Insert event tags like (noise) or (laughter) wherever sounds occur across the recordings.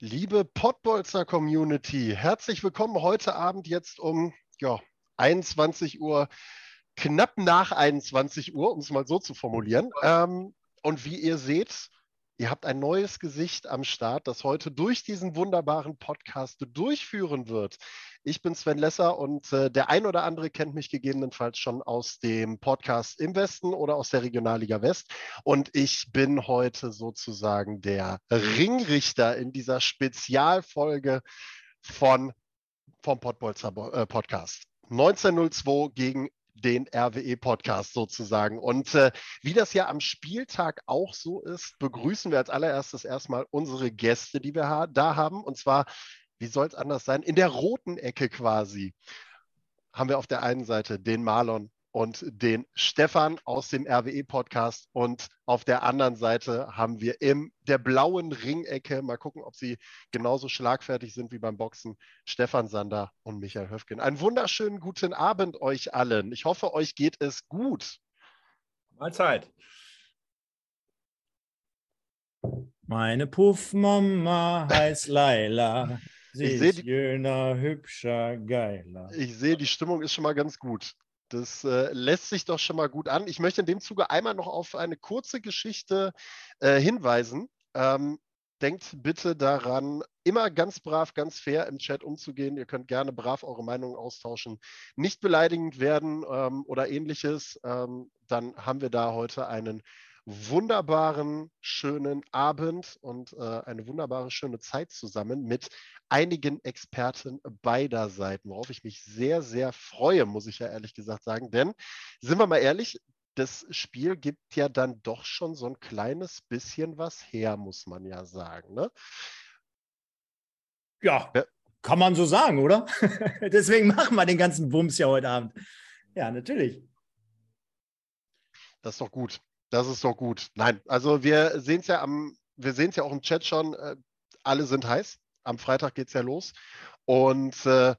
Liebe Pottbolzer Community, herzlich willkommen heute Abend jetzt um ja, 21 Uhr, knapp nach 21 Uhr, um es mal so zu formulieren. Ähm, und wie ihr seht, ihr habt ein neues Gesicht am Start, das heute durch diesen wunderbaren Podcast durchführen wird. Ich bin Sven Lesser und äh, der ein oder andere kennt mich gegebenenfalls schon aus dem Podcast im Westen oder aus der Regionalliga West. Und ich bin heute sozusagen der Ringrichter in dieser Spezialfolge von, vom Pottbolzer äh, Podcast. 1902 gegen den RWE-Podcast sozusagen. Und äh, wie das ja am Spieltag auch so ist, begrüßen wir als allererstes erstmal unsere Gäste, die wir ha da haben. Und zwar wie soll es anders sein? In der roten Ecke quasi haben wir auf der einen Seite den Marlon und den Stefan aus dem RWE-Podcast und auf der anderen Seite haben wir in der blauen Ringecke, mal gucken, ob sie genauso schlagfertig sind wie beim Boxen, Stefan Sander und Michael Höfgen. Einen wunderschönen guten Abend euch allen. Ich hoffe, euch geht es gut. Mahlzeit. Meine Puffmama heißt Laila. Ich ist jünger, hübscher, geiler. Ich sehe, die Stimmung ist schon mal ganz gut. Das äh, lässt sich doch schon mal gut an. Ich möchte in dem Zuge einmal noch auf eine kurze Geschichte äh, hinweisen. Ähm, denkt bitte daran, immer ganz brav, ganz fair im Chat umzugehen. Ihr könnt gerne brav eure Meinungen austauschen, nicht beleidigend werden ähm, oder ähnliches. Ähm, dann haben wir da heute einen wunderbaren, schönen Abend und äh, eine wunderbare, schöne Zeit zusammen mit einigen Experten beider Seiten, worauf ich mich sehr, sehr freue, muss ich ja ehrlich gesagt sagen. Denn, sind wir mal ehrlich, das Spiel gibt ja dann doch schon so ein kleines bisschen was her, muss man ja sagen. Ne? Ja, ja, kann man so sagen, oder? (laughs) Deswegen machen wir den ganzen Bums ja heute Abend. Ja, natürlich. Das ist doch gut. Das ist doch gut. Nein, also wir sehen es ja am, wir sehen es ja auch im Chat schon, äh, alle sind heiß. Am Freitag geht es ja los. Und äh,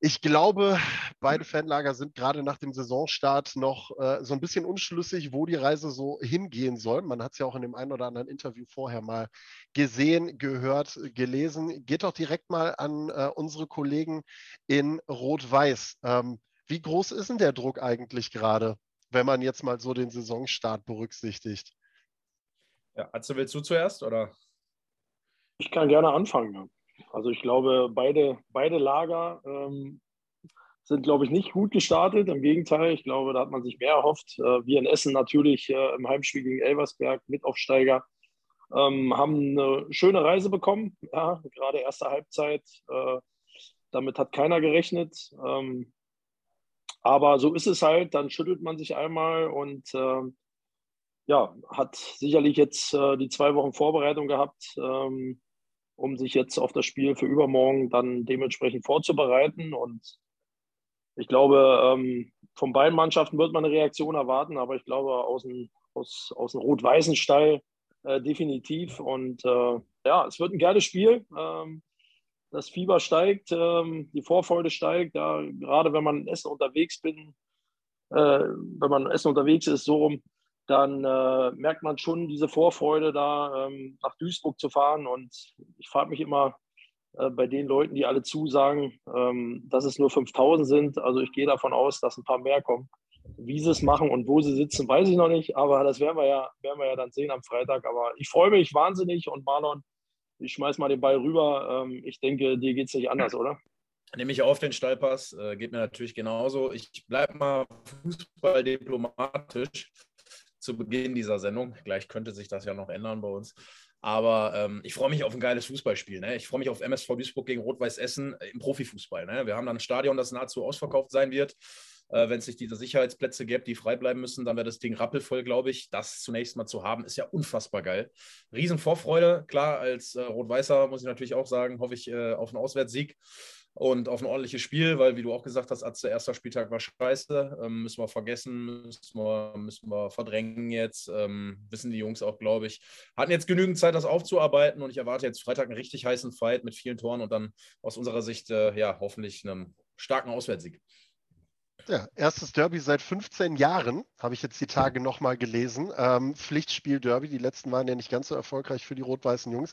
ich glaube, beide Fanlager sind gerade nach dem Saisonstart noch äh, so ein bisschen unschlüssig, wo die Reise so hingehen soll. Man hat es ja auch in dem einen oder anderen Interview vorher mal gesehen, gehört, gelesen. Geht doch direkt mal an äh, unsere Kollegen in Rot-Weiß. Ähm, wie groß ist denn der Druck eigentlich gerade? Wenn man jetzt mal so den Saisonstart berücksichtigt. Ja, Atze, willst du zuerst oder? Ich kann gerne anfangen. Also ich glaube, beide, beide Lager ähm, sind, glaube ich, nicht gut gestartet. Im Gegenteil, ich glaube, da hat man sich mehr erhofft. Äh, wir in Essen natürlich äh, im Heimspiel gegen Elversberg, Mitaufsteiger, ähm, haben eine schöne Reise bekommen. Ja, gerade erste Halbzeit. Äh, damit hat keiner gerechnet. Ähm, aber so ist es halt, dann schüttelt man sich einmal und äh, ja, hat sicherlich jetzt äh, die zwei Wochen Vorbereitung gehabt, ähm, um sich jetzt auf das Spiel für übermorgen dann dementsprechend vorzubereiten. Und ich glaube, ähm, von beiden Mannschaften wird man eine Reaktion erwarten, aber ich glaube aus dem, aus, aus dem rot-weißen Stall äh, definitiv. Und äh, ja, es wird ein geiles Spiel. Ähm, das Fieber steigt, ähm, die Vorfreude steigt. Ja, gerade wenn man Essen unterwegs bin, äh, wenn man Essen unterwegs ist, so rum, dann äh, merkt man schon diese Vorfreude, da ähm, nach Duisburg zu fahren. Und ich frage mich immer äh, bei den Leuten, die alle zusagen, ähm, dass es nur 5000 sind. Also ich gehe davon aus, dass ein paar mehr kommen. Wie sie es machen und wo sie sitzen, weiß ich noch nicht. Aber das werden wir ja, werden wir ja dann sehen am Freitag. Aber ich freue mich wahnsinnig und Marlon, ich schmeiß mal den Ball rüber. Ähm, ich denke, dir geht es nicht anders, oder? Nehme ich auf den Stallpass, äh, geht mir natürlich genauso. Ich bleibe mal fußballdiplomatisch zu Beginn dieser Sendung. Gleich könnte sich das ja noch ändern bei uns. Aber ähm, ich freue mich auf ein geiles Fußballspiel. Ne? Ich freue mich auf MSV Duisburg gegen Rot-Weiß Essen im Profifußball. Ne? Wir haben dann ein Stadion, das nahezu ausverkauft sein wird. Äh, Wenn es nicht diese Sicherheitsplätze gäbe, die frei bleiben müssen, dann wäre das Ding rappelvoll, glaube ich. Das zunächst mal zu haben, ist ja unfassbar geil. Riesenvorfreude. Klar, als äh, Rot-Weißer muss ich natürlich auch sagen, hoffe ich äh, auf einen Auswärtssieg und auf ein ordentliches Spiel, weil, wie du auch gesagt hast, als der erste Spieltag war scheiße. Ähm, müssen wir vergessen, müssen wir, müssen wir verdrängen jetzt. Ähm, wissen die Jungs auch, glaube ich. Hatten jetzt genügend Zeit, das aufzuarbeiten und ich erwarte jetzt Freitag einen richtig heißen Fight mit vielen Toren und dann aus unserer Sicht, äh, ja, hoffentlich einen starken Auswärtssieg. Ja, erstes Derby seit 15 Jahren, habe ich jetzt die Tage nochmal gelesen. Ähm, Pflichtspiel Derby, die letzten waren ja nicht ganz so erfolgreich für die rot-weißen Jungs.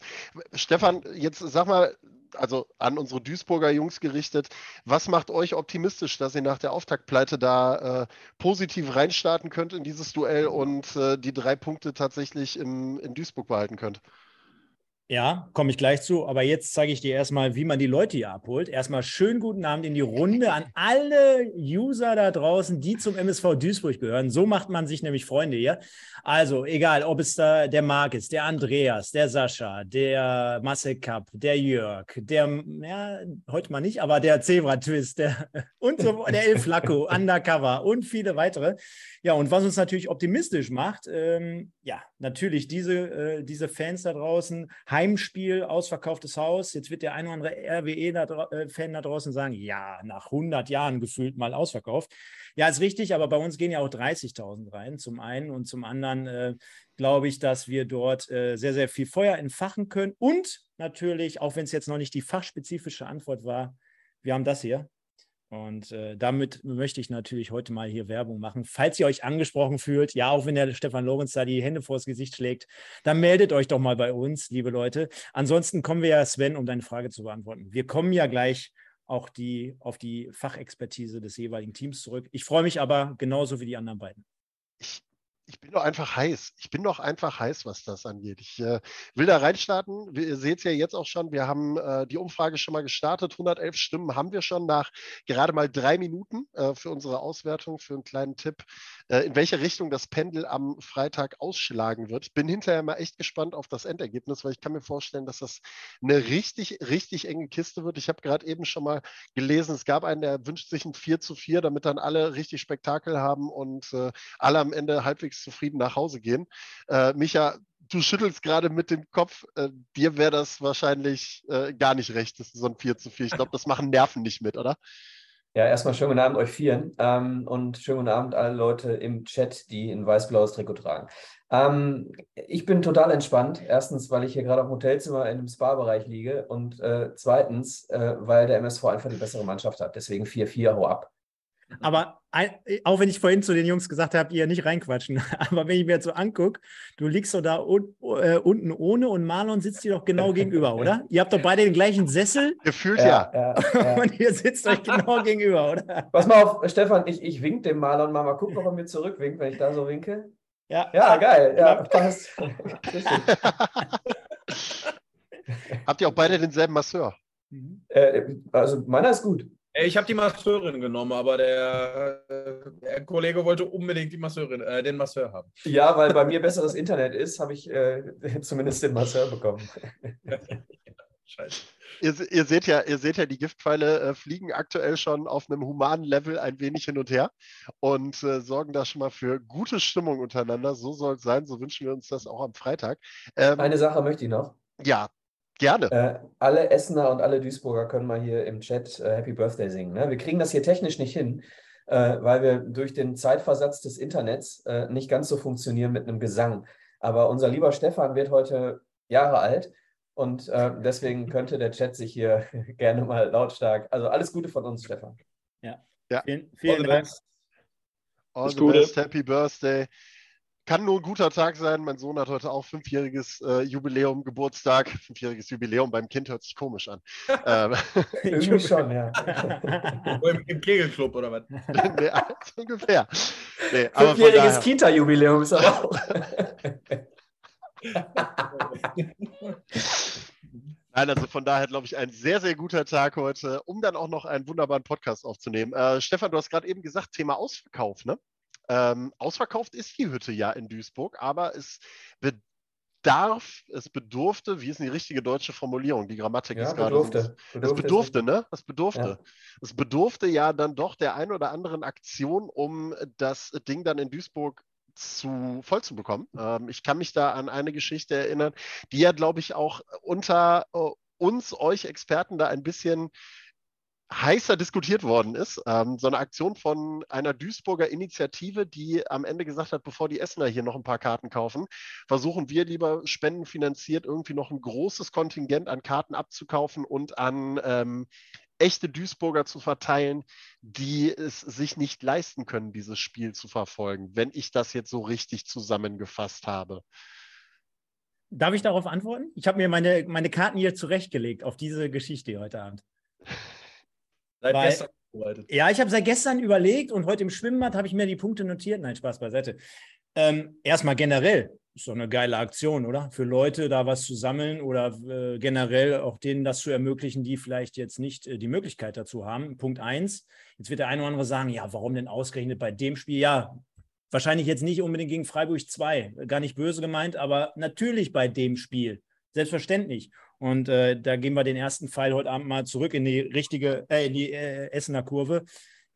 Stefan, jetzt sag mal, also an unsere Duisburger Jungs gerichtet, was macht euch optimistisch, dass ihr nach der Auftaktpleite da äh, positiv reinstarten könnt in dieses Duell und äh, die drei Punkte tatsächlich im, in Duisburg behalten könnt? Ja, komme ich gleich zu. Aber jetzt zeige ich dir erstmal, wie man die Leute hier abholt. Erstmal schönen guten Abend in die Runde an alle User da draußen, die zum MSV Duisburg gehören. So macht man sich nämlich Freunde hier. Also, egal, ob es da der Marc ist, der Andreas, der Sascha, der Marcel Kapp, der Jörg, der, ja, heute mal nicht, aber der Zebra Twist, der, (laughs) und so, der El Flacco, (laughs) Undercover und viele weitere. Ja, und was uns natürlich optimistisch macht, ähm, ja, natürlich diese, äh, diese Fans da draußen, Heimspiel, ausverkauftes Haus. Jetzt wird der ein oder andere RWE-Fan da, äh, da draußen sagen, ja, nach 100 Jahren gefühlt mal ausverkauft. Ja, ist richtig, aber bei uns gehen ja auch 30.000 rein, zum einen. Und zum anderen äh, glaube ich, dass wir dort äh, sehr, sehr viel Feuer entfachen können. Und natürlich, auch wenn es jetzt noch nicht die fachspezifische Antwort war, wir haben das hier. Und äh, damit möchte ich natürlich heute mal hier Werbung machen. Falls ihr euch angesprochen fühlt, ja, auch wenn der Stefan Lorenz da die Hände vors Gesicht schlägt, dann meldet euch doch mal bei uns, liebe Leute. Ansonsten kommen wir ja, Sven, um deine Frage zu beantworten. Wir kommen ja gleich auch die, auf die Fachexpertise des jeweiligen Teams zurück. Ich freue mich aber genauso wie die anderen beiden. Ich ich bin doch einfach heiß. Ich bin doch einfach heiß, was das angeht. Ich äh, will da reinstarten. Ihr seht es ja jetzt auch schon. Wir haben äh, die Umfrage schon mal gestartet. 111 Stimmen haben wir schon nach gerade mal drei Minuten äh, für unsere Auswertung, für einen kleinen Tipp, äh, in welche Richtung das Pendel am Freitag ausschlagen wird. Bin hinterher mal echt gespannt auf das Endergebnis, weil ich kann mir vorstellen, dass das eine richtig, richtig enge Kiste wird. Ich habe gerade eben schon mal gelesen, es gab einen, der wünscht sich ein 4 zu 4, damit dann alle richtig Spektakel haben und äh, alle am Ende halbwegs halbwegs zufrieden nach Hause gehen. Äh, Micha, du schüttelst gerade mit dem Kopf. Äh, dir wäre das wahrscheinlich äh, gar nicht recht. Das ist so ein 4 zu 4. Ich glaube, das machen Nerven nicht mit, oder? Ja, erstmal schönen guten Abend euch vieren ähm, und schönen guten Abend alle Leute im Chat, die ein weiß-blaues Trikot tragen. Ähm, ich bin total entspannt. Erstens, weil ich hier gerade auf dem Hotelzimmer in einem Spa-Bereich liege und äh, zweitens, äh, weil der MSV einfach die bessere Mannschaft hat. Deswegen 4-4, hau ab. Aber auch wenn ich vorhin zu den Jungs gesagt habe, ihr nicht reinquatschen, (laughs) aber wenn ich mir jetzt so angucke, du liegst so da un, äh, unten ohne und Marlon sitzt dir doch genau gegenüber, oder? Ihr habt doch beide den gleichen Sessel. Gefühlt ja. ja. ja, (laughs) und ihr sitzt euch genau gegenüber, oder? Pass mal auf, Stefan, ich, ich wink dem Marlon mal. Mal gucken, ob er mir zurückwinkt, wenn ich da so winke. Ja, ja geil. Ja, passt. (laughs) Habt ihr auch beide denselben Masseur? Mhm. Äh, also meiner ist gut. Ich habe die Masseurin genommen, aber der, der, Kollege wollte unbedingt die Masseurin, äh, den Masseur haben. Ja, weil bei mir besseres Internet ist, habe ich äh, (laughs) zumindest den Masseur bekommen. (laughs) Scheiße. Ihr, ihr, seht ja, ihr seht ja, die Giftpfeile äh, fliegen aktuell schon auf einem humanen Level ein wenig hin und her und äh, sorgen da schon mal für gute Stimmung untereinander. So soll es sein, so wünschen wir uns das auch am Freitag. Ähm, Eine Sache möchte ich noch. Ja, Gerne. Äh, alle Essener und alle Duisburger können mal hier im Chat äh, Happy Birthday singen. Ne? Wir kriegen das hier technisch nicht hin, äh, weil wir durch den Zeitversatz des Internets äh, nicht ganz so funktionieren mit einem Gesang. Aber unser lieber Stefan wird heute Jahre alt und äh, deswegen (laughs) könnte der Chat sich hier (laughs) gerne mal lautstark. Also alles Gute von uns, Stefan. Ja. ja. Vielen, vielen Dank. All the best. Happy Birthday kann nur ein guter Tag sein. Mein Sohn hat heute auch fünfjähriges äh, Jubiläum, Geburtstag. Fünfjähriges Jubiläum beim Kind hört sich komisch an. (laughs) ähm, Irgendwie (laughs) schon, ja. Im, Kegelclub oder was? (laughs) nee, so ungefähr. Nee, Fünfjähriges Kita-Jubiläum ist aber auch. Nein, also von daher glaube ich ein sehr, sehr guter Tag heute, um dann auch noch einen wunderbaren Podcast aufzunehmen. Äh, Stefan, du hast gerade eben gesagt, Thema Ausverkauf, ne? Ähm, ausverkauft ist die Hütte ja in Duisburg, aber es bedarf, es bedurfte, wie ist denn die richtige deutsche Formulierung? Die Grammatik ja, ist gerade. Bedurfte. Es bedurfte, ne? Es bedurfte. Ja. Es bedurfte ja dann doch der ein oder anderen Aktion, um das Ding dann in Duisburg zu voll zu bekommen. Ähm, ich kann mich da an eine Geschichte erinnern, die ja, glaube ich, auch unter uh, uns, euch Experten da ein bisschen heißer diskutiert worden ist. Ähm, so eine Aktion von einer Duisburger Initiative, die am Ende gesagt hat, bevor die Essener hier noch ein paar Karten kaufen, versuchen wir lieber spendenfinanziert irgendwie noch ein großes Kontingent an Karten abzukaufen und an ähm, echte Duisburger zu verteilen, die es sich nicht leisten können, dieses Spiel zu verfolgen, wenn ich das jetzt so richtig zusammengefasst habe. Darf ich darauf antworten? Ich habe mir meine, meine Karten hier zurechtgelegt auf diese Geschichte heute Abend. (laughs) Seit Weil, gestern vorbereitet. Ja, ich habe seit gestern überlegt und heute im Schwimmbad habe ich mir die Punkte notiert. Nein, Spaß beiseite. Ähm, erstmal generell, ist doch eine geile Aktion, oder? Für Leute da was zu sammeln oder äh, generell auch denen das zu ermöglichen, die vielleicht jetzt nicht äh, die Möglichkeit dazu haben. Punkt eins. Jetzt wird der eine oder andere sagen, ja, warum denn ausgerechnet bei dem Spiel? Ja, wahrscheinlich jetzt nicht unbedingt gegen Freiburg 2, gar nicht böse gemeint, aber natürlich bei dem Spiel. Selbstverständlich. Und äh, da gehen wir den ersten Pfeil heute Abend mal zurück in die richtige, äh, in die äh, Essener Kurve.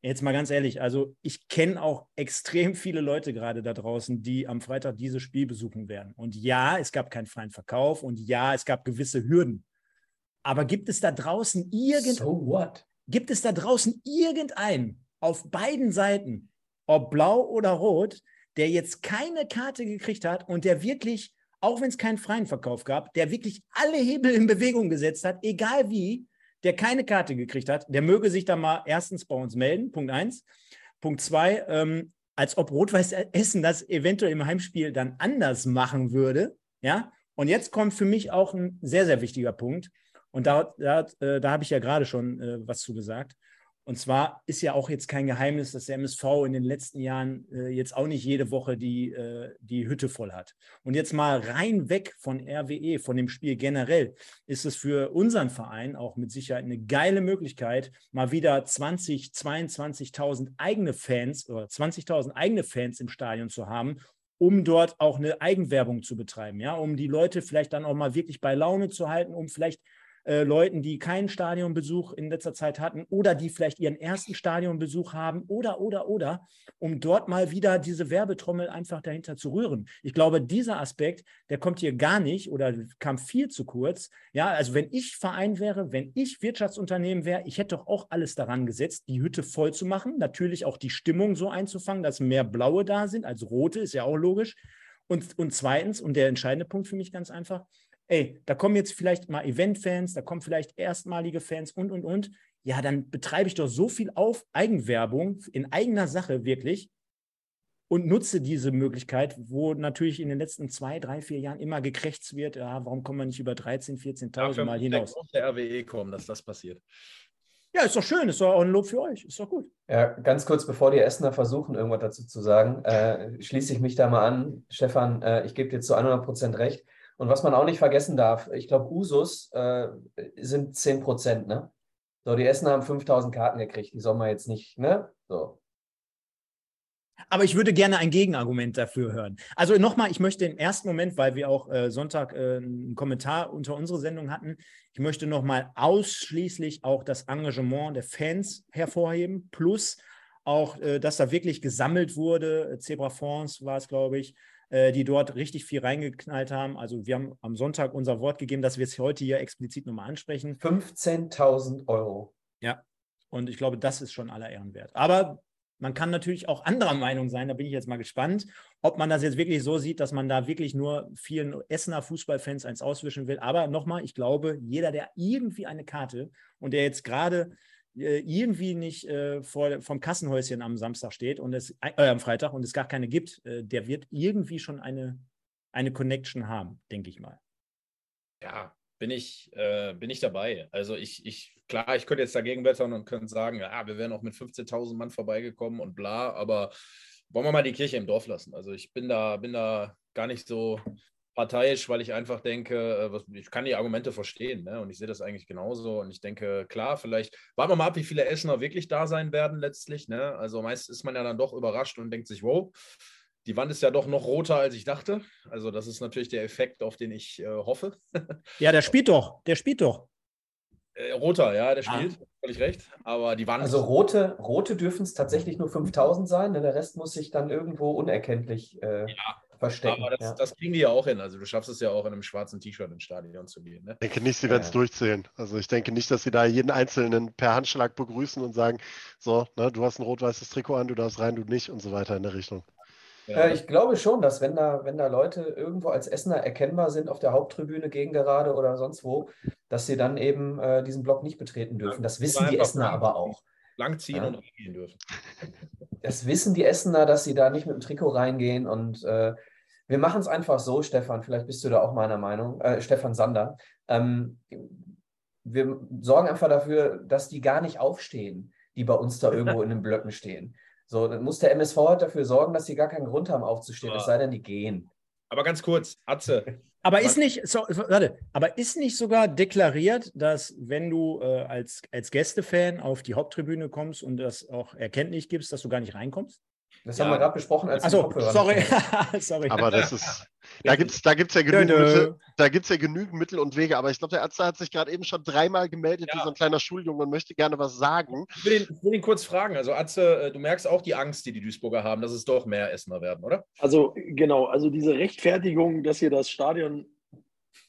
Jetzt mal ganz ehrlich, also ich kenne auch extrem viele Leute gerade da draußen, die am Freitag dieses Spiel besuchen werden. Und ja, es gab keinen freien Verkauf und ja, es gab gewisse Hürden. Aber gibt es da draußen irgend so what? Gibt es da draußen irgendeinen auf beiden Seiten, ob blau oder rot, der jetzt keine Karte gekriegt hat und der wirklich auch wenn es keinen freien Verkauf gab, der wirklich alle Hebel in Bewegung gesetzt hat, egal wie, der keine Karte gekriegt hat, der möge sich da mal erstens bei uns melden, Punkt eins. Punkt zwei, ähm, als ob Rot-Weiß Essen das eventuell im Heimspiel dann anders machen würde. Ja, und jetzt kommt für mich auch ein sehr, sehr wichtiger Punkt. Und da, da, äh, da habe ich ja gerade schon äh, was zu gesagt. Und zwar ist ja auch jetzt kein Geheimnis, dass der MSV in den letzten Jahren äh, jetzt auch nicht jede Woche die, äh, die Hütte voll hat. Und jetzt mal rein weg von RWE, von dem Spiel generell, ist es für unseren Verein auch mit Sicherheit eine geile Möglichkeit, mal wieder 20, 22.000 eigene Fans oder 20.000 eigene Fans im Stadion zu haben um dort auch eine Eigenwerbung zu betreiben, ja, um die Leute vielleicht dann auch mal wirklich bei Laune zu halten, um vielleicht äh, Leuten, die keinen Stadionbesuch in letzter Zeit hatten oder die vielleicht ihren ersten Stadionbesuch haben oder, oder, oder, um dort mal wieder diese Werbetrommel einfach dahinter zu rühren. Ich glaube, dieser Aspekt, der kommt hier gar nicht oder kam viel zu kurz. Ja, also wenn ich Verein wäre, wenn ich Wirtschaftsunternehmen wäre, ich hätte doch auch alles daran gesetzt, die Hütte voll zu machen, natürlich auch die Stimmung so einzufangen, dass mehr Blaue da sind als Rote, ist ja auch logisch. Und, und zweitens, und der entscheidende Punkt für mich ganz einfach, ey, da kommen jetzt vielleicht mal Event-Fans, da kommen vielleicht erstmalige Fans und, und, und. Ja, dann betreibe ich doch so viel auf Eigenwerbung in eigener Sache wirklich und nutze diese Möglichkeit, wo natürlich in den letzten zwei, drei, vier Jahren immer gekrächzt wird, ja, warum kommen wir nicht über 13.000, 14.000 Mal hinaus? Muss der RWE kommen, dass das passiert. Ja, ist doch schön, ist doch auch ein Lob für euch, ist doch gut. Ja, ganz kurz, bevor die Essener versuchen, irgendwas dazu zu sagen, äh, schließe ich mich da mal an. Stefan, äh, ich gebe dir zu 100 Prozent recht. Und was man auch nicht vergessen darf, ich glaube, Usus äh, sind 10 Prozent, ne? So, die Essen haben 5000 Karten gekriegt, die soll man jetzt nicht, ne? So. Aber ich würde gerne ein Gegenargument dafür hören. Also nochmal, ich möchte im ersten Moment, weil wir auch äh, Sonntag äh, einen Kommentar unter unsere Sendung hatten, ich möchte nochmal ausschließlich auch das Engagement der Fans hervorheben, plus auch, äh, dass da wirklich gesammelt wurde. Zebra France war es, glaube ich, äh, die dort richtig viel reingeknallt haben. Also wir haben am Sonntag unser Wort gegeben, dass wir es heute hier explizit nochmal ansprechen. 15.000 Euro. Ja, und ich glaube, das ist schon aller Ehren wert. Aber man kann natürlich auch anderer Meinung sein, da bin ich jetzt mal gespannt, ob man das jetzt wirklich so sieht, dass man da wirklich nur vielen Essener Fußballfans eins auswischen will. Aber nochmal, ich glaube, jeder, der irgendwie eine Karte und der jetzt gerade irgendwie nicht äh, vor, vom Kassenhäuschen am Samstag steht und es äh, am Freitag und es gar keine gibt, äh, der wird irgendwie schon eine, eine Connection haben, denke ich mal. Ja, bin ich, äh, bin ich dabei. Also ich, ich, klar, ich könnte jetzt dagegen wettern und könnte sagen, ja, wir wären auch mit 15.000 Mann vorbeigekommen und bla, aber wollen wir mal die Kirche im Dorf lassen. Also ich bin da, bin da gar nicht so parteiisch, weil ich einfach denke, äh, ich kann die Argumente verstehen ne? und ich sehe das eigentlich genauso und ich denke, klar, vielleicht warten wir mal ab, wie viele Essener wirklich da sein werden letztlich. Ne? Also meist ist man ja dann doch überrascht und denkt sich, wow, die Wand ist ja doch noch roter, als ich dachte. Also das ist natürlich der Effekt, auf den ich äh, hoffe. ja, der spielt doch, der spielt doch. Äh, roter, ja, der ah. spielt, ah. völlig recht. Aber die Wand. Also rote, rote dürfen es tatsächlich nur 5000 sein, denn der Rest muss sich dann irgendwo unerkenntlich äh, ja verstecken. Aber das, ja. das, kriegen die ja auch hin. Also du schaffst es ja auch in einem schwarzen T-Shirt ins Stadion zu gehen. Ne? Ich denke nicht, sie werden es ja. durchzählen. Also ich denke nicht, dass sie da jeden Einzelnen per Handschlag begrüßen und sagen, so, ne, du hast ein rot-weißes Trikot an, du darfst rein, du nicht und so weiter in der Richtung. Ja. ich glaube schon, dass wenn da, wenn da Leute irgendwo als Essener erkennbar sind auf der Haupttribüne gegen gerade oder sonst wo, dass sie dann eben äh, diesen Block nicht betreten dürfen. Das wissen die Essener aber auch. Langziehen ja. und reingehen dürfen. Das wissen die Essener, dass sie da nicht mit dem Trikot reingehen und äh, wir machen es einfach so, Stefan, vielleicht bist du da auch meiner Meinung, äh, Stefan Sander. Ähm, wir sorgen einfach dafür, dass die gar nicht aufstehen, die bei uns da (laughs) irgendwo in den Blöcken stehen. So, dann muss der MSV halt dafür sorgen, dass sie gar keinen Grund haben aufzustehen, es sei denn, die gehen. Aber ganz kurz, Atze. (laughs) Aber ist nicht, so, warte, aber ist nicht sogar deklariert, dass wenn du äh, als, als Gästefan auf die Haupttribüne kommst und das auch erkenntlich gibst, dass du gar nicht reinkommst? Das ja. haben wir gerade besprochen als Achso, sorry. (laughs) sorry. Aber das ist, (laughs) da gibt es da gibt's ja, genügend Mittel, ja genügend Mittel und Wege. Aber ich glaube, der Arzt hat sich gerade eben schon dreimal gemeldet, ja. wie so ein kleiner Schuljunge und möchte gerne was sagen. Ich will, ihn, ich will ihn kurz fragen. Also Atze, äh, du merkst auch die Angst, die die Duisburger haben, dass es doch mehr Essener werden, oder? Also genau, also diese Rechtfertigung, dass hier das Stadion,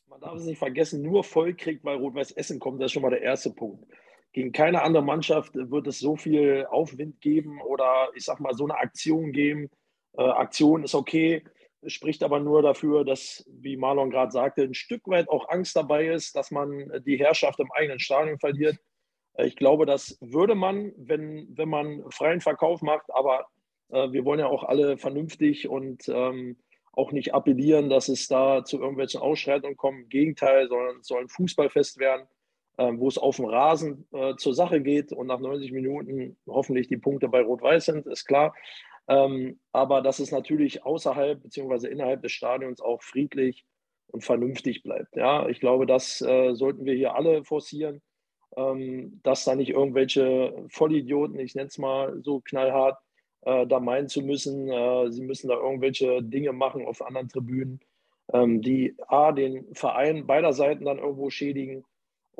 man darf es nicht vergessen, nur voll kriegt, weil Rot-Weiß Essen kommt, das ist schon mal der erste Punkt. Gegen keine andere Mannschaft wird es so viel Aufwind geben oder ich sag mal so eine Aktion geben. Äh, Aktion ist okay, spricht aber nur dafür, dass, wie Marlon gerade sagte, ein Stück weit auch Angst dabei ist, dass man die Herrschaft im eigenen Stadion verliert. Äh, ich glaube, das würde man, wenn, wenn man freien Verkauf macht, aber äh, wir wollen ja auch alle vernünftig und ähm, auch nicht appellieren, dass es da zu irgendwelchen Ausschreitungen kommt. Im Gegenteil, sondern es soll ein Fußballfest werden. Ähm, wo es auf dem Rasen äh, zur Sache geht und nach 90 Minuten hoffentlich die Punkte bei Rot-Weiß sind, ist klar. Ähm, aber dass es natürlich außerhalb bzw. innerhalb des Stadions auch friedlich und vernünftig bleibt. Ja, ich glaube, das äh, sollten wir hier alle forcieren, ähm, dass da nicht irgendwelche Vollidioten, ich nenne es mal so knallhart, äh, da meinen zu müssen, äh, sie müssen da irgendwelche Dinge machen auf anderen Tribünen, ähm, die A, den Verein beider Seiten dann irgendwo schädigen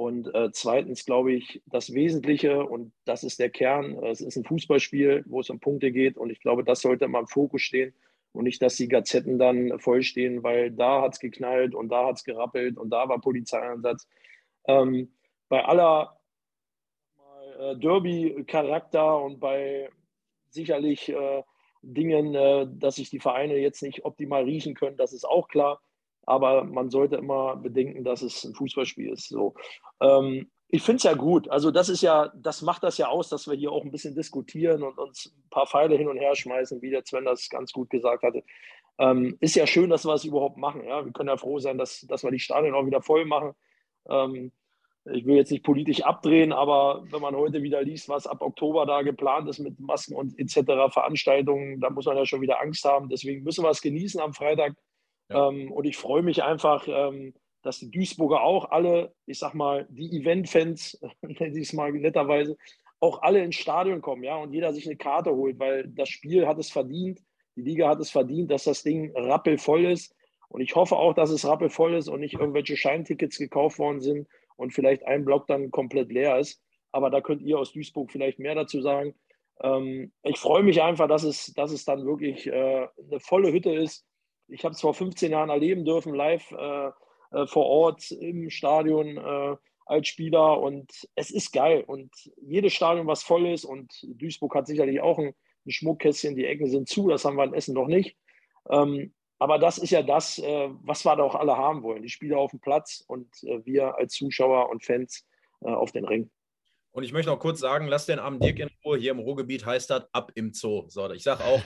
und äh, zweitens glaube ich, das Wesentliche, und das ist der Kern, äh, es ist ein Fußballspiel, wo es um Punkte geht. Und ich glaube, das sollte immer im Fokus stehen und nicht, dass die Gazetten dann vollstehen, weil da hat es geknallt und da hat es gerappelt und da war Polizeieinsatz. Ähm, bei aller äh, Derby-Charakter und bei sicherlich äh, Dingen, äh, dass sich die Vereine jetzt nicht optimal riechen können, das ist auch klar aber man sollte immer bedenken, dass es ein Fußballspiel ist. So. Ähm, ich finde es ja gut. Also das ist ja, das macht das ja aus, dass wir hier auch ein bisschen diskutieren und uns ein paar Pfeile hin und her schmeißen, wie der Sven das ganz gut gesagt hatte. Ähm, ist ja schön, dass wir es überhaupt machen. Ja? Wir können ja froh sein, dass, dass wir die Stadien auch wieder voll machen. Ähm, ich will jetzt nicht politisch abdrehen, aber wenn man heute wieder liest, was ab Oktober da geplant ist mit Masken und etc. Veranstaltungen, da muss man ja schon wieder Angst haben. Deswegen müssen wir es genießen am Freitag. Ähm, und ich freue mich einfach, ähm, dass die Duisburger auch alle, ich sag mal, die Event-Fans, (laughs) nenne ich es mal netterweise, auch alle ins Stadion kommen, ja, und jeder sich eine Karte holt, weil das Spiel hat es verdient, die Liga hat es verdient, dass das Ding rappelvoll ist. Und ich hoffe auch, dass es rappelvoll ist und nicht irgendwelche Scheintickets gekauft worden sind und vielleicht ein Block dann komplett leer ist. Aber da könnt ihr aus Duisburg vielleicht mehr dazu sagen. Ähm, ich freue mich einfach, dass es, dass es dann wirklich äh, eine volle Hütte ist ich habe es vor 15 Jahren erleben dürfen, live äh, äh, vor Ort im Stadion äh, als Spieler und es ist geil. Und jedes Stadion, was voll ist und Duisburg hat sicherlich auch ein, ein Schmuckkästchen, die Ecken sind zu, das haben wir in Essen noch nicht. Ähm, aber das ist ja das, äh, was wir da auch alle haben wollen. Die Spieler auf dem Platz und äh, wir als Zuschauer und Fans äh, auf den Ring. Und ich möchte noch kurz sagen, lass den armen Dirk in Ruhe. Hier im Ruhrgebiet heißt das ab im Zoo. So, ich sage auch,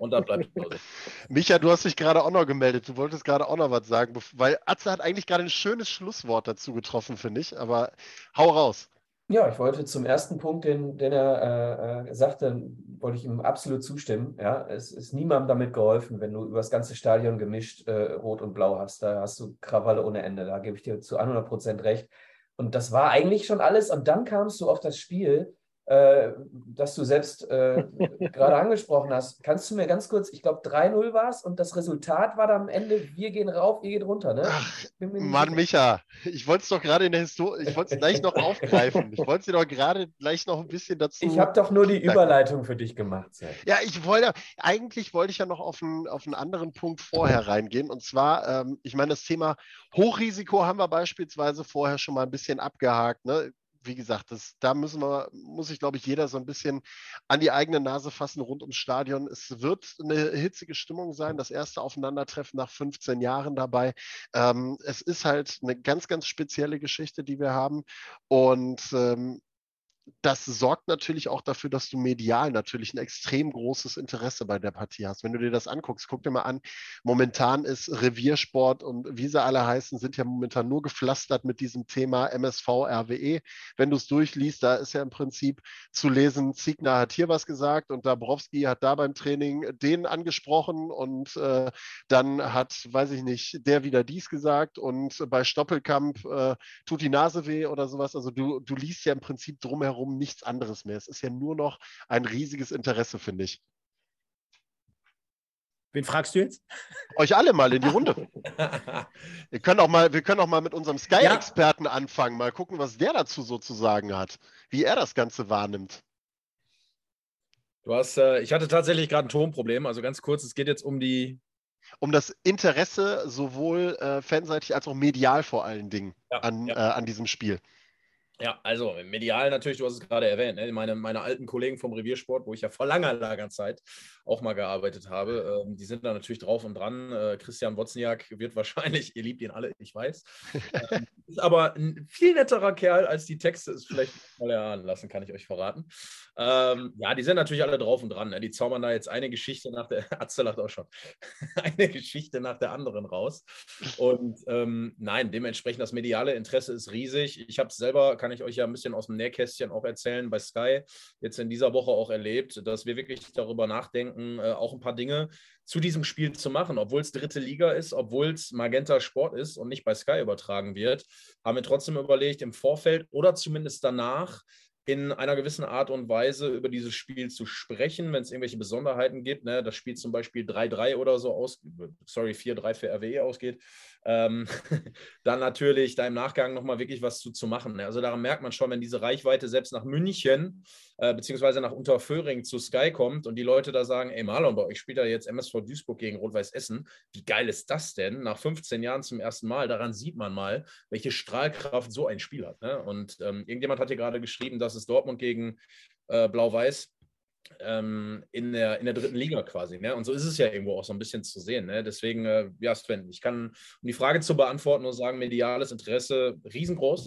und da bleibt Pause. (laughs) Micha, du hast dich gerade auch noch gemeldet. Du wolltest gerade auch noch was sagen, weil Atze hat eigentlich gerade ein schönes Schlusswort dazu getroffen, finde ich. Aber hau raus. Ja, ich wollte zum ersten Punkt, den, den er äh, äh sagte, wollte ich ihm absolut zustimmen. Ja, es ist niemandem damit geholfen, wenn du über das ganze Stadion gemischt äh, Rot und Blau hast. Da hast du Krawalle ohne Ende. Da gebe ich dir zu 100 Prozent recht. Und das war eigentlich schon alles. Und dann kamst du auf das Spiel, äh, das du selbst äh, (laughs) gerade angesprochen hast. Kannst du mir ganz kurz, ich glaube 3-0 war es und das Resultat war dann am Ende, wir gehen rauf, ihr geht runter, ne? Ach, Mann, Micha, ich wollte es doch gerade in der Historie, ich wollte es gleich noch (laughs) aufgreifen. Ich wollte sie doch gerade gleich noch ein bisschen dazu. Ich habe doch nur die Überleitung für dich gemacht. Seth. Ja, ich wollte, eigentlich wollte ich ja noch auf einen, auf einen anderen Punkt vorher reingehen. Und zwar, ähm, ich meine, das Thema Hochrisiko haben wir beispielsweise vorher schon mal ein bisschen abgehakt. Ne? Wie gesagt, das, da müssen wir, muss ich, glaube ich, jeder so ein bisschen an die eigene Nase fassen rund ums Stadion. Es wird eine hitzige Stimmung sein, das erste Aufeinandertreffen nach 15 Jahren dabei. Ähm, es ist halt eine ganz, ganz spezielle Geschichte, die wir haben. Und ähm, das sorgt natürlich auch dafür, dass du medial natürlich ein extrem großes Interesse bei der Partie hast. Wenn du dir das anguckst, guck dir mal an, momentan ist Reviersport und wie sie alle heißen, sind ja momentan nur gepflastert mit diesem Thema MSV, RWE. Wenn du es durchliest, da ist ja im Prinzip zu lesen, Ziegner hat hier was gesagt und Dabrowski hat da beim Training den angesprochen und äh, dann hat, weiß ich nicht, der wieder dies gesagt und bei Stoppelkamp äh, tut die Nase weh oder sowas. Also du, du liest ja im Prinzip drumherum drumherum nichts anderes mehr. Es ist ja nur noch ein riesiges Interesse, finde ich. Wen fragst du jetzt? Euch alle mal in die Runde. (laughs) wir, können auch mal, wir können auch mal mit unserem Sky-Experten ja. anfangen, mal gucken, was der dazu sozusagen hat, wie er das Ganze wahrnimmt. Du hast, äh, ich hatte tatsächlich gerade ein Tonproblem, also ganz kurz, es geht jetzt um die. Um das Interesse sowohl äh, fanseitig als auch medial vor allen Dingen ja, an, ja. Äh, an diesem Spiel. Ja, also medial natürlich, du hast es gerade erwähnt, ne? meine, meine alten Kollegen vom Reviersport, wo ich ja vor langer, langer Zeit auch mal gearbeitet habe, ähm, die sind da natürlich drauf und dran. Äh, Christian Wozniak wird wahrscheinlich, (laughs) ihr liebt ihn alle, ich weiß, ähm, ist aber ein viel netterer Kerl, als die Texte es vielleicht mal erahnen lassen, kann ich euch verraten. Ähm, ja, die sind natürlich alle drauf und dran. Ne? Die zaubern da jetzt eine Geschichte nach der, (laughs) Atze lacht auch schon, (laughs) eine Geschichte nach der anderen raus. Und ähm, nein, dementsprechend das mediale Interesse ist riesig. Ich habe es selber, kann ich euch ja ein bisschen aus dem Nähkästchen auch erzählen, bei Sky jetzt in dieser Woche auch erlebt, dass wir wirklich darüber nachdenken, äh, auch ein paar Dinge zu diesem Spiel zu machen. Obwohl es dritte Liga ist, obwohl es Magenta Sport ist und nicht bei Sky übertragen wird, haben wir trotzdem überlegt, im Vorfeld oder zumindest danach in einer gewissen Art und Weise über dieses Spiel zu sprechen, wenn es irgendwelche Besonderheiten gibt. Ne? Das Spiel zum Beispiel 3-3 oder so aus, sorry, 4-3 für RWE ausgeht, ähm, (laughs) dann natürlich da im Nachgang nochmal wirklich was zu, zu machen. Ne? Also daran merkt man schon, wenn diese Reichweite selbst nach München äh, beziehungsweise nach Unterföhring zu Sky kommt und die Leute da sagen, ey Marlon, bei euch spielt da jetzt MSV Duisburg gegen Rot-Weiß Essen. Wie geil ist das denn? Nach 15 Jahren zum ersten Mal, daran sieht man mal, welche Strahlkraft so ein Spiel hat. Ne? Und ähm, irgendjemand hat hier gerade geschrieben, dass es Dortmund gegen äh, Blau-Weiß ähm, in, der, in der dritten Liga quasi. Ne? Und so ist es ja irgendwo auch so ein bisschen zu sehen. Ne? Deswegen, äh, ja, Sven, ich kann, um die Frage zu beantworten, nur sagen, mediales Interesse riesengroß.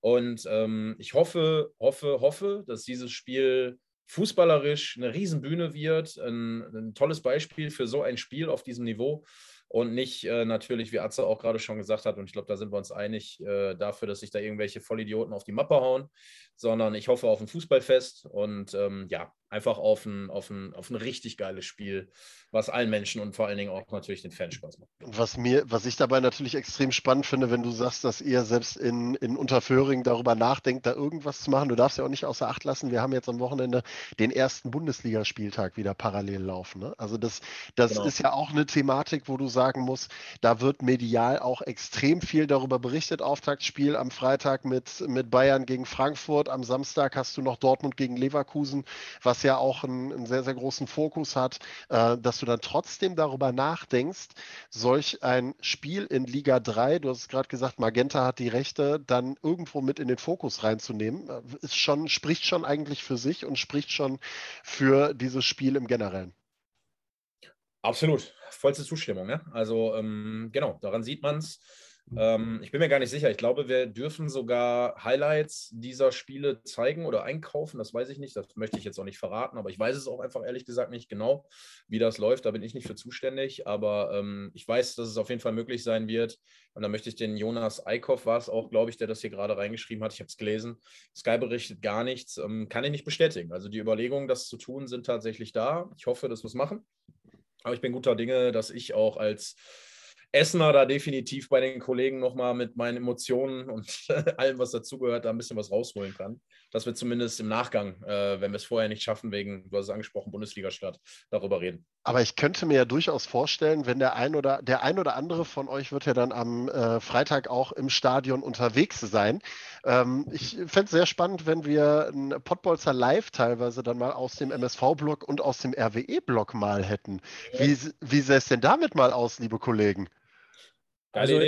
Und ähm, ich hoffe, hoffe, hoffe, dass dieses Spiel fußballerisch eine Riesenbühne wird, ein, ein tolles Beispiel für so ein Spiel auf diesem Niveau und nicht äh, natürlich, wie Atze auch gerade schon gesagt hat, und ich glaube, da sind wir uns einig, äh, dafür, dass sich da irgendwelche Vollidioten auf die Mappe hauen, sondern ich hoffe auf ein Fußballfest und ähm, ja, einfach auf ein, auf, ein, auf ein richtig geiles Spiel, was allen Menschen und vor allen Dingen auch natürlich den Fans Spaß macht. Was, mir, was ich dabei natürlich extrem spannend finde, wenn du sagst, dass ihr selbst in, in Unterföhring darüber nachdenkt, da irgendwas zu machen. Du darfst ja auch nicht außer Acht lassen, wir haben jetzt am Wochenende den ersten Bundesligaspieltag wieder parallel laufen. Ne? Also das, das genau. ist ja auch eine Thematik, wo du sagen musst, da wird medial auch extrem viel darüber berichtet. Auftaktspiel am Freitag mit, mit Bayern gegen Frankfurt, am Samstag hast du noch Dortmund gegen Leverkusen, was ja auch einen, einen sehr, sehr großen Fokus hat, äh, dass du dann trotzdem darüber nachdenkst, solch ein Spiel in Liga 3, du hast gerade gesagt, Magenta hat die Rechte, dann irgendwo mit in den Fokus reinzunehmen, äh, ist schon, spricht schon eigentlich für sich und spricht schon für dieses Spiel im Generellen. Absolut, vollste Zustimmung. Ne? Also ähm, genau, daran sieht man es ähm, ich bin mir gar nicht sicher. Ich glaube, wir dürfen sogar Highlights dieser Spiele zeigen oder einkaufen. Das weiß ich nicht. Das möchte ich jetzt auch nicht verraten. Aber ich weiß es auch einfach ehrlich gesagt nicht genau, wie das läuft. Da bin ich nicht für zuständig. Aber ähm, ich weiß, dass es auf jeden Fall möglich sein wird. Und da möchte ich den Jonas Eickhoff, war es auch, glaube ich, der das hier gerade reingeschrieben hat. Ich habe es gelesen. Sky berichtet gar nichts. Ähm, kann ich nicht bestätigen. Also die Überlegungen, das zu tun, sind tatsächlich da. Ich hoffe, dass wir es machen. Aber ich bin guter Dinge, dass ich auch als Essener da definitiv bei den Kollegen nochmal mit meinen Emotionen und (laughs) allem, was dazugehört, da ein bisschen was rausholen kann. Dass wir zumindest im Nachgang, äh, wenn wir es vorher nicht schaffen, wegen, du hast es angesprochen, Bundesliga-Stadt, darüber reden. Aber ich könnte mir ja durchaus vorstellen, wenn der ein oder der ein oder andere von euch wird ja dann am äh, Freitag auch im Stadion unterwegs sein. Ähm, ich fände es sehr spannend, wenn wir ein Pottbolzer Live teilweise dann mal aus dem MSV-Block und aus dem RWE-Block mal hätten. Wie, wie sähe es denn damit mal aus, liebe Kollegen? also,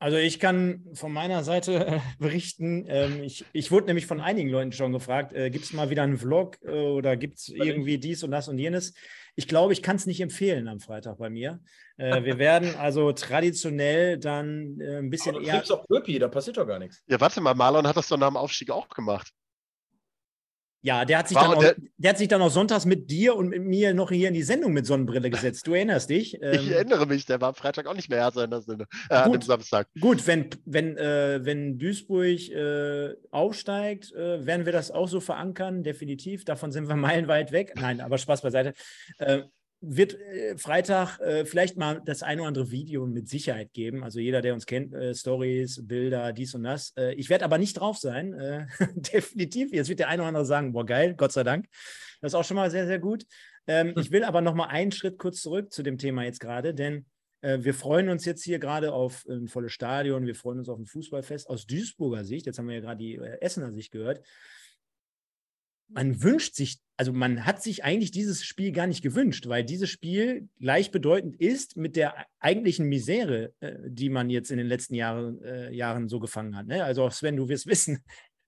Also ich kann von meiner Seite äh, (laughs) berichten, ähm, ich, ich wurde nämlich von einigen Leuten schon gefragt, äh, gibt es mal wieder einen Vlog äh, oder gibt es irgendwie dies und das und jenes? Ich glaube, ich kann es nicht empfehlen am Freitag bei mir. Äh, wir werden also traditionell dann äh, ein bisschen Aber du eher... kriegst doch Röpi, da passiert doch gar nichts. Ja, warte mal, Marlon hat das doch nach dem Aufstieg auch gemacht. Ja, der hat, sich War- dann auch, der- der hat sich dann auch sonntags mit dir und mit mir noch hier in die Sendung mit Sonnenbrille gesetzt. Du erinnerst dich? (laughs) Ich Ähm, erinnere mich, der war am Freitag auch nicht mehr Herr in der Sinne. Äh, an dem Gut. Samstag. Gut, wenn, wenn, äh, wenn Duisburg äh, aufsteigt, äh, werden wir das auch so verankern, definitiv. Davon sind wir (laughs) meilenweit weg. Nein, aber Spaß beiseite. Wird äh, Freitag äh, vielleicht mal das ein oder andere Video mit Sicherheit geben. Also jeder, der uns kennt, äh, Stories, Bilder, dies und das. Ich werde aber nicht drauf sein. (laughs) Definitiv. Jetzt wird der eine oder andere sagen, boah, geil, Gott sei Dank. Das ist auch schon mal sehr, sehr gut. Ähm, Ich will aber noch mal einen Schritt kurz zurück zu dem Thema jetzt gerade, denn wir freuen uns jetzt hier gerade auf ein volles Stadion, wir freuen uns auf ein Fußballfest aus Duisburger Sicht. Jetzt haben wir ja gerade die Essener Sicht gehört. Man wünscht sich, also man hat sich eigentlich dieses Spiel gar nicht gewünscht, weil dieses Spiel gleichbedeutend ist mit der eigentlichen Misere, äh, die man jetzt in den letzten Jahren, äh, Jahren so gefangen hat. Ne? Also Sven, du wirst wissen,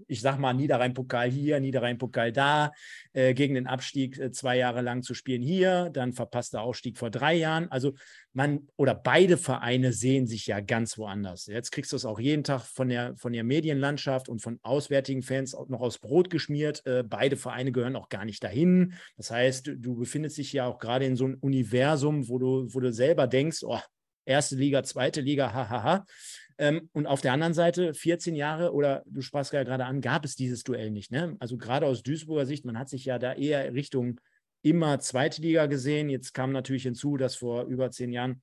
ich sag mal, Niederrhein-Pokal hier, Niederrhein-Pokal da, äh, gegen den Abstieg äh, zwei Jahre lang zu spielen hier, dann verpasster Aufstieg vor drei Jahren. Also man oder beide Vereine sehen sich ja ganz woanders. Jetzt kriegst du es auch jeden Tag von der, von der Medienlandschaft und von auswärtigen Fans noch aus Brot geschmiert. Äh, beide Vereine gehören auch gar nicht dahin. Das heißt, du, befindest dich ja auch gerade in so einem Universum, wo du, wo du selber denkst, oh, erste Liga, zweite Liga, hahaha. Ähm, und auf der anderen Seite, 14 Jahre, oder du sprachst ja gerade an, gab es dieses Duell nicht. Ne? Also gerade aus Duisburger Sicht, man hat sich ja da eher Richtung immer zweite Liga gesehen. Jetzt kam natürlich hinzu, dass vor über zehn Jahren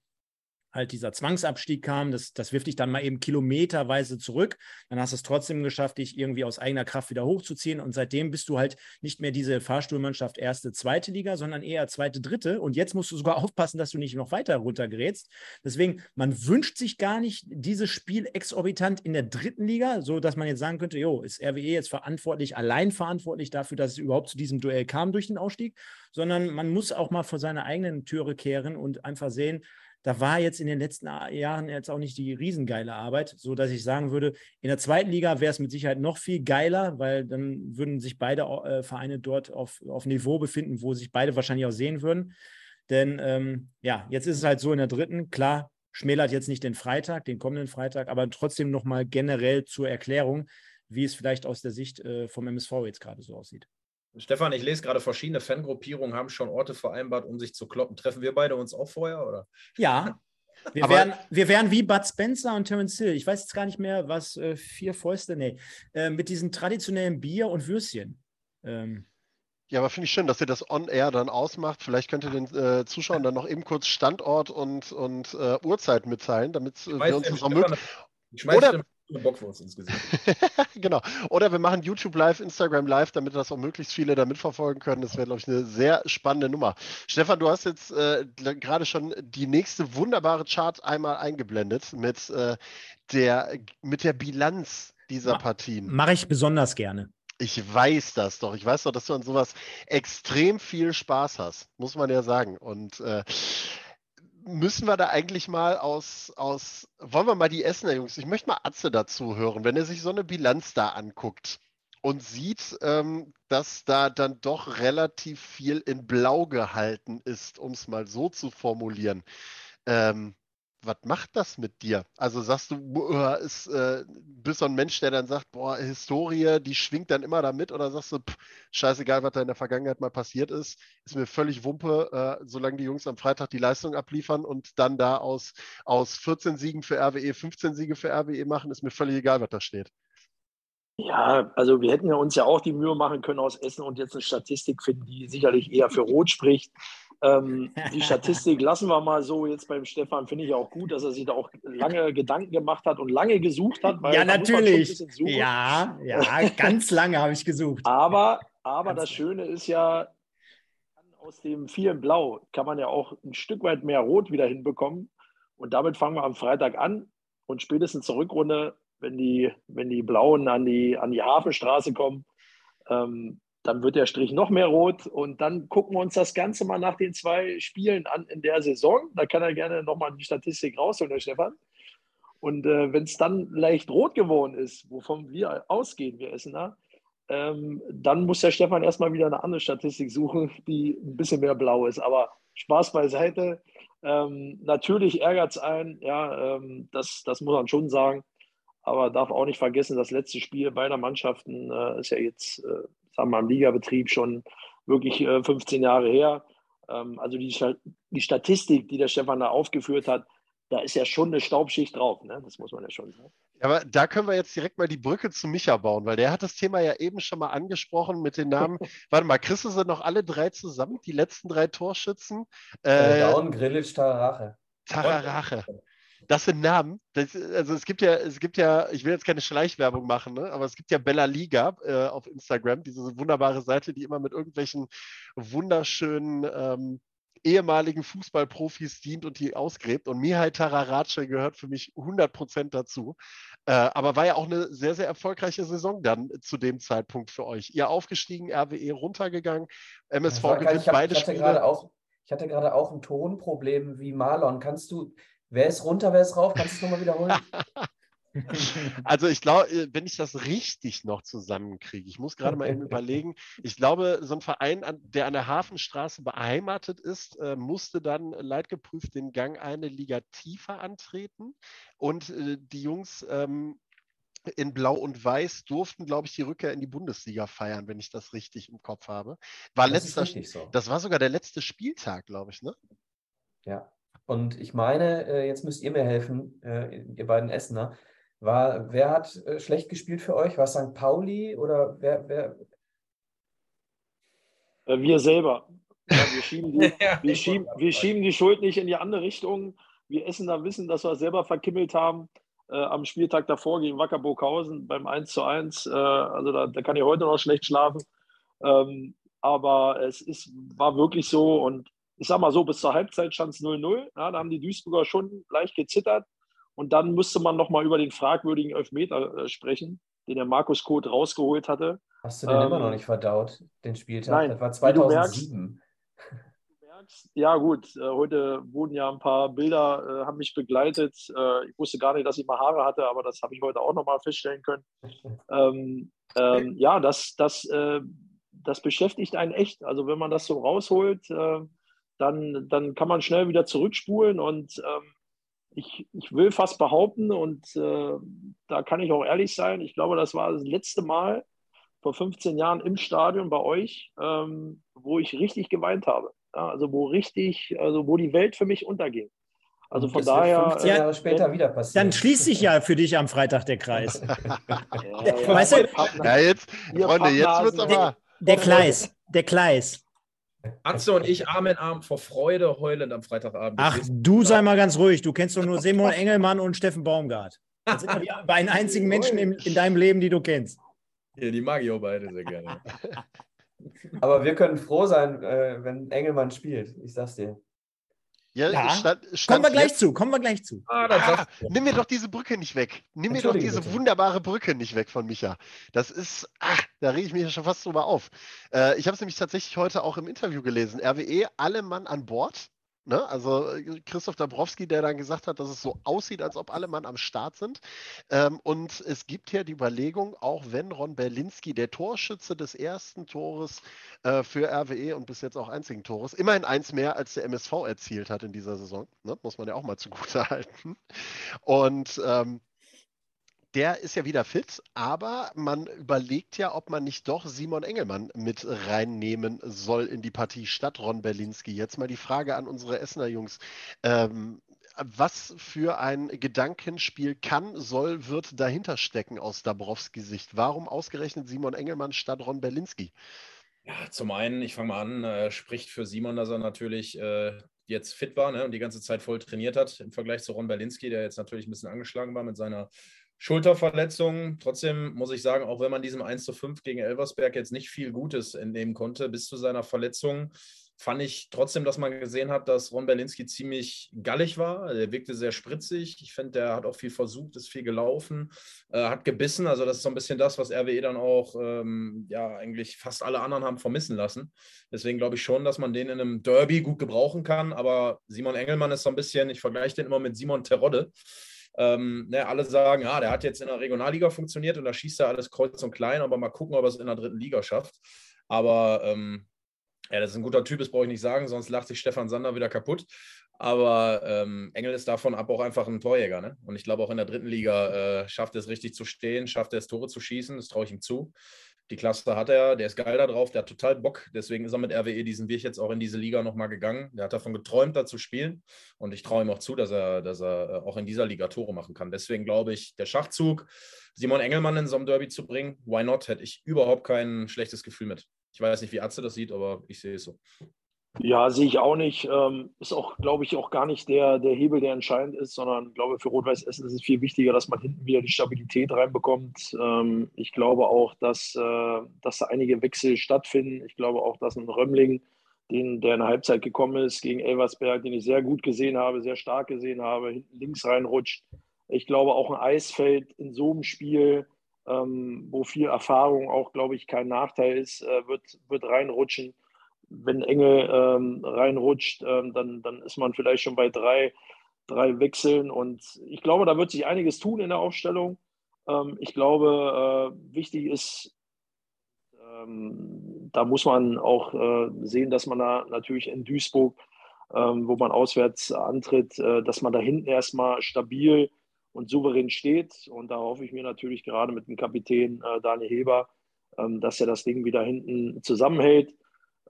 halt dieser Zwangsabstieg kam. Das, das wirft dich dann mal eben kilometerweise zurück. Dann hast du es trotzdem geschafft, dich irgendwie aus eigener Kraft wieder hochzuziehen. Und seitdem bist du halt nicht mehr diese Fahrstuhlmannschaft erste, zweite Liga, sondern eher zweite, dritte. Und jetzt musst du sogar aufpassen, dass du nicht noch weiter runtergerätst. Deswegen, man wünscht sich gar nicht dieses Spiel exorbitant in der dritten Liga, so dass man jetzt sagen könnte, jo, ist RWE jetzt verantwortlich, allein verantwortlich dafür, dass es überhaupt zu diesem Duell kam durch den Ausstieg, sondern man muss auch mal vor seine eigenen Türe kehren und einfach sehen, da war jetzt in den letzten Jahren jetzt auch nicht die riesengeile Arbeit, so dass ich sagen würde, in der zweiten Liga wäre es mit Sicherheit noch viel geiler, weil dann würden sich beide äh, Vereine dort auf, auf Niveau befinden, wo sich beide wahrscheinlich auch sehen würden. Denn ähm, ja, jetzt ist es halt so in der dritten, klar, schmälert jetzt nicht den Freitag, den kommenden Freitag, aber trotzdem nochmal generell zur Erklärung, wie es vielleicht aus der Sicht äh, vom MSV jetzt gerade so aussieht. Stefan, ich lese gerade, verschiedene Fangruppierungen haben schon Orte vereinbart, um sich zu kloppen. Treffen wir beide uns auch vorher, oder? Ja, (laughs) wir, Aber- wären, wir wären wie Bud Spencer und Terence Hill. Ich weiß jetzt gar nicht mehr, was äh, vier Fäuste, nee, äh, mit diesen traditionellen Bier und Würstchen. Ähm, Ja, aber finde ich schön, dass ihr das on-air dann ausmacht. Vielleicht könnt ihr den äh, Zuschauern dann noch eben kurz Standort und, und äh, Uhrzeit mitteilen, damit äh, wir uns das auch möglich. Ich schmeiß Oder- Bockwurst ins Gesicht. (laughs) genau. Oder wir machen YouTube Live, Instagram Live, damit das auch möglichst viele da mitverfolgen können. Das wäre, glaube ich, eine sehr spannende Nummer. Stefan, du hast jetzt äh, gerade schon die nächste wunderbare Chart einmal eingeblendet mit, äh, der, mit der Bilanz dieser Ma- Partien. Mache ich besonders gerne. Ich weiß das doch. Ich weiß doch, dass du an sowas extrem viel Spaß hast, muss man ja sagen. Und äh, müssen wir da eigentlich mal aus, aus, wollen wir mal die Essener Jungs, ich möchte mal Atze dazu hören, wenn er sich so eine Bilanz da anguckt und sieht, ähm, dass da dann doch relativ viel in Blau gehalten ist, um es mal so zu formulieren. Ähm, was macht das mit dir? Also sagst du, boah, ist, äh, bist so ein Mensch, der dann sagt, boah, Historie, die schwingt dann immer da mit, oder sagst du, pff, scheißegal, was da in der Vergangenheit mal passiert ist, ist mir völlig Wumpe, äh, solange die Jungs am Freitag die Leistung abliefern und dann da aus, aus 14 Siegen für RWE 15 Siege für RWE machen, ist mir völlig egal, was da steht. Ja, also wir hätten ja uns ja auch die Mühe machen können aus Essen und jetzt eine Statistik finden, die sicherlich eher für Rot spricht. Ähm, (laughs) die Statistik lassen wir mal so jetzt beim Stefan, finde ich auch gut, dass er sich da auch lange Gedanken gemacht hat und lange gesucht hat. weil ja, natürlich. Ja, ja, ganz (laughs) lange habe ich gesucht. Aber, aber Ganz das Schöne ist ja, aus dem vielen Blau kann man ja auch ein Stück weit mehr Rot wieder hinbekommen. Und damit fangen wir am Freitag an. Und spätestens zur Rückrunde, wenn die, wenn die Blauen an die, an die Hafenstraße kommen, ähm, dann wird der Strich noch mehr rot. Und dann gucken wir uns das Ganze mal nach den zwei Spielen an in der Saison. Da kann er gerne nochmal die Statistik rausholen, der Stefan. Und äh, wenn es dann leicht rot geworden ist, wovon wir ausgehen, wir Essener, ähm, dann muss der Stefan erstmal wieder eine andere Statistik suchen, die ein bisschen mehr blau ist. Aber Spaß beiseite. Ähm, natürlich ärgert es einen, ja, ähm, das, das muss man schon sagen. Aber darf auch nicht vergessen, das letzte Spiel beider Mannschaften äh, ist ja jetzt, äh, sagen wir mal, im Ligabetrieb schon wirklich äh, 15 Jahre her. Ähm, also die, die Statistik, die der Stefan da aufgeführt hat, da ist ja schon eine Staubschicht drauf, ne? das muss man ja schon sagen. Aber da können wir jetzt direkt mal die Brücke zu Micha bauen, weil der hat das Thema ja eben schon mal angesprochen mit den Namen. (laughs) Warte mal, kriegst du sie noch alle drei zusammen, die letzten drei Torschützen? Äh, Down, Grilic, Tararache. Tararache. Das sind Namen. Das, also es gibt ja, es gibt ja, ich will jetzt keine Schleichwerbung machen, ne? aber es gibt ja Bella Liga äh, auf Instagram, diese wunderbare Seite, die immer mit irgendwelchen wunderschönen ähm, ehemaligen Fußballprofis dient und die ausgräbt. Und Mihai Tararace gehört für mich 100 Prozent dazu. Äh, aber war ja auch eine sehr, sehr erfolgreiche Saison dann zu dem Zeitpunkt für euch. Ihr aufgestiegen, RWE runtergegangen, MSV gewinnt beide ich hatte Spiele. Auch, ich hatte gerade auch ein Tonproblem wie Marlon. Kannst du, wer ist runter, wer ist rauf? Kannst du es nochmal wiederholen? (laughs) Also ich glaube, äh, wenn ich das richtig noch zusammenkriege, ich muss gerade mal eben (laughs) überlegen, ich glaube, so ein Verein, der an der Hafenstraße beheimatet ist, äh, musste dann leidgeprüft den Gang eine Liga tiefer antreten und äh, die Jungs ähm, in Blau und Weiß durften, glaube ich, die Rückkehr in die Bundesliga feiern, wenn ich das richtig im Kopf habe. War Das letzter, so. das war sogar der letzte Spieltag, glaube ich, ne? Ja. Und ich meine, äh, jetzt müsst ihr mir helfen, äh, ihr beiden Essener. War, wer hat äh, schlecht gespielt für euch? War es St. Pauli oder wer, wer? Wir selber. Ja, wir, schieben die, (laughs) Ja, wir, schieben, wir schieben die Schuld nicht in die andere Richtung. Wir Essener wissen, dass wir selber verkimmelt haben. Äh, am Spieltag davor gegen Wacker Burghausen beim 1 zu 1. Äh, also da, da kann ich heute noch schlecht schlafen. Ähm, aber es ist, war wirklich so. Und ich sag mal so, bis zur Halbzeit stand es 0-0. Ja, da haben die Duisburger schon leicht gezittert. Und dann müsste man nochmal über den fragwürdigen Elfmeter äh, sprechen, den der Markus Koth rausgeholt hatte. Hast du den immer Ähm, noch nicht verdaut, den Spieltag? nein, das war wie du merkst- 2007. Du merkst, Ja, gut, äh, heute wurden ja ein paar Bilder, äh, haben mich begleitet. Äh, ich wusste gar nicht, dass ich mal Haare hatte, aber das habe ich heute auch nochmal feststellen können. (laughs) Ähm, ähm, ja, das, das, das beschäftigt einen echt. Also, wenn man das so rausholt, dann, dann kann man schnell wieder zurückspulen und ähm, ich, ich will fast behaupten, und äh, da kann ich auch ehrlich sein, ich glaube, das war das letzte Mal vor 15 Jahren im Stadion bei euch, ähm, wo ich richtig geweint habe. Ja, also wo richtig, also wo die Welt für mich unterging. Also von das wird daher. 15 äh, Jahre später wenn- wieder passieren. Dann schließt sich ja für dich am Freitag der Kreis. (laughs) (laughs) Ja, Weißt du- Ja, jetzt, Freunde, jetzt wird's aber. Der Kleis, der Kleis. Atze und ich Arm in Arm vor Freude heulend am Freitagabend. Ach, du sei mal ganz ruhig. Du kennst doch nur Simon (laughs) Engelmann und Steffen Baumgart. Das sind doch die beiden einzigen Menschen in, in deinem Leben, die du kennst. Hier, die mag ich auch beide sehr gerne. (laughs) Aber wir können froh sein, äh, wenn Engelmann spielt. Ich sag's dir. Ja, Ja. Stand, Kommen stand wir gleich jetzt- zu, kommen wir gleich zu. Ah, Ah, nimm mir doch diese Brücke nicht weg. Nimm mir doch diese bitte. wunderbare Brücke nicht weg von Micha. Das ist, ah, da rege ich mich ja schon fast drüber auf. Äh, ich habe es nämlich tatsächlich heute auch im Interview gelesen. RWE, alle Mann an Bord. Ne? Also äh, Christoph Dabrowski, der dann gesagt hat, dass es so aussieht, als ob alle Mann am Start sind. Ähm, und es gibt hier die Überlegung, auch wenn Ron Berlinski, der Torschütze des ersten Tores äh, für RWE und bis jetzt auch einzigen Tores, immerhin eins mehr als der MSV erzielt hat in dieser Saison, ne? muss man ja auch mal zugute halten. Und ähm, der ist ja wieder fit, aber man überlegt ja, ob man nicht doch Simon Engelmann mit reinnehmen soll in die Partie statt Ron Berlinski. Jetzt mal die Frage an unsere Essener Jungs. Ähm, was für ein Gedankenspiel kann, soll, wird dahinter stecken aus Dabrowskis Sicht? Warum ausgerechnet Simon Engelmann statt Ron Berlinski? Ja, zum einen, ich fange mal an, äh, spricht für Simon, dass er natürlich äh, jetzt fit war ne, und die ganze Zeit voll trainiert hat im Vergleich zu Ron Berlinski, der jetzt natürlich ein bisschen angeschlagen war mit seiner Schulterverletzung. Trotzdem muss ich sagen, auch wenn man diesem 1 zu 5 gegen Elversberg jetzt nicht viel Gutes entnehmen konnte, bis zu seiner Verletzung, fand ich trotzdem, dass man gesehen hat, dass Ron Berlinski ziemlich gallig war. Er wirkte sehr spritzig. Ich finde, der hat auch viel versucht, ist viel gelaufen, äh, hat gebissen. Also das ist so ein bisschen das, was RWE dann auch, ähm, ja, eigentlich fast alle anderen haben vermissen lassen. Deswegen glaube ich schon, dass man den in einem Derby gut gebrauchen kann. Aber Simon Engelmann ist so ein bisschen, ich vergleiche den immer mit Simon Terodde. Ähm, ne, alle sagen, ja, der hat jetzt in der Regionalliga funktioniert und da schießt er alles kreuz und klein, aber mal gucken, ob er es in der dritten Liga schafft. Aber ähm, ja, das ist ein guter Typ, das brauche ich nicht sagen, sonst lacht sich Stefan Sander wieder kaputt. Aber ähm, Engel ist davon ab auch einfach ein Torjäger. Ne? Und ich glaube, auch in der dritten Liga äh, schafft er es richtig zu stehen, schafft er es Tore zu schießen, das traue ich ihm zu. Die Klasse hat er, der ist geil da drauf, der hat total Bock. Deswegen ist er mit RWE diesen Weg jetzt auch in diese Liga nochmal gegangen. Der hat davon geträumt, da zu spielen. Und ich traue ihm auch zu, dass er, dass er äh, auch in dieser Liga Tore machen kann. Deswegen glaube ich, der Schachzug, Simon Engelmann in so einem Derby zu bringen, why not, hätte ich überhaupt kein schlechtes Gefühl mit. Ich weiß nicht, wie Atze das sieht, aber ich sehe es so. Ja, sehe ich auch nicht. Ähm, ist auch, glaube ich, auch gar nicht der, der Hebel, der entscheidend ist, sondern ich glaube, für Rot-Weiß Essen ist es viel wichtiger, dass man hinten wieder die Stabilität reinbekommt. Ähm, ich glaube auch, dass, äh, dass da einige Wechsel stattfinden. Ich glaube auch, dass ein Römmling, den, der in der Halbzeit gekommen ist, gegen Elversberg, den ich sehr gut gesehen habe, sehr stark gesehen habe, hinten links reinrutscht. Ich glaube auch ein Eisfeld in so einem Spiel, ähm, wo viel Erfahrung auch, glaube ich, kein Nachteil ist, äh, wird, wird reinrutschen wenn Engel ähm, reinrutscht, ähm, dann, dann ist man vielleicht schon bei drei, drei Wechseln. Und ich glaube, da wird sich einiges tun in der Aufstellung. Ähm, ich glaube, äh, wichtig ist, ähm, da muss man auch äh, sehen, dass man da natürlich in Duisburg, ähm, wo man auswärts antritt, äh, dass man da hinten erstmal stabil und souverän steht. Und da hoffe ich mir natürlich gerade mit dem Kapitän äh, Daniel Heber, ähm, dass er das Ding wieder hinten zusammenhält.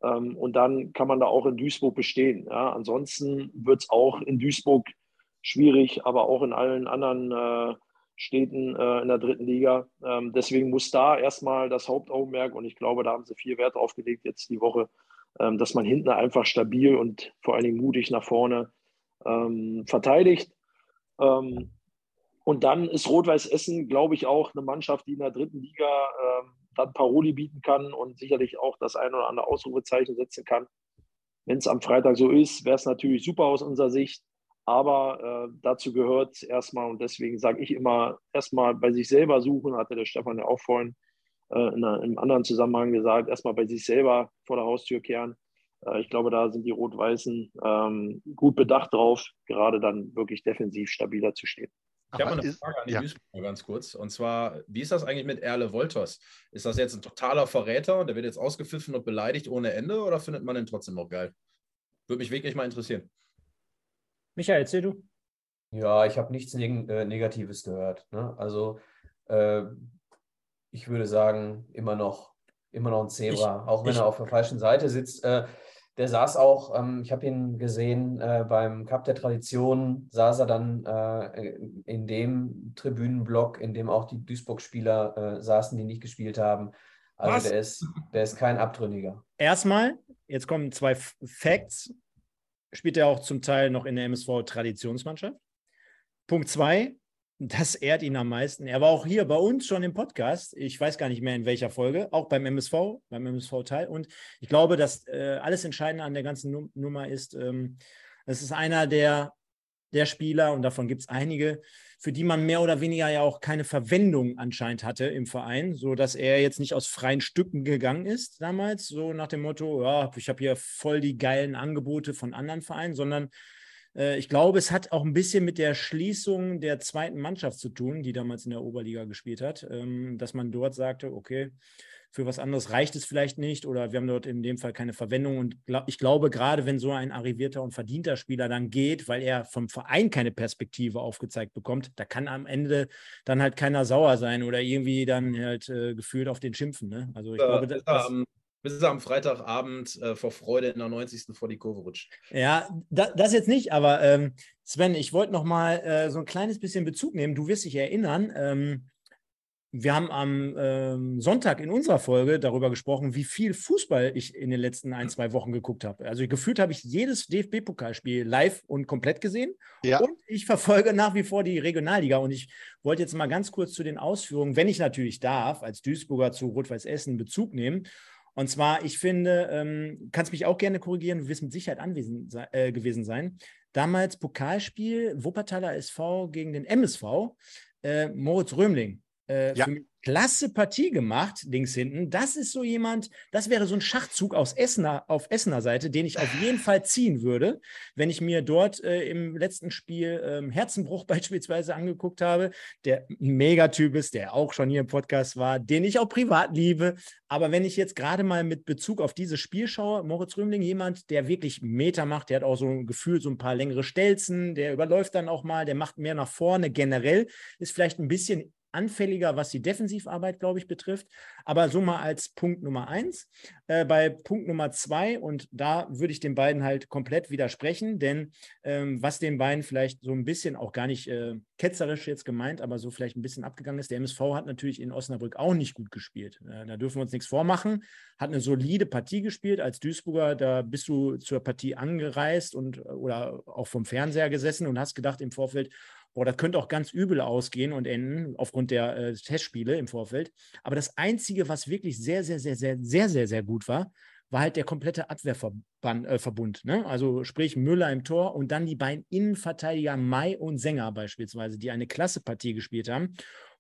Ähm, und dann kann man da auch in Duisburg bestehen. Ja. Ansonsten wird es auch in Duisburg schwierig, aber auch in allen anderen äh, Städten äh, in der dritten Liga. Ähm, deswegen muss da erstmal das Hauptaugenmerk, und ich glaube, da haben sie viel Wert drauf gelegt jetzt die Woche, ähm, dass man hinten einfach stabil und vor allen Dingen mutig nach vorne ähm, verteidigt. Ähm, und dann ist Rot-Weiß Essen, glaube ich, auch eine Mannschaft, die in der dritten Liga ähm, dann Paroli bieten kann und sicherlich auch das ein oder andere Ausrufezeichen setzen kann. Wenn es am Freitag so ist, wäre es natürlich super aus unserer Sicht. Aber äh, dazu gehört erstmal, und deswegen sage ich immer, erstmal bei sich selber suchen, hatte der Stefan ja auch vorhin äh, in einem anderen Zusammenhang gesagt, erstmal bei sich selber vor der Haustür kehren. Äh, ich glaube, da sind die Rot-Weißen ähm, gut bedacht drauf, gerade dann wirklich defensiv stabiler zu stehen. Ich habe eine Frage an die ja. Duisburger ganz kurz. Und zwar, wie ist das eigentlich mit Erle Wolters? Ist das jetzt ein totaler Verräter und der wird jetzt ausgepfiffen und beleidigt ohne Ende oder findet man den trotzdem noch geil? Würde mich wirklich mal interessieren. Michael, erzähl du. Ja, ich habe nichts Neg äh, Negatives gehört. Ne? Also, äh, ich würde sagen, immer noch, immer noch ein Zebra, ich, auch wenn ich, er auf der falschen Seite sitzt. Äh, der saß auch, ähm, ich habe ihn gesehen, äh, beim Cup der Tradition saß er dann äh, in dem Tribünenblock, in dem auch die Duisburg-Spieler äh, saßen, die nicht gespielt haben. Also der ist, der ist kein Abtrünniger. Erstmal, jetzt kommen zwei Facts. Spielt er auch zum Teil noch in der MSV-Traditionsmannschaft. Punkt zwei, das ehrt ihn am meisten. Er war auch hier bei uns schon im Podcast. Ich weiß gar nicht mehr in welcher Folge, auch beim MSV, beim MSV-Teil. Und ich glaube, dass äh, alles Entscheidende an der ganzen Nummer ist, ähm, es ist einer der, der Spieler, und davon gibt es einige, für die man mehr oder weniger ja auch keine Verwendung anscheinend hatte im Verein, sodass er jetzt nicht aus freien Stücken gegangen ist damals, so nach dem Motto, ja, ich habe hier voll die geilen Angebote von anderen Vereinen, sondern ich glaube, es hat auch ein bisschen mit der Schließung der zweiten Mannschaft zu tun, die damals in der Oberliga gespielt hat, ähm, dass man dort sagte, okay, für was anderes reicht es vielleicht nicht oder wir haben dort in dem Fall keine Verwendung. Und ich glaube, gerade wenn so ein arrivierter und verdienter Spieler dann geht, weil er vom Verein keine Perspektive aufgezeigt bekommt, da kann am Ende dann halt keiner sauer sein oder irgendwie dann halt äh, gefühlt auf den schimpfen. Ne? Also ich ja, glaube, das, das, bis er am Freitagabend äh, vor Freude in der 90. vor die Kurve rutscht. Ja, da, das jetzt nicht, aber ähm, Sven, ich wollte noch mal äh, so ein kleines bisschen Bezug nehmen. Du wirst dich erinnern, ähm, wir haben am ähm, Sonntag in unserer Folge darüber gesprochen, wie viel Fußball ich in den letzten ein, zwei Wochen geguckt habe. Also gefühlt habe ich jedes DFB-Pokalspiel live und komplett gesehen. Ja. Und ich verfolge nach wie vor die Regionalliga. Und ich wollte jetzt mal ganz kurz zu den Ausführungen, wenn ich natürlich darf, als Duisburger zu Rot-Weiß Essen Bezug nehmen. Und zwar, ich finde, ähm, kannst mich auch gerne korrigieren, du wirst mit Sicherheit anwesend äh, gewesen sein. Damals Pokalspiel Wuppertaler SV gegen den MSV, äh, Moritz Römling. Äh, Ja. klasse Partie gemacht, links hinten. Das ist so jemand, das wäre so ein Schachzug aus Essener, auf Essener Seite, den ich auf jeden Fall ziehen würde, wenn ich mir dort äh, im letzten Spiel ähm, Herzenbruch (laughs) beispielsweise angeguckt habe, der ein Megatyp ist, der auch schon hier im Podcast war, den ich auch privat liebe. Aber wenn ich jetzt gerade mal mit Bezug auf dieses Spiel schaue, Moritz Römling, jemand, der wirklich Meter macht, der hat auch so ein Gefühl, so ein paar längere Stelzen, der überläuft dann auch mal, der macht mehr nach vorne generell, ist vielleicht ein bisschen anfälliger, was die Defensivarbeit, glaube ich, betrifft. Aber so mal als Punkt Nummer eins. Äh, bei Punkt Nummer zwei, und da würde ich den beiden halt komplett widersprechen, denn ähm, was den beiden vielleicht so ein bisschen auch gar nicht äh, ketzerisch jetzt gemeint, aber so vielleicht ein bisschen abgegangen ist, der MSV hat natürlich in Osnabrück auch nicht gut gespielt. Äh, da dürfen wir uns nichts vormachen. Hat eine solide Partie gespielt als Duisburger. Da bist du zur Partie angereist und oder auch vom Fernseher gesessen und hast gedacht im Vorfeld, boah, das könnte auch ganz übel ausgehen und enden aufgrund der äh, Testspiele im Vorfeld. Aber das Einzige, was wirklich sehr, sehr, sehr, sehr, sehr, sehr, sehr gut war, war halt der komplette Abwehrverbund. Äh, Verbund, ne? Also sprich Müller im Tor und dann die beiden Innenverteidiger Mai und Sänger beispielsweise, die eine klasse Partie gespielt haben.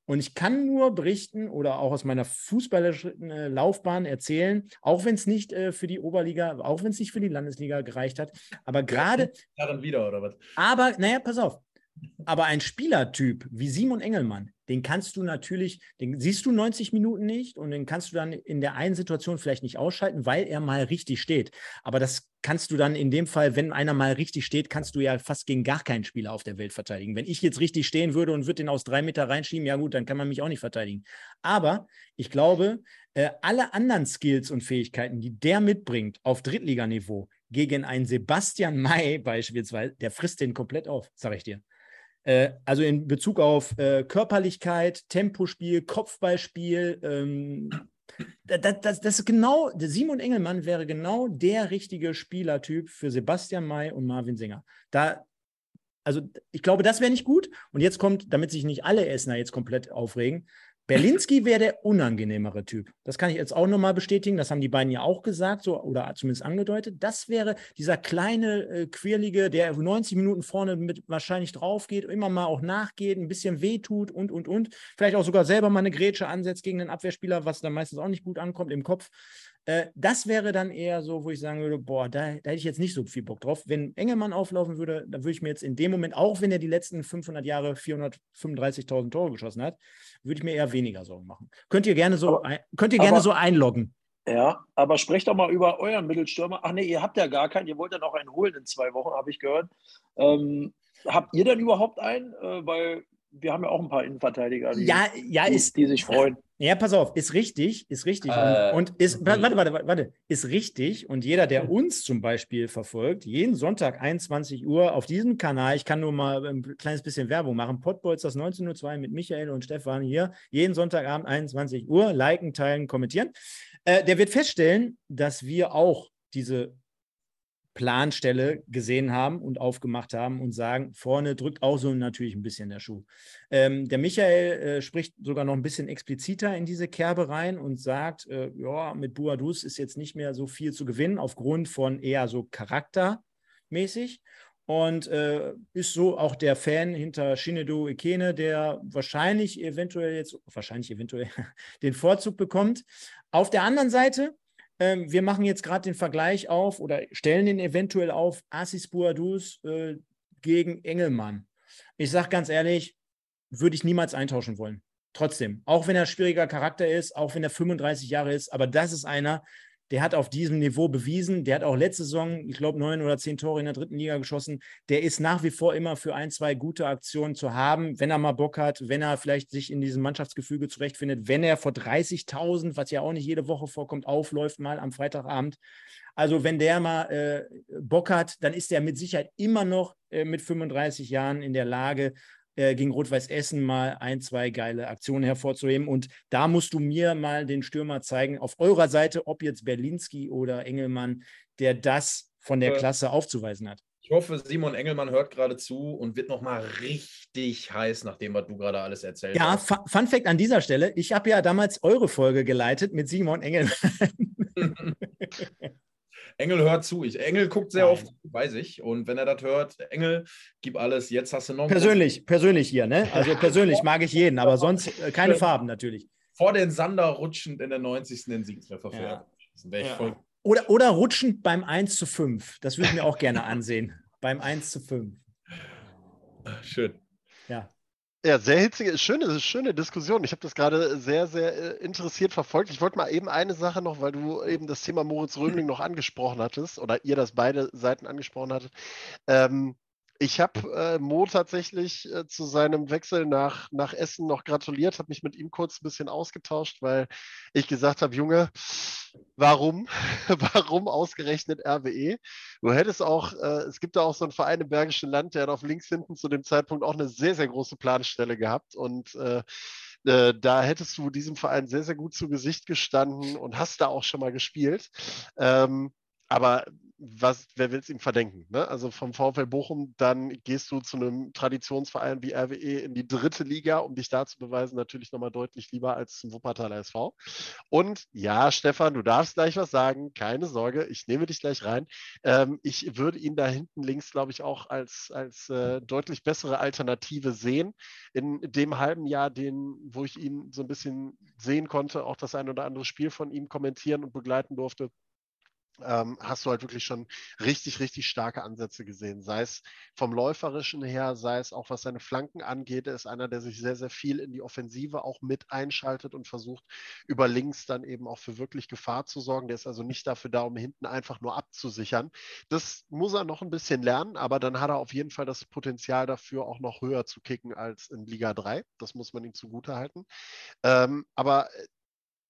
Und ich kann nur berichten oder auch aus meiner fußballerischen äh, Laufbahn erzählen, auch wenn es nicht äh, für die Oberliga, auch wenn es nicht für die Landesliga gereicht hat, aber gerade, Darin wieder, oder was? aber, naja, pass auf. Aber ein Spielertyp wie Simon Engelmann, den kannst du natürlich, den siehst du 90 Minuten nicht und den kannst du dann in der einen Situation vielleicht nicht ausschalten, weil er mal richtig steht. Aber das kannst du dann in dem Fall, wenn einer mal richtig steht, kannst du ja fast gegen gar keinen Spieler auf der Welt verteidigen. Wenn ich jetzt richtig stehen würde und würde den aus drei Meter reinschieben, ja gut, dann kann man mich auch nicht verteidigen. Aber ich glaube, äh, alle anderen Skills und Fähigkeiten, die der mitbringt auf Drittliganiveau gegen einen Sebastian May beispielsweise, der frisst den komplett auf, sage ich dir. Äh, also in Bezug auf äh, Körperlichkeit, Tempospiel, Kopfballspiel, ähm, das, das, das ist genau, Simon Engelmann wäre genau der richtige Spielertyp für Sebastian May und Marvin Singer. Da, also ich glaube, das wäre nicht gut. Und jetzt kommt, damit sich nicht alle Essener jetzt komplett aufregen, Berlinski wäre der unangenehmere Typ. Das kann ich jetzt auch nochmal bestätigen. Das haben die beiden ja auch gesagt, so, oder zumindest angedeutet. Das wäre dieser kleine, äh, quirlige, der 90 Minuten vorne mit wahrscheinlich drauf geht, immer mal auch nachgeht, ein bisschen wehtut und, und, und. Vielleicht auch sogar selber mal eine Grätsche ansetzt gegen den Abwehrspieler, was dann meistens auch nicht gut ankommt im Kopf. Äh, das wäre dann eher so, wo ich sagen würde, boah, da, da hätte ich jetzt nicht so viel Bock drauf. Wenn Engelmann auflaufen würde, dann würde ich mir jetzt in dem Moment, auch wenn er die letzten 500 Jahre 435.000 Tore geschossen hat, würde ich mir eher weniger Sorgen machen. Könnt ihr gerne so, Aber- könnt ihr gerne aber- so einloggen? Ja, aber sprecht doch mal über euren Mittelstürmer. Ach nee, ihr habt ja gar keinen. Ihr wollt ja noch einen holen in zwei Wochen, habe ich gehört. Ähm, habt ihr denn überhaupt einen? Äh, weil wir haben ja auch ein paar Innenverteidiger, die, Ja, ja, die, ist, die sich freuen. Ja, pass auf, ist richtig, ist richtig. Äh, und, und ist, mhm. warte, warte, warte, warte, ist richtig. Und jeder, der uns zum Beispiel verfolgt, jeden Sonntag 21 Uhr auf diesem Kanal, ich kann nur mal ein kleines bisschen Werbung machen, Podbolzers 19.02 mit Michael und Stefan hier, jeden Sonntagabend 21 Uhr, liken, teilen, kommentieren. Äh, der wird feststellen, dass wir auch diese Planstelle gesehen haben und aufgemacht haben und sagen, vorne drückt auch so natürlich ein bisschen der Schuh. Ähm, der Michael äh, spricht sogar noch ein bisschen expliziter in diese Kerbe rein und sagt, äh, ja, mit Buadus ist jetzt nicht mehr so viel zu gewinnen, aufgrund von eher so charaktermäßig. Und äh, ist so auch der Fan hinter Shinedo Ikene, der wahrscheinlich eventuell jetzt, wahrscheinlich eventuell (laughs) den Vorzug bekommt. Auf der anderen Seite, ähm, wir machen jetzt gerade den Vergleich auf oder stellen den eventuell auf Assis Buadus äh, gegen Engelmann. Ich sage ganz ehrlich, würde ich niemals eintauschen wollen. Trotzdem, auch wenn er schwieriger Charakter ist, auch wenn er 35 Jahre ist, aber das ist einer, der hat auf diesem Niveau bewiesen. Der hat auch letzte Saison, ich glaube, neun oder zehn Tore in der dritten Liga geschossen. Der ist nach wie vor immer für ein, zwei gute Aktionen zu haben, wenn er mal Bock hat, wenn er vielleicht sich in diesem Mannschaftsgefüge zurechtfindet, wenn er vor 30.000, was ja auch nicht jede Woche vorkommt, aufläuft, mal am Freitagabend. Also wenn der mal äh, Bock hat, dann ist er mit Sicherheit immer noch äh, mit 35 Jahren in der Lage, äh, gegen Rot-Weiß Essen mal ein, zwei geile Aktionen hervorzuheben. Und da musst du mir mal den Stürmer zeigen, auf eurer Seite, ob jetzt Berlinski oder Engelmann, der das von der Äh, Klasse aufzuweisen hat. Ich hoffe, Simon Engelmann hört gerade zu und wird nochmal richtig heiß, nachdem was du gerade alles erzählt Ja, hast. Fu- Fun Fact an dieser Stelle: Ich habe ja damals eure Folge geleitet mit Simon Engelmann. (laughs) (laughs) Engel hört zu. Ich, Engel guckt sehr Nein. oft, weiß ich. Und wenn er das hört, Engel, gib alles, jetzt hast du noch. Persönlich, persönlich hier, ne? Also persönlich mag ich jeden, aber sonst äh, keine Farben natürlich. Vor den Sander rutschend in der 90. den Siegtreffer für Ja. Oder, oder rutschend beim 1 zu 5. Das würde ich mir auch gerne ansehen. beim 1 zu 5. Schön. Ja. Sehr hitzige, schöne, schöne Diskussion. Ich habe das gerade sehr, sehr äh, interessiert verfolgt. Ich wollte mal eben eine Sache noch, weil du eben das Thema Moritz Römling noch angesprochen hattest oder ihr das beide Seiten angesprochen hattet. Ähm, ich habe äh, Mo tatsächlich äh, zu seinem Wechsel nach, nach Essen noch gratuliert, habe mich mit ihm kurz ein bisschen ausgetauscht, weil ich gesagt habe, Junge, warum? (laughs) warum ausgerechnet RWE? Du hättest auch, äh, es gibt da auch so einen Verein im Bergischen Land, der hat auf links hinten zu dem Zeitpunkt auch eine sehr, sehr große Planstelle gehabt und äh, äh, da hättest du diesem Verein sehr, sehr gut zu Gesicht gestanden und hast da auch schon mal gespielt. Ähm, aber was, wer will es ihm verdenken? Ne? Also vom VfL Bochum, dann gehst du zu einem Traditionsverein wie RWE in die dritte Liga, um dich da zu beweisen, natürlich nochmal deutlich lieber als zum Wuppertaler SV. Und ja, Stefan, du darfst gleich was sagen, keine Sorge, ich nehme dich gleich rein. Ähm, ich würde ihn da hinten links, glaube ich, auch als, als äh, deutlich bessere Alternative sehen. In dem halben Jahr, den, wo ich ihn so ein bisschen sehen konnte, auch das ein oder andere Spiel von ihm kommentieren und begleiten durfte, ähm, hast du halt wirklich schon richtig, richtig starke Ansätze gesehen. Sei es vom Läuferischen her, sei es auch was seine Flanken angeht. Er ist einer, der sich sehr, sehr viel in die Offensive auch mit einschaltet und versucht, über links dann eben auch für wirklich Gefahr zu sorgen. Der ist also nicht dafür da, um hinten einfach nur abzusichern. Das muss er noch ein bisschen lernen, aber dann hat er auf jeden Fall das Potenzial dafür, auch noch höher zu kicken als in Liga 3. Das muss man ihm zugutehalten. Ähm, aber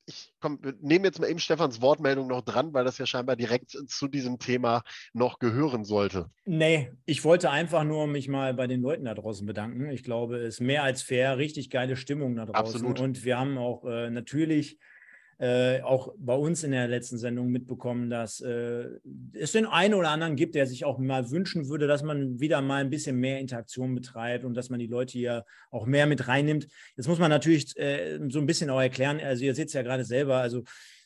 ich nehmen jetzt mal eben Stefans Wortmeldung noch dran, weil das ja scheinbar direkt zu diesem Thema noch gehören sollte. Nee, ich wollte einfach nur mich mal bei den Leuten da draußen bedanken. Ich glaube, es ist mehr als fair, richtig geile Stimmung da draußen. Absolut. Und wir haben auch äh, natürlich äh, auch bei uns in der letzten Sendung mitbekommen, dass äh, es den einen oder anderen gibt, der sich auch mal wünschen würde, dass man wieder mal ein bisschen mehr Interaktion betreibt und dass man die Leute hier auch mehr mit reinnimmt. Jetzt muss man natürlich äh, so ein bisschen auch erklären, also ihr seht es ja gerade selber, also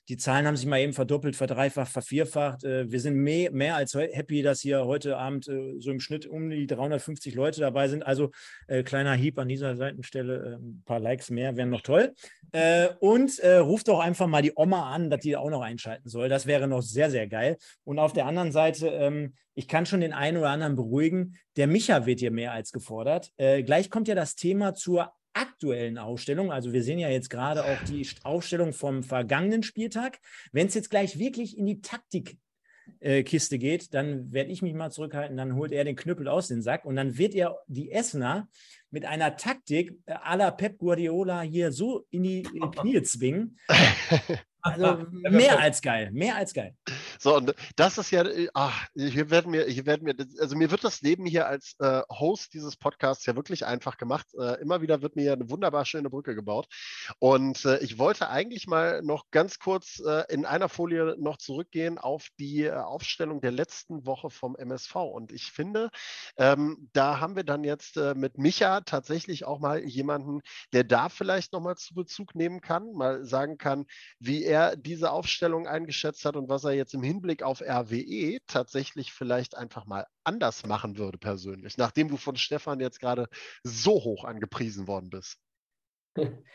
die Zahlen haben sich mal eben verdoppelt, verdreifacht, vervierfacht. Äh, Wir sind mehr, mehr als happy, dass hier heute Abend äh, so im Schnitt um die 350 Leute dabei sind. Also äh, kleiner Hieb an dieser Seitenstelle, äh, ein paar Likes mehr wären noch toll. Äh, Und äh, ruft doch einfach mal die Oma an, dass die auch noch einschalten soll. Das wäre noch sehr, sehr geil. Und auf der anderen Seite, ähm, ich kann schon den einen oder anderen beruhigen. Der Micha wird hier mehr als gefordert. Äh, Gleich kommt ja das Thema zur aktuellen Ausstellung. Also wir sehen ja jetzt gerade auch die Aufstellung vom vergangenen Spieltag. Wenn es jetzt gleich wirklich in die Taktik äh, Kiste geht, dann werde ich mich mal zurückhalten, dann holt er den Knüppel aus dem Sack und dann wird er die Essener mit einer Taktik äh, à la Pep Guardiola hier so in die in die Knie (laughs) zwingen. (laughs) Also mehr als geil, mehr als geil. So, und das ist ja, äh, ach, hier werden mir, hier werden mir, also mir wird das Leben hier als äh, Host dieses Podcasts ja wirklich einfach gemacht. Äh, immer wieder wird mir ja eine wunderbar schöne Brücke gebaut. Und äh, ich wollte eigentlich mal noch ganz kurz äh, in einer Folie noch zurückgehen auf die äh, Aufstellung der letzten Woche vom MSV. Und ich finde, ähm, da haben wir dann jetzt mit Micha tatsächlich auch mal jemanden, der da vielleicht nochmal zu Bezug nehmen kann, mal sagen kann, wie er diese Aufstellung eingeschätzt hat und was er jetzt im Hinblick auf RWE tatsächlich vielleicht einfach mal anders machen würde persönlich, nachdem du von Stefan jetzt gerade so hoch angepriesen worden bist. (laughs)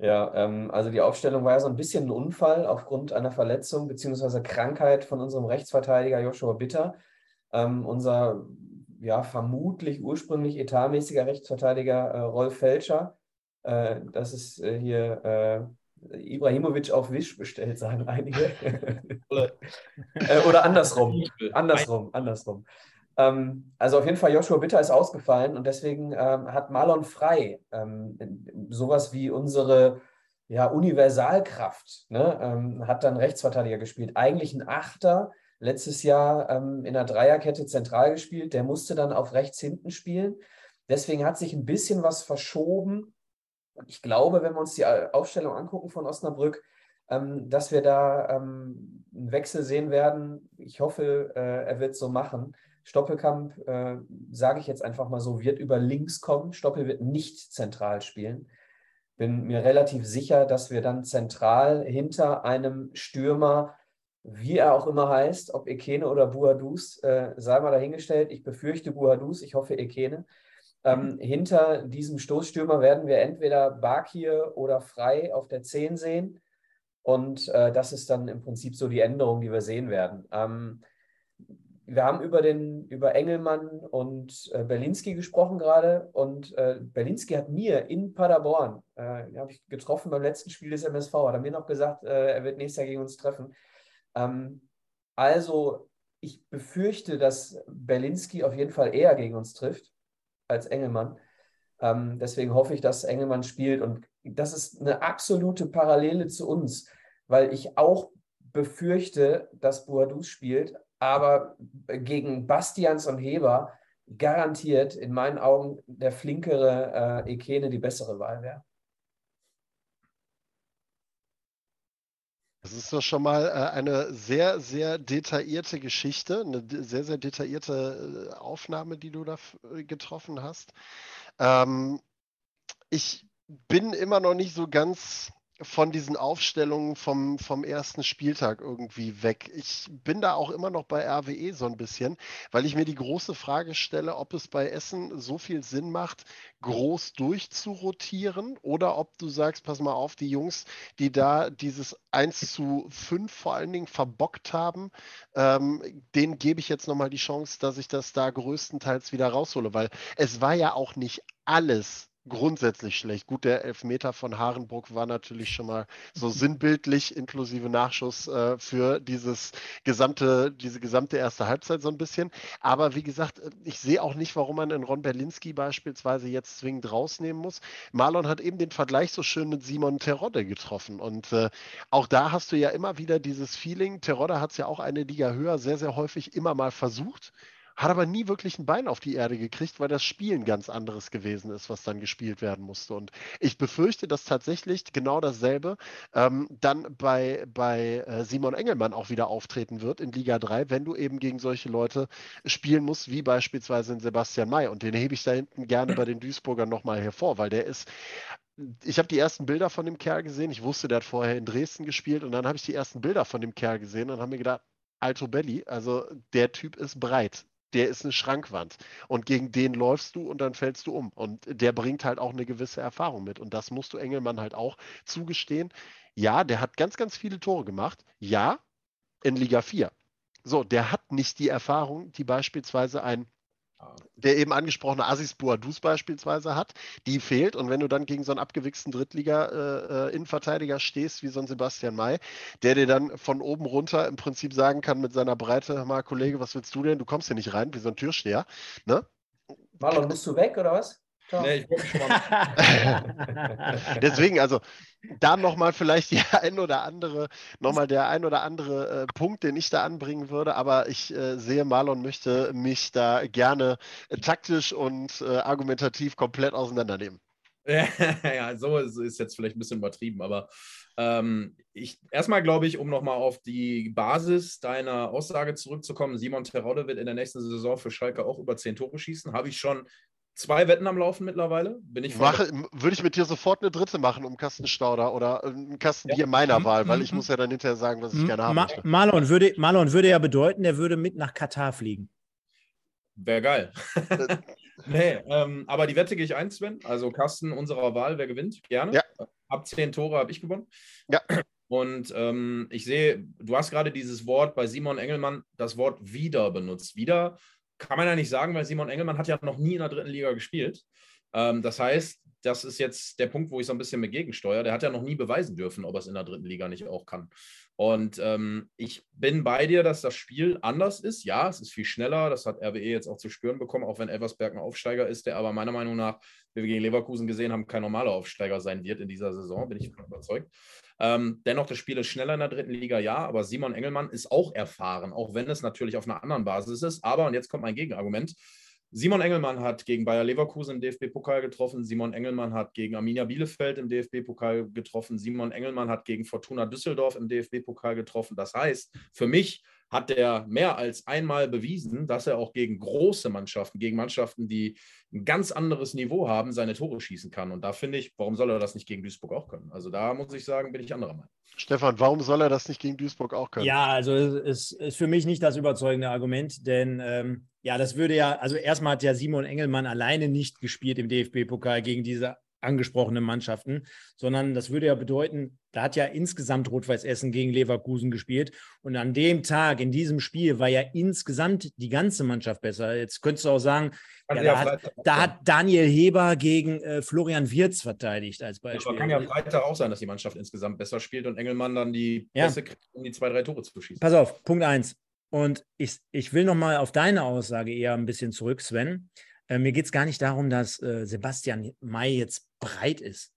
Ja, ähm, also die Aufstellung war ja so ein bisschen ein Unfall aufgrund einer Verletzung bzw. Krankheit von unserem Rechtsverteidiger Joshua Bitter. Ähm, unser ja vermutlich ursprünglich etatmäßiger Rechtsverteidiger äh, Rolf Felscher. Äh, das ist äh, hier äh, Ibrahimovic auf Wisch bestellt, sagen einige. (laughs) äh, oder andersrum. (laughs) Andersrum, andersrum. Ähm, also auf jeden Fall, Joshua Bitter ist ausgefallen und deswegen ähm, hat Marlon Frey ähm, sowas wie unsere ja, Universalkraft, ne? ähm, hat dann Rechtsverteidiger gespielt. Eigentlich ein Achter, letztes Jahr ähm, in der Dreierkette zentral gespielt, der musste dann auf rechts hinten spielen. Deswegen hat sich ein bisschen was verschoben. Und ich glaube, wenn wir uns die Aufstellung angucken von Osnabrück, ähm, dass wir da ähm, einen Wechsel sehen werden. Ich hoffe, äh, er wird so machen. Stoppelkamp, äh, sage ich jetzt einfach mal so, wird über links kommen. Stoppel wird nicht zentral spielen. Bin mir relativ sicher, dass wir dann zentral hinter einem Stürmer wie er auch immer heißt, ob Ekene oder Buadus, äh, sei mal dahingestellt. Ich befürchte Buadus, ich hoffe Ekene. Ähm, hinter diesem Stoßstürmer werden wir entweder Bakir oder Frei auf der 10 sehen. Und äh, das ist dann im Prinzip so die Änderung, die wir sehen werden. Ähm, wir haben über, den, über Engelmann und äh, Berlinski gesprochen gerade. Und äh, Berlinski hat mir in Paderborn, äh, habe ich getroffen beim letzten Spiel des MSV, hat er mir noch gesagt, äh, er wird nächstes Jahr gegen uns treffen. Ähm, also, ich befürchte, dass Berlinski auf jeden Fall eher gegen uns trifft als Engelmann. Ähm, deswegen hoffe ich, dass Engelmann spielt. Und das ist eine absolute Parallele zu uns, weil ich auch befürchte, dass Boadus spielt, aber gegen Bastians und Heber garantiert in meinen Augen der flinkere äh, Ekene die bessere Wahl wäre. Das ist doch schon mal äh, eine sehr, sehr detaillierte Geschichte, eine sehr, sehr detaillierte äh, Aufnahme, die du da äh, getroffen hast. Ähm, ich bin immer noch nicht so ganz von diesen Aufstellungen vom, vom ersten Spieltag irgendwie weg. Ich bin da auch immer noch bei RWE so ein bisschen, weil ich mir die große Frage stelle, ob es bei Essen so viel Sinn macht, groß durchzurotieren oder ob du sagst, pass mal auf, die Jungs, die da dieses 1 zu 5 vor allen Dingen verbockt haben, ähm, denen gebe ich jetzt nochmal die Chance, dass ich das da größtenteils wieder raushole, weil es war ja auch nicht alles grundsätzlich schlecht. Gut, der Elfmeter von Harenbruck war natürlich schon mal so (laughs) sinnbildlich inklusive Nachschuss äh, für dieses gesamte, diese gesamte erste Halbzeit so ein bisschen. Aber wie gesagt, ich sehe auch nicht, warum man in Ron Berlinski beispielsweise jetzt zwingend rausnehmen muss. Marlon hat eben den Vergleich so schön mit Simon Terodde getroffen. Und äh, auch da hast du ja immer wieder dieses Feeling. Terodde hat es ja auch eine Liga höher sehr, sehr häufig immer mal versucht hat aber nie wirklich ein Bein auf die Erde gekriegt, weil das Spiel ein ganz anderes gewesen ist, was dann gespielt werden musste. Und ich befürchte, dass tatsächlich genau dasselbe ähm, dann bei, bei äh, Simon Engelmann auch wieder auftreten wird in Liga 3, wenn du eben gegen solche Leute spielen musst, wie beispielsweise in Sebastian May. Und den hebe ich da hinten gerne bei den Duisburgern nochmal hervor, weil der ist ich habe die ersten Bilder von dem Kerl gesehen. Ich wusste, der hat vorher in Dresden gespielt und dann habe ich die ersten Bilder von dem Kerl gesehen und habe mir gedacht, Alto Belli, also der Typ ist breit der ist eine Schrankwand. Und gegen den läufst du und dann fällst du um. Und der bringt halt auch eine gewisse Erfahrung mit. Und das musst du Engelmann halt auch zugestehen. Ja, der hat ganz, ganz viele Tore gemacht. Ja, in Liga 4. So, der hat nicht die Erfahrung, die beispielsweise ein der eben angesprochene Asis Boadus beispielsweise hat, die fehlt. Und wenn du dann gegen so einen abgewichsten Drittliga-Innenverteidiger äh, stehst, wie so ein Sebastian May, der dir dann von oben runter im Prinzip sagen kann mit seiner Breite, mal Kollege, was willst du denn? Du kommst hier nicht rein, wie so ein Türsteher. Ne? Marlon, bist du weg oder was? Nee. (laughs) Deswegen, also da nochmal vielleicht die ein oder andere, nochmal der ein oder andere äh, Punkt, den ich da anbringen würde, aber ich äh, sehe, Marlon möchte mich da gerne äh, taktisch und äh, argumentativ komplett auseinandernehmen. (laughs) ja, so ist, ist jetzt vielleicht ein bisschen übertrieben, aber ähm, ich erstmal glaube ich, um nochmal auf die Basis deiner Aussage zurückzukommen, Simon Terodde wird in der nächsten Saison für Schalke auch über zehn Tore schießen. Habe ich schon zwei Wetten am Laufen mittlerweile. Bin ich Mache, würde ich mit dir sofort eine dritte machen um Kastenstauder oder einen Kasten ja. meiner mhm. Wahl, weil ich mhm. muss ja dann hinterher sagen, was ich mhm. gerne haben Ma möchte. Marlon würde, Marlon würde ja bedeuten, er würde mit nach Katar fliegen. Wäre geil. (laughs) nee, ähm, aber die Wette gehe ich ein, Sven. Also Kasten unserer Wahl, wer gewinnt? Gerne. Ja. Ab zehn Tore habe ich gewonnen. Ja. Und ähm, ich sehe, du hast gerade dieses Wort bei Simon Engelmann, das Wort wieder benutzt. Wieder kann man ja nicht sagen, weil Simon Engelmann hat ja noch nie in der dritten Liga gespielt. Ähm, das heißt, das ist jetzt der Punkt, wo ich so ein bisschen mit gegensteuere. Der hat ja noch nie beweisen dürfen, ob er es in der dritten Liga nicht auch kann. Und ähm, ich bin bei dir, dass das Spiel anders ist. Ja, es ist viel schneller. Das hat RWE jetzt auch zu spüren bekommen, auch wenn Elversberg ein Aufsteiger ist, der aber meiner Meinung nach, wie wir gegen Leverkusen gesehen haben, kein normaler Aufsteiger sein wird in dieser Saison, bin ich überzeugt. Ähm, dennoch, das Spiel ist schneller in der dritten Liga, ja, aber Simon Engelmann ist auch erfahren, auch wenn es natürlich auf einer anderen Basis ist. Aber, und jetzt kommt mein Gegenargument, Simon Engelmann hat gegen Bayer Leverkusen im DFB-Pokal getroffen. Simon Engelmann hat gegen Arminia Bielefeld im DFB-Pokal getroffen. Simon Engelmann hat gegen Fortuna Düsseldorf im DFB-Pokal getroffen. Das heißt, für mich hat er mehr als einmal bewiesen, dass er auch gegen große Mannschaften, gegen Mannschaften, die ein ganz anderes Niveau haben, seine Tore schießen kann. Und da finde ich, warum soll er das nicht gegen Duisburg auch können? Also da muss ich sagen, bin ich anderer Meinung. Stefan, warum soll er das nicht gegen Duisburg auch können? Ja, also es ist für mich nicht das überzeugende Argument, denn ähm, ja, das würde ja, also erstmal hat ja Simon Engelmann alleine nicht gespielt im DFB-Pokal gegen diese angesprochenen Mannschaften, sondern das würde ja bedeuten, da hat ja insgesamt Rot-Weiß Essen gegen Leverkusen gespielt und an dem Tag, in diesem Spiel, war ja insgesamt die ganze Mannschaft besser. Jetzt könntest du auch sagen, ja, da, hat, da, hat, Daniel Heber gegen äh, Florian Wirz verteidigt als Beispiel. Aber kann ja Freitag auch sein, dass die Mannschaft insgesamt besser spielt und Engelmann dann die Ja. Pässe kriegt, um die zwei, drei Tore zu schießen. Pass auf, Punkt eins. Und ich, ich will nochmal auf deine Aussage eher ein bisschen zurück, Sven. Äh, mir geht es gar nicht darum, dass äh, Sebastian May jetzt breit ist.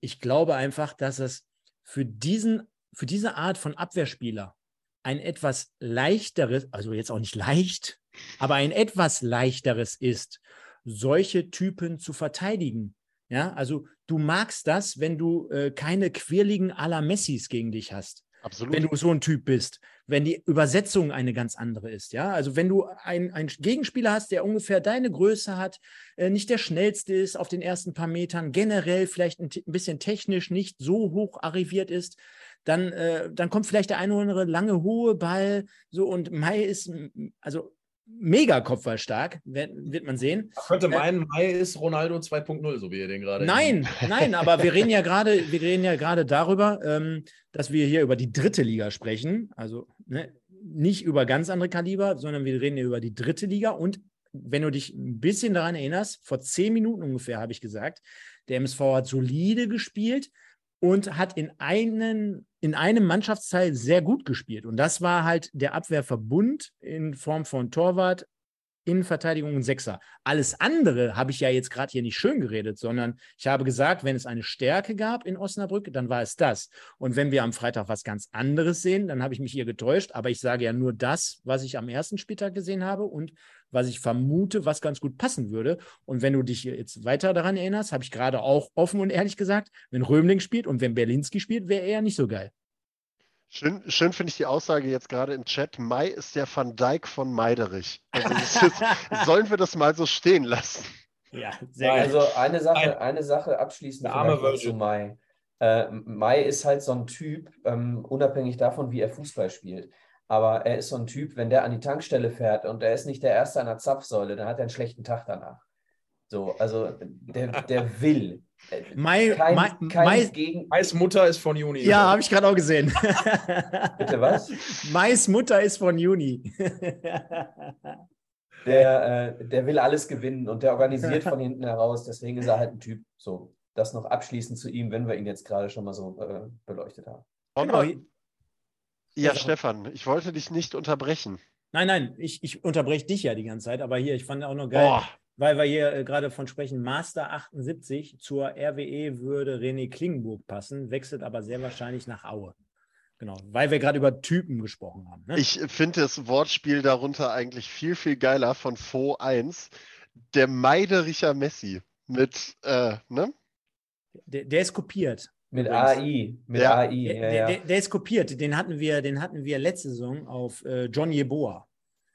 Ich glaube einfach, dass es für, diesen, für diese Art von Abwehrspieler ein etwas leichteres, also jetzt auch nicht leicht, aber ein etwas leichteres ist, solche Typen zu verteidigen. Ja, also du magst das, wenn du äh, keine quirligen à la Messis gegen dich hast Absolut. wenn du so ein Typ bist, wenn die Übersetzung eine ganz andere ist, ja. Also wenn du einen Gegenspieler hast, der ungefähr deine Größe hat, äh, nicht der schnellste ist auf den ersten paar Metern, generell vielleicht ein, ein bisschen technisch nicht so hoch arriviert ist, dann, äh, dann kommt vielleicht der eine oder andere lange hohe Ball, so und Mai ist also mega kopfballstark, wird, man sehen. Ich könnte meinen, Mai ist Ronaldo 2.0, so wie ihr den gerade. Nein, (laughs) nein, aber wir reden ja gerade, wir reden ja gerade darüber, ähm, dass wir hier über die dritte Liga sprechen. Also ne, nicht über ganz andere Kaliber, sondern wir reden hier über die dritte Liga. Und wenn du dich ein bisschen daran erinnerst, vor zehn Minuten ungefähr habe ich gesagt, der MSV hat solide gespielt und hat in, einen, in einem Mannschaftsteil sehr gut gespielt. Und das war halt der Abwehrverbund in Form von Torwart, Innenverteidigung und Sechser. Alles andere habe ich ja jetzt gerade hier nicht schön geredet, sondern ich habe gesagt, wenn es eine Stärke gab in Osnabrück, dann war es das. Und wenn wir am Freitag was ganz anderes sehen, dann habe ich mich hier getäuscht. Aber ich sage ja nur das, was ich am ersten Spieltag gesehen habe und was ich vermute, was ganz gut passen würde. Und wenn du dich jetzt weiter daran erinnerst, habe ich gerade auch offen und ehrlich gesagt, wenn Römling spielt und wenn Berlinski spielt, wäre er nicht so geil. Schön, schön finde ich die Aussage jetzt gerade im Chat. Mai ist der Van Dijk von Meiderich. Also ist, (laughs) sollen wir das mal so stehen lassen? Ja, Ja, also eine Sache, eine Sache abschließend zu Mai. Äh, Mai ist halt so ein Typ, ähm, unabhängig davon, wie er Fußball spielt. Aber er ist so ein Typ, wenn der an die Tankstelle fährt und er ist nicht der Erste an der Zapfsäule, dann hat er einen schlechten Tag danach. So, also der, der will. Äh, Mai, Kein, Mai, kein Mai, Gegen. Mais Mutter ist von Juni. ja, habe ich gerade auch gesehen. (laughs) Bitte was? Mais Mutter ist von Juni. (laughs) Der, äh, der will alles gewinnen und der organisiert von hinten heraus. Deswegen ist er halt ein Typ. So, das noch abschließend zu ihm, wenn wir ihn jetzt gerade schon mal so äh, beleuchtet haben. Genau. Ja, Ja. Stefan, ich wollte dich nicht unterbrechen. Nein, nein, ich, ich unterbreche dich ja die ganze Zeit, aber hier, ich fand auch noch geil, Boah, weil wir hier äh, gerade von sprechen, Master 78 zur RWE würde René Klingenburg passen, wechselt aber sehr wahrscheinlich nach Aue. Genau, weil wir gerade über Typen gesprochen haben. Ne? ich finde das Wortspiel darunter eigentlich viel, viel geiler von Fo 1. Der Meidericher Messi mit, äh, ne? der, der ist kopiert. Mit Übrigens. AI. Mit Ja. AI. Der, Ja, der, der, der ist kopiert. Den hatten wir, den hatten wir letzte Saison auf äh, John Jeboa.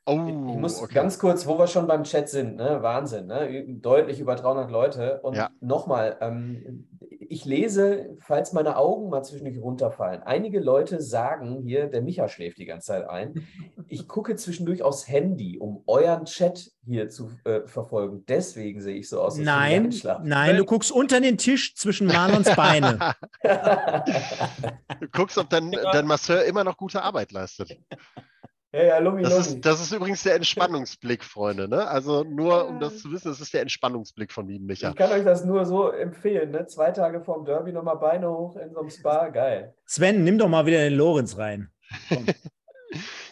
Oh, Ich muss okay. ganz kurz, wo wir schon beim Chat sind, ne? Wahnsinn, ne? Deutlich über 300 Leute. Und Ja. nochmal, ähm, ich lese, falls meine Augen mal zwischendurch runterfallen. Einige Leute sagen hier, der Micha schläft die ganze Zeit ein. Ich gucke zwischendurch aufs Handy, um euren Chat hier zu äh, verfolgen. Deswegen sehe ich so aus. als würde ich Nein, nein, du guckst unter den Tisch zwischen Marlons Beine. (laughs) (laughs) Du guckst, ob dein, dein Masseur immer noch gute Arbeit leistet. Ja, ja, Lumi, Das Lumi. ist, das ist übrigens der Entspannungsblick, Freunde. Ne? Also nur, um das zu wissen, das ist der Entspannungsblick von Lieben Micha. Ich kann euch das nur so empfehlen. Ne? Zwei Tage vorm Derby nochmal Beine hoch in so einem Spa. Geil. Sven, nimm doch mal wieder den Lorenz rein. (laughs)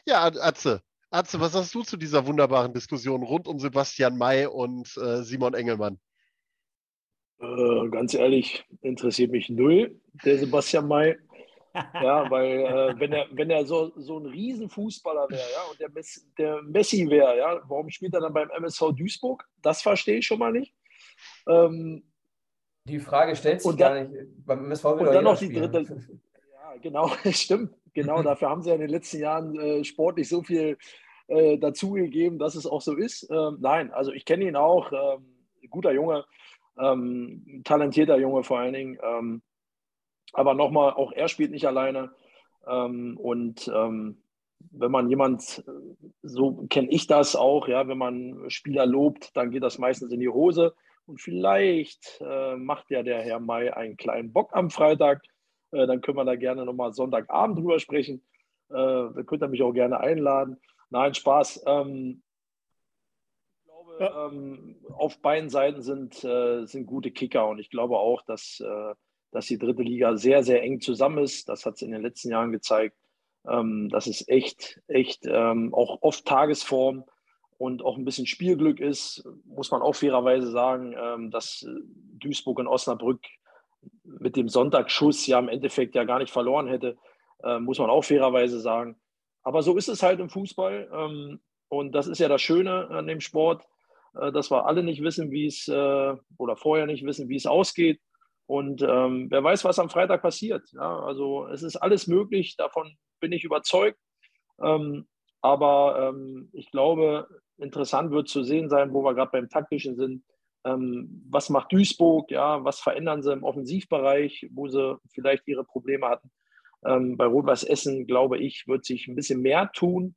Ja, Atze. Atze, was sagst du zu dieser wunderbaren Diskussion rund um Sebastian May und äh, Simon Engelmann? Äh, ganz ehrlich, interessiert mich null, der Sebastian May. Ja, weil äh, wenn er, wenn er so, so ein Riesenfußballer wäre, ja, und der, Messi, der Messi wäre, ja, warum spielt er dann beim MSV Duisburg? Das verstehe ich schon mal nicht. Ähm, die Frage stellt sich gar nicht. Beim MSV will und dann noch die spielen. dritte. Ja, genau, (laughs) stimmt. Genau, (laughs) dafür haben sie ja in den letzten Jahren äh, sportlich so viel äh, dazugegeben, dass es auch so ist. Ähm, nein, also ich kenne ihn auch. Ähm, guter Junge, ähm, talentierter Junge vor allen Dingen. Aber nochmal, auch er spielt nicht alleine. Ähm, und ähm, wenn man jemand, so kenne ich das auch, ja, wenn man Spieler lobt, dann geht das meistens in die Hose. Und vielleicht äh, macht ja der Herr May einen kleinen Bock am Freitag. Äh, dann können wir da gerne nochmal Sonntagabend drüber sprechen. Äh, da könnt ihr mich auch gerne einladen. Nein, Spaß. Ähm, ich glaube, ja. ähm, auf beiden Seiten sind, äh, sind gute Kicker und ich glaube auch, dass, äh, dass die dritte Liga sehr, sehr eng zusammen ist. Das hat es in den letzten Jahren gezeigt. Ähm, das ist echt, echt ähm, auch oft Tagesform und auch ein bisschen Spielglück ist, muss man auch fairerweise sagen, ähm, dass Duisburg und Osnabrück mit dem Sonntagsschuss ja im Endeffekt ja gar nicht verloren hätte, äh, muss man auch fairerweise sagen. Aber so ist es halt im Fußball. Ähm, und das ist ja das Schöne an dem Sport, äh, dass wir alle nicht wissen, wie es, äh, oder vorher nicht wissen, wie es ausgeht. Und ähm, wer weiß, was am Freitag passiert. Ja, also es ist alles möglich, davon bin ich überzeugt. Ähm, aber ähm, ich glaube, interessant wird zu sehen sein, wo wir gerade beim Taktischen sind. Ähm, was macht Duisburg? Ja, was verändern sie im Offensivbereich, wo sie vielleicht ihre Probleme hatten? Ähm, bei Rot-Weiß Essen, glaube ich, wird sich ein bisschen mehr tun,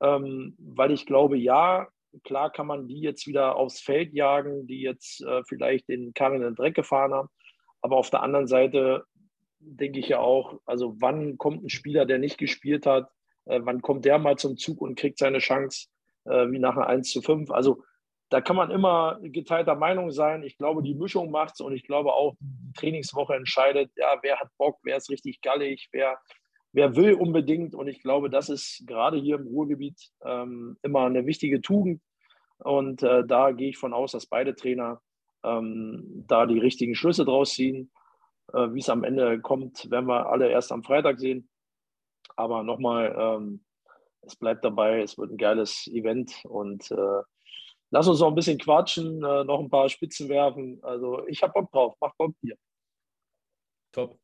ähm, weil ich glaube, ja, klar kann man die jetzt wieder aufs Feld jagen, die jetzt äh, vielleicht den Karren in den Dreck gefahren haben. Aber auf der anderen Seite denke ich ja auch, also wann kommt ein Spieler, der nicht gespielt hat, äh, wann kommt der mal zum Zug und kriegt seine Chance, äh, wie nach einer 1 zu 5. Also da kann man immer geteilter Meinung sein. Ich glaube, die Mischung macht es und ich glaube auch, die Trainingswoche entscheidet, ja, wer hat Bock, wer ist richtig gallig, wer, wer will unbedingt. Und ich glaube, das ist gerade hier im Ruhrgebiet ähm, immer eine wichtige Tugend. Und äh, da gehe ich von aus, dass beide Trainer ähm, da die richtigen Schlüsse draus ziehen. Äh, Wie es am Ende kommt, werden wir alle erst am Freitag sehen. Aber nochmal, ähm, es bleibt dabei, es wird ein geiles Event und äh, lass uns noch ein bisschen quatschen, äh, noch ein paar Spitzen werfen. Also ich habe Bock drauf, mach Bock hier. Top.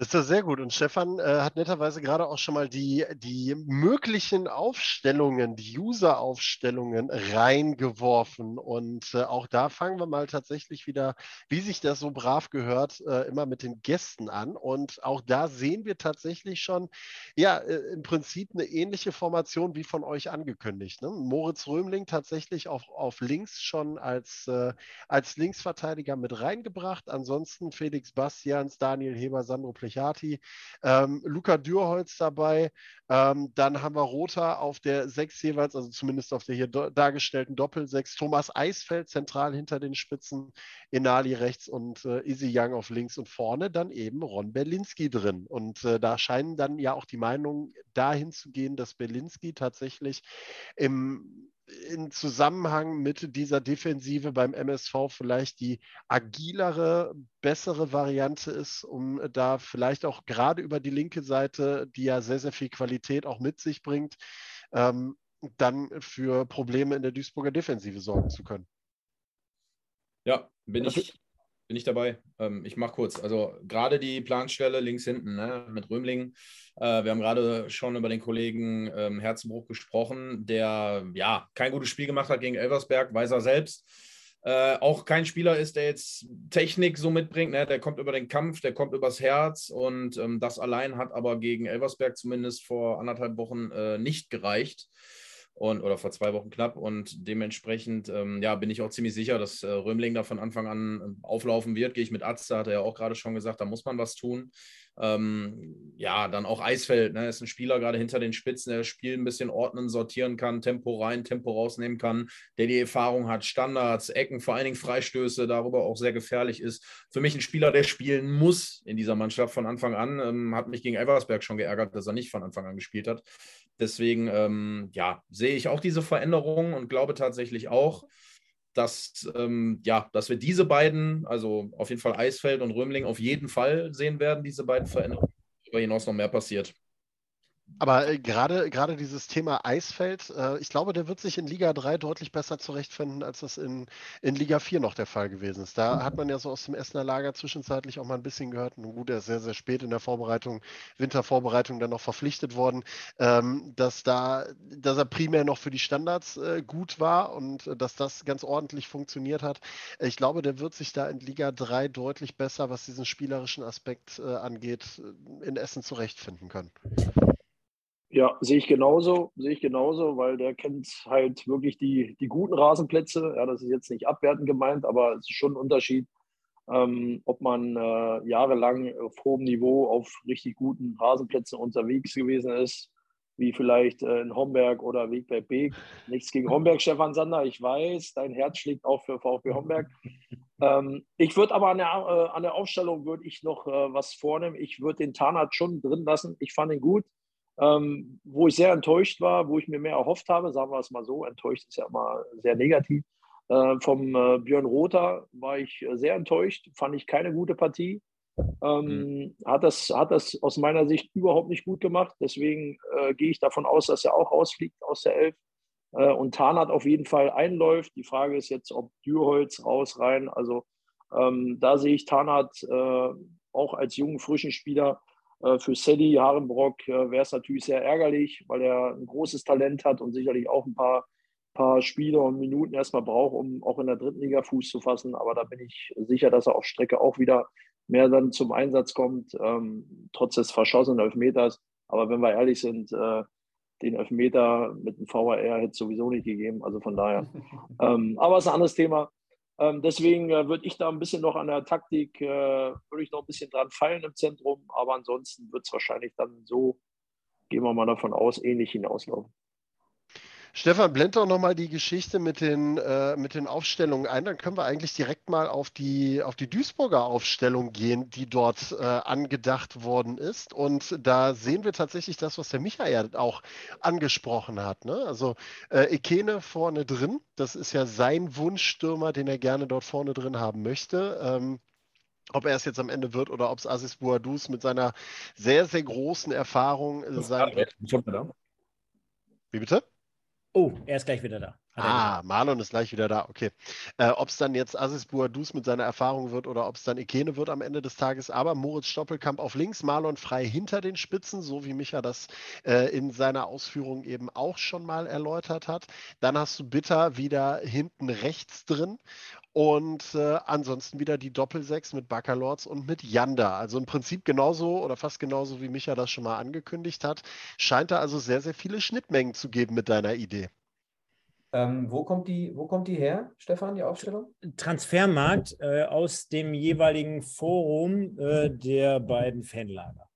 Das ist ja sehr gut. Und Stefan äh, hat netterweise gerade auch schon mal die, die möglichen Aufstellungen, die User-Aufstellungen reingeworfen. Und äh, auch da fangen wir mal tatsächlich wieder, wie sich das so brav gehört, äh, immer mit den Gästen an. Und auch da sehen wir tatsächlich schon, ja, äh, im Prinzip eine ähnliche Formation wie von euch angekündigt. Ne? Moritz Römling tatsächlich auf, auf links schon als, äh, als Linksverteidiger mit reingebracht. Ansonsten Felix Bastians, Daniel Heber, Sandro Plech Prichati, ähm, Luca Dürholz dabei. Ähm, dann haben wir Rota auf der 6 jeweils, also zumindest auf der hier dargestellten Doppel-6. Thomas Eisfeld zentral hinter den Spitzen, Inali rechts und äh, Easy Young auf links und vorne dann eben Ron Berlinski drin. Und äh, da scheinen dann ja auch die Meinungen dahin zu gehen, dass Berlinski tatsächlich im in Zusammenhang mit dieser Defensive beim MSV vielleicht die agilere, bessere Variante ist, um da vielleicht auch gerade über die linke Seite, die ja sehr, sehr viel Qualität auch mit sich bringt, ähm, dann für Probleme in der Duisburger Defensive sorgen zu können. Ja, bin ich, bin ich dabei. Ähm, ich mache kurz. Also gerade die Planstelle links hinten ne, mit Römling. Äh, wir haben gerade schon über den Kollegen ähm, Herzenbruch gesprochen, der ja kein gutes Spiel gemacht hat gegen Elversberg, weiß er selbst. Äh, auch kein Spieler ist, der jetzt Technik so mitbringt. Ne? Der kommt über den Kampf, der kommt übers Herz und ähm, das allein hat aber gegen Elversberg zumindest vor anderthalb Wochen äh, nicht gereicht und oder vor zwei Wochen knapp. Und dementsprechend ähm, ja, bin ich auch ziemlich sicher, dass äh, Römling da von Anfang an ähm, auflaufen wird. Gehe ich mit Atze, hat er ja auch gerade schon gesagt, da muss man was tun. Ähm, ja, dann auch Eisfeld, ne, ist ein Spieler gerade hinter den Spitzen, der das Spiel ein bisschen ordnen, sortieren kann, Tempo rein, Tempo rausnehmen kann, der die Erfahrung hat, Standards, Ecken, vor allen Dingen Freistöße, darüber auch sehr gefährlich ist. Für mich ein Spieler, der spielen muss in dieser Mannschaft von Anfang an. Ähm, hat mich gegen Elversberg schon geärgert, dass er nicht von Anfang an gespielt hat. Deswegen, ähm, ja, sehe ich auch diese Veränderungen und glaube tatsächlich auch, dass, ähm, ja, dass wir diese beiden, also auf jeden Fall Eisfeld und Römling, auf jeden Fall sehen werden, diese beiden Veränderungen. darüber hinaus noch mehr passiert. Aber äh, gerade gerade dieses Thema Eisfeld, äh, ich glaube, der wird sich in Liga 3 deutlich besser zurechtfinden, als das in, in Liga 4 noch der Fall gewesen ist. Da hat man ja so aus dem Essener Lager zwischenzeitlich auch mal ein bisschen gehört. Nun gut, er ist sehr, sehr spät in der Vorbereitung, Wintervorbereitung dann noch verpflichtet worden, ähm, dass da, dass er primär noch für die Standards äh, gut war und dass das ganz ordentlich funktioniert hat. Ich glaube, der wird sich da in Liga 3 deutlich besser, was diesen spielerischen Aspekt angeht, in Essen zurechtfinden können. Ja, sehe ich genauso, sehe ich genauso, weil der kennt halt wirklich die, die guten Rasenplätze. Ja, das ist jetzt nicht abwertend gemeint, aber es ist schon ein Unterschied, ähm, ob man äh, jahrelang auf hohem Niveau auf richtig guten Rasenplätzen unterwegs gewesen ist, wie vielleicht äh, in Homberg oder Weg bei Beek. Nichts gegen Homberg, Stefan Sander. Ich weiß, dein Herz schlägt auch für VfB Homberg. (laughs) Ähm, ich würde aber an der, äh, an der Aufstellung würde ich noch äh, was vornehmen. Ich würde den Tarnat schon drin lassen. Ich fand ihn gut. Ähm, wo ich sehr enttäuscht war, wo ich mir mehr erhofft habe, sagen wir es mal so, enttäuscht ist ja immer sehr negativ. Äh, vom äh, Björn Rother war ich sehr enttäuscht, fand ich keine gute Partie. Ähm, mhm. hat, das, hat das aus meiner Sicht überhaupt nicht gut gemacht. Deswegen äh, gehe ich davon aus, dass er auch rausfliegt aus der Elf. Äh, und Tarnat auf jeden Fall einläuft. Die Frage ist jetzt, ob Dürholz raus, rein. Also ähm, da sehe ich Tarnat äh, auch als jungen, frischen Spieler äh, für Sadie Harenbrock äh, wäre es natürlich sehr ärgerlich, weil er ein großes Talent hat und sicherlich auch ein paar, paar Spiele und Minuten erstmal braucht, um auch in der dritten Liga Fuß zu fassen. Aber da bin ich sicher, dass er auf Strecke auch wieder mehr dann zum Einsatz kommt, ähm, trotz des verschossenen Elfmeters. Aber wenn wir ehrlich sind, äh, den Elfmeter mit dem VAR hätte es sowieso nicht gegeben. Also von daher. (laughs) ähm, aber es ist ein anderes Thema. Ähm, deswegen äh, würde ich da ein bisschen noch an der Taktik, äh, würde ich noch ein bisschen dran feilen im Zentrum, aber ansonsten wird es wahrscheinlich dann so, gehen wir mal davon aus, ähnlich hinauslaufen. Stefan, blend doch nochmal die Geschichte mit den, äh, mit den Aufstellungen ein. Dann können wir eigentlich direkt mal auf die, auf die Duisburger Aufstellung gehen, die dort äh, angedacht worden ist. Und da sehen wir tatsächlich das, was der Michael auch angesprochen hat. Ne? Also äh, Ekene vorne drin, das ist ja sein Wunschstürmer, den er gerne dort vorne drin haben möchte. Ähm, ob er es jetzt am Ende wird oder ob es Asis Bouadous mit seiner sehr, sehr großen Erfahrung sein wird. Wie bitte? Oh, er ist gleich wieder da. Ah, Marlon ist gleich wieder da, okay. Äh, ob es dann jetzt Asis Bouadous mit seiner Erfahrung wird oder ob es dann Ikene wird am Ende des Tages, aber Moritz Stoppelkamp auf links, Marlon frei hinter den Spitzen, so wie Micha das äh, in seiner Ausführung eben auch schon mal erläutert hat. Dann hast du Bitter wieder hinten rechts drin und äh, ansonsten wieder die Doppelsechs mit Baccalords und mit Yanda. Also im Prinzip genauso oder fast genauso, wie Micha das schon mal angekündigt hat. Scheint da also sehr, sehr viele Schnittmengen zu geben mit deiner Idee. Ähm, wo, kommt die, wo kommt die her, Stefan, die Aufstellung? Transfermarkt äh, aus dem jeweiligen Forum äh, der beiden Fanlager.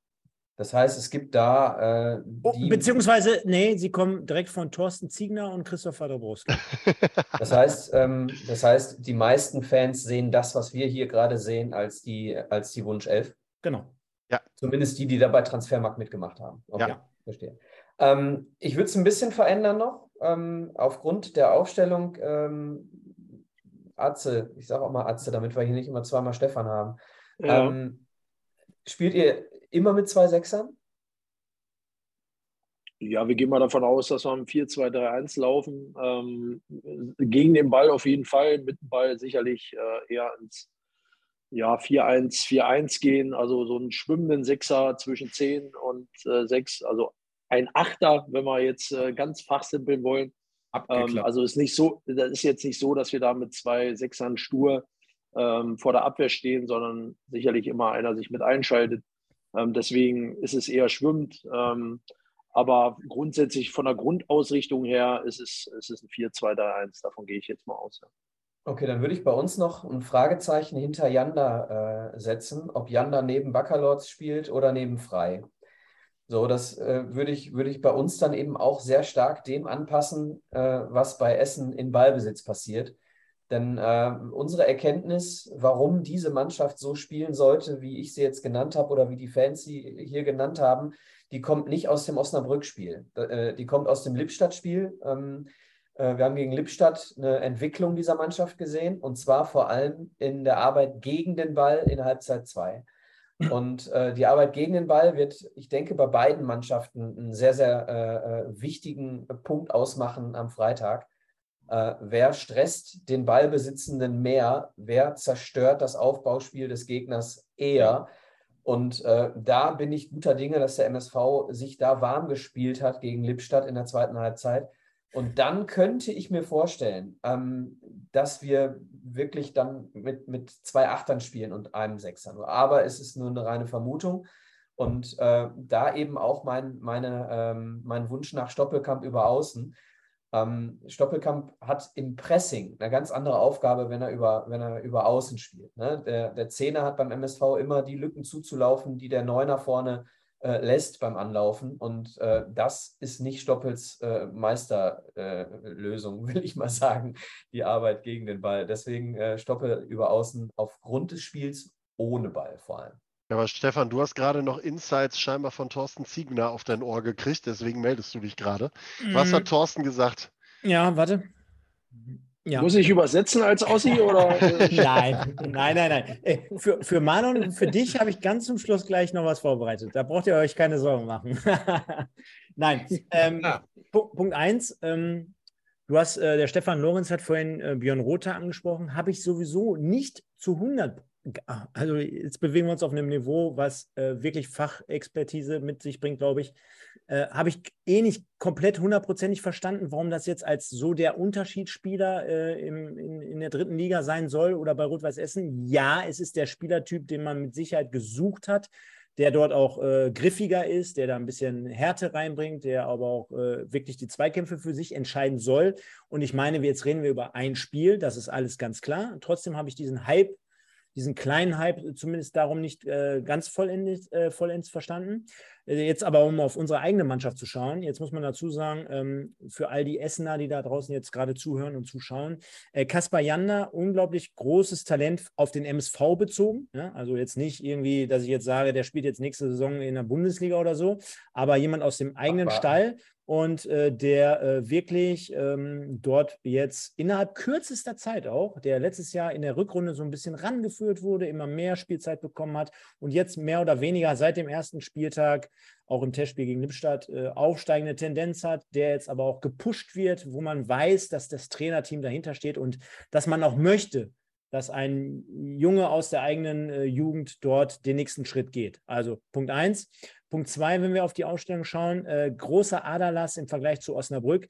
Das heißt, es gibt da. Äh, oh, beziehungsweise, nee, sie kommen direkt von Thorsten Ziegner und Christopher Dobrowski. (laughs) das, heißt, ähm, das heißt, die meisten Fans sehen das, was wir hier gerade sehen, als die, als die Wunsch 11. Genau. Ja. Zumindest die, die da bei Transfermarkt mitgemacht haben. Okay, ja. verstehe. Ähm, ich würde es ein bisschen verändern noch ähm, aufgrund der Aufstellung ähm, Atze, ich sage auch mal Atze, damit wir hier nicht immer zweimal Stefan haben. Ja. Ähm, spielt ihr immer mit zwei Sechsern? Ja, wir gehen mal davon aus, dass wir im 4-2-3-1 laufen. Ähm, gegen den Ball auf jeden Fall, mit dem Ball sicherlich äh, eher ins ja, 4-1, 4-1 gehen, also so einen schwimmenden Sechser zwischen 10 und äh, 6, also ein Achter, wenn wir jetzt äh, ganz fachsimpeln wollen. Ähm, also ist nicht so, das ist jetzt nicht so, dass wir da mit zwei Sechsern stur ähm, vor der Abwehr stehen, sondern sicherlich immer einer sich mit einschaltet. Ähm, deswegen ist es eher schwimmt. Ähm, aber grundsätzlich von der Grundausrichtung her ist es, ist es ein 4-2-3-1. Davon gehe ich jetzt mal aus. Ja. Okay, dann würde ich bei uns noch ein Fragezeichen hinter Janda äh, setzen, ob Janda neben Baccalords spielt oder neben Frei. So, das äh, würde ich, würde ich bei uns dann eben auch sehr stark dem anpassen, äh, was bei Essen in Ballbesitz passiert. Denn äh, unsere Erkenntnis, warum diese Mannschaft so spielen sollte, wie ich sie jetzt genannt habe oder wie die Fans sie hier genannt haben, die kommt nicht aus dem Osnabrück-Spiel. Äh, die kommt aus dem Lippstadt-Spiel. Ähm, äh, wir haben gegen Lippstadt eine Entwicklung dieser Mannschaft gesehen und zwar vor allem in der Arbeit gegen den Ball in Halbzeit 2. Und äh, die Arbeit gegen den Ball wird, ich denke, bei beiden Mannschaften einen sehr, sehr äh, äh wichtigen Punkt ausmachen am Freitag. Äh, wer stresst den Ballbesitzenden mehr? Wer zerstört das Aufbauspiel des Gegners eher? Und äh, da bin ich guter Dinge, dass der MSV sich da warm gespielt hat gegen Lippstadt in der zweiten Halbzeit. Und dann könnte ich mir vorstellen, ähm, dass wir wirklich dann mit, mit zwei Achtern spielen und einem Sechser. Aber es ist nur eine reine Vermutung. Und äh, da eben auch mein, meine, ähm, mein Wunsch nach Stoppelkamp über Außen. Ähm, Stoppelkamp hat im Pressing eine ganz andere Aufgabe, wenn er über, wenn er über Außen spielt. Ne? Der, der Zehner hat beim MSV immer die Lücken zuzulaufen, die der Neuner vorne äh, lässt beim Anlaufen. Und äh, das ist nicht Stoppels äh, Meisterlösung, (laughs) will ich mal sagen, die Arbeit gegen den Ball. Deswegen äh, Stoppel über Außen aufgrund des Spiels ohne Ball vor allem. Ja, aber Stefan, du hast gerade noch Insights scheinbar von Thorsten Ziegner auf dein Ohr gekriegt, deswegen meldest du dich gerade. Mhm. Was hat Thorsten gesagt? Ja, warte. Ja. Muss ich übersetzen als Ossi oder? (laughs) nein, nein, nein, nein. Für, für Manon und für dich habe ich ganz zum Schluss gleich noch was vorbereitet. Da braucht ihr euch keine Sorgen machen. (laughs) nein. Ähm, ja. Punkt 1. Ähm, du hast, äh, der Stefan Lorenz hat vorhin äh, Björn Rother angesprochen. Habe ich sowieso nicht zu 100 Ah, also jetzt bewegen wir uns auf einem Niveau, was äh, wirklich Fachexpertise mit sich bringt, glaube ich. Äh, Habe ich eh nicht komplett hundertprozentig verstanden, warum das jetzt als so der Unterschiedsspieler äh, im, in, in, der dritten Liga sein soll oder bei Rot-Weiß Essen. Ja, es ist der Spielertyp, den man mit Sicherheit gesucht hat, der dort auch äh, griffiger ist, der da ein bisschen Härte reinbringt, der aber auch äh, wirklich die Zweikämpfe für sich entscheiden soll. Und ich meine, jetzt reden wir über ein Spiel, das ist alles ganz klar. Trotzdem habe ich diesen Hype diesen kleinen Hype zumindest darum nicht äh, ganz vollendet, äh, vollends verstanden. Äh, jetzt aber, um auf unsere eigene Mannschaft zu schauen, jetzt muss man dazu sagen, ähm, für all die Essener, die da draußen jetzt gerade zuhören und zuschauen, äh, Kaspar Janda, unglaublich großes Talent auf den MSV bezogen. Ja? Also jetzt nicht irgendwie, dass ich jetzt sage, der spielt jetzt nächste Saison in der Bundesliga oder so, aber jemand aus dem eigenen aber, Stall und äh, der äh, wirklich ähm, dort jetzt innerhalb kürzester Zeit auch, der letztes Jahr in der Rückrunde so ein bisschen rangeführt wurde, immer mehr Spielzeit bekommen hat und jetzt mehr oder weniger seit dem ersten Spieltag auch im Testspiel gegen Lippstadt äh, aufsteigende Tendenz hat, der jetzt aber auch gepusht wird, wo man weiß, dass das Trainerteam dahinter steht und dass man auch möchte, dass ein Junge aus der eigenen äh, Jugend dort den nächsten Schritt geht. Also Punkt eins. Punkt zwei, wenn wir auf die Ausstellung schauen, äh, großer Aderlass im Vergleich zu Osnabrück,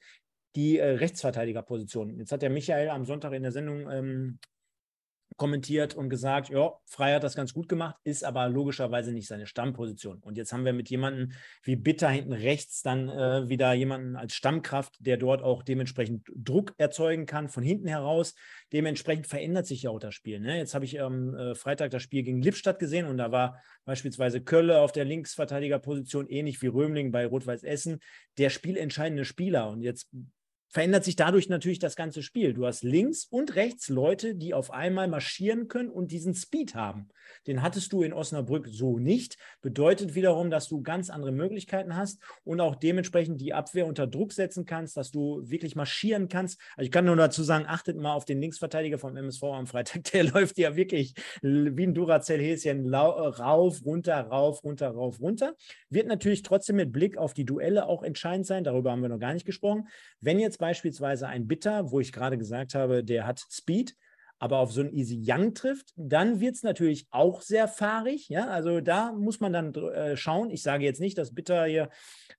die äh, Rechtsverteidigerposition. Jetzt hat der Michael am Sonntag in der Sendung ähm, kommentiert und gesagt, ja, Frei hat das ganz gut gemacht, ist aber logischerweise nicht seine Stammposition. Und jetzt haben wir mit jemandem wie Bitter hinten rechts dann äh, wieder jemanden als Stammkraft, der dort auch dementsprechend Druck erzeugen kann von hinten heraus. Dementsprechend verändert sich ja auch das Spiel. Ne? Jetzt habe ich am äh, Freitag das Spiel gegen Lippstadt gesehen und da war beispielsweise Kölle auf der Linksverteidigerposition, ähnlich wie Römling bei Rot-Weiß Essen, der spielentscheidende Spieler. Und jetzt verändert sich dadurch natürlich das ganze Spiel. Du hast links und rechts Leute, die auf einmal marschieren können und diesen Speed haben. Den hattest du in Osnabrück so nicht. Bedeutet wiederum, dass du ganz andere Möglichkeiten hast und auch dementsprechend die Abwehr unter Druck setzen kannst, dass du wirklich marschieren kannst. Also ich kann nur dazu sagen, achtet mal auf den Linksverteidiger vom MSV am Freitag. (laughs) Der läuft ja wirklich wie ein Duracell-Häschen rauf, runter, rauf, runter, rauf, runter. Wird natürlich trotzdem mit Blick auf die Duelle auch entscheidend sein. Darüber haben wir noch gar nicht gesprochen. Wenn jetzt beispielsweise ein Bitter, wo ich gerade gesagt habe, der hat Speed, aber auf so einen Easy Young trifft, dann wird es natürlich auch sehr fahrig. Ja? Also da muss man dann äh, schauen. Ich sage jetzt nicht, dass Bitter hier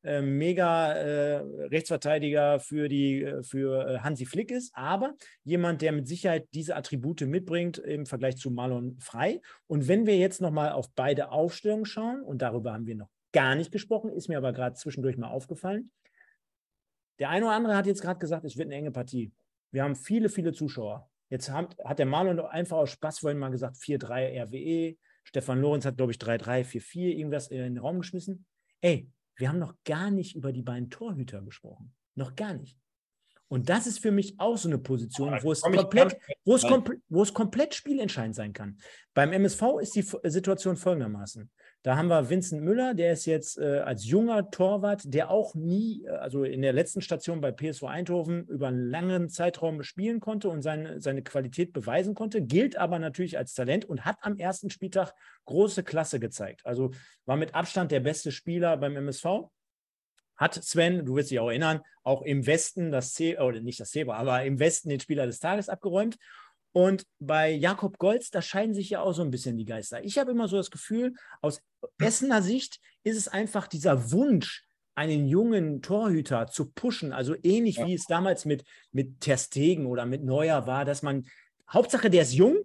äh, mega äh, Rechtsverteidiger für, die, äh, für äh, Hansi Flick ist, aber jemand, der mit Sicherheit diese Attribute mitbringt im Vergleich zu Marlon Frei. Und wenn wir jetzt nochmal auf beide Aufstellungen schauen, und darüber haben wir noch gar nicht gesprochen, ist mir aber gerade zwischendurch mal aufgefallen, der eine oder andere hat jetzt gerade gesagt, es wird eine enge Partie. Wir haben viele, viele Zuschauer. Jetzt hat, hat der Marlon einfach aus Spaß vorhin mal gesagt, 4-3 RWE. Stefan Lorenz hat, glaube ich, 3-3, 4-4 irgendwas in den Raum geschmissen. Ey, wir haben noch gar nicht über die beiden Torhüter gesprochen. Noch gar nicht. Und das ist für mich auch so eine Position, wo es, komplett, wo, es komple wo es komplett spielentscheidend sein kann. Beim MSV ist die Situation folgendermaßen. Da haben wir Vincent Müller, der ist jetzt äh, als junger Torwart, der auch nie, äh, also in der letzten Station bei PSV Eindhoven über einen langen Zeitraum spielen konnte und seine, seine Qualität beweisen konnte, gilt aber natürlich als Talent und hat am ersten Spieltag große Klasse gezeigt. Also war mit Abstand der beste Spieler beim MSV hat Sven, du wirst dich auch erinnern, auch im Westen das C, oder nicht das Zebra, aber im Westen den Spieler des Tages abgeräumt. Und bei Jakob Golz, da scheiden sich ja auch so ein bisschen die Geister. Ich habe immer so das Gefühl, aus Essener Sicht ist es einfach dieser Wunsch, einen jungen Torhüter zu pushen, also ähnlich ja. wie es damals mit, mit Terstegen oder mit Neuer war, dass man, Hauptsache der ist jung,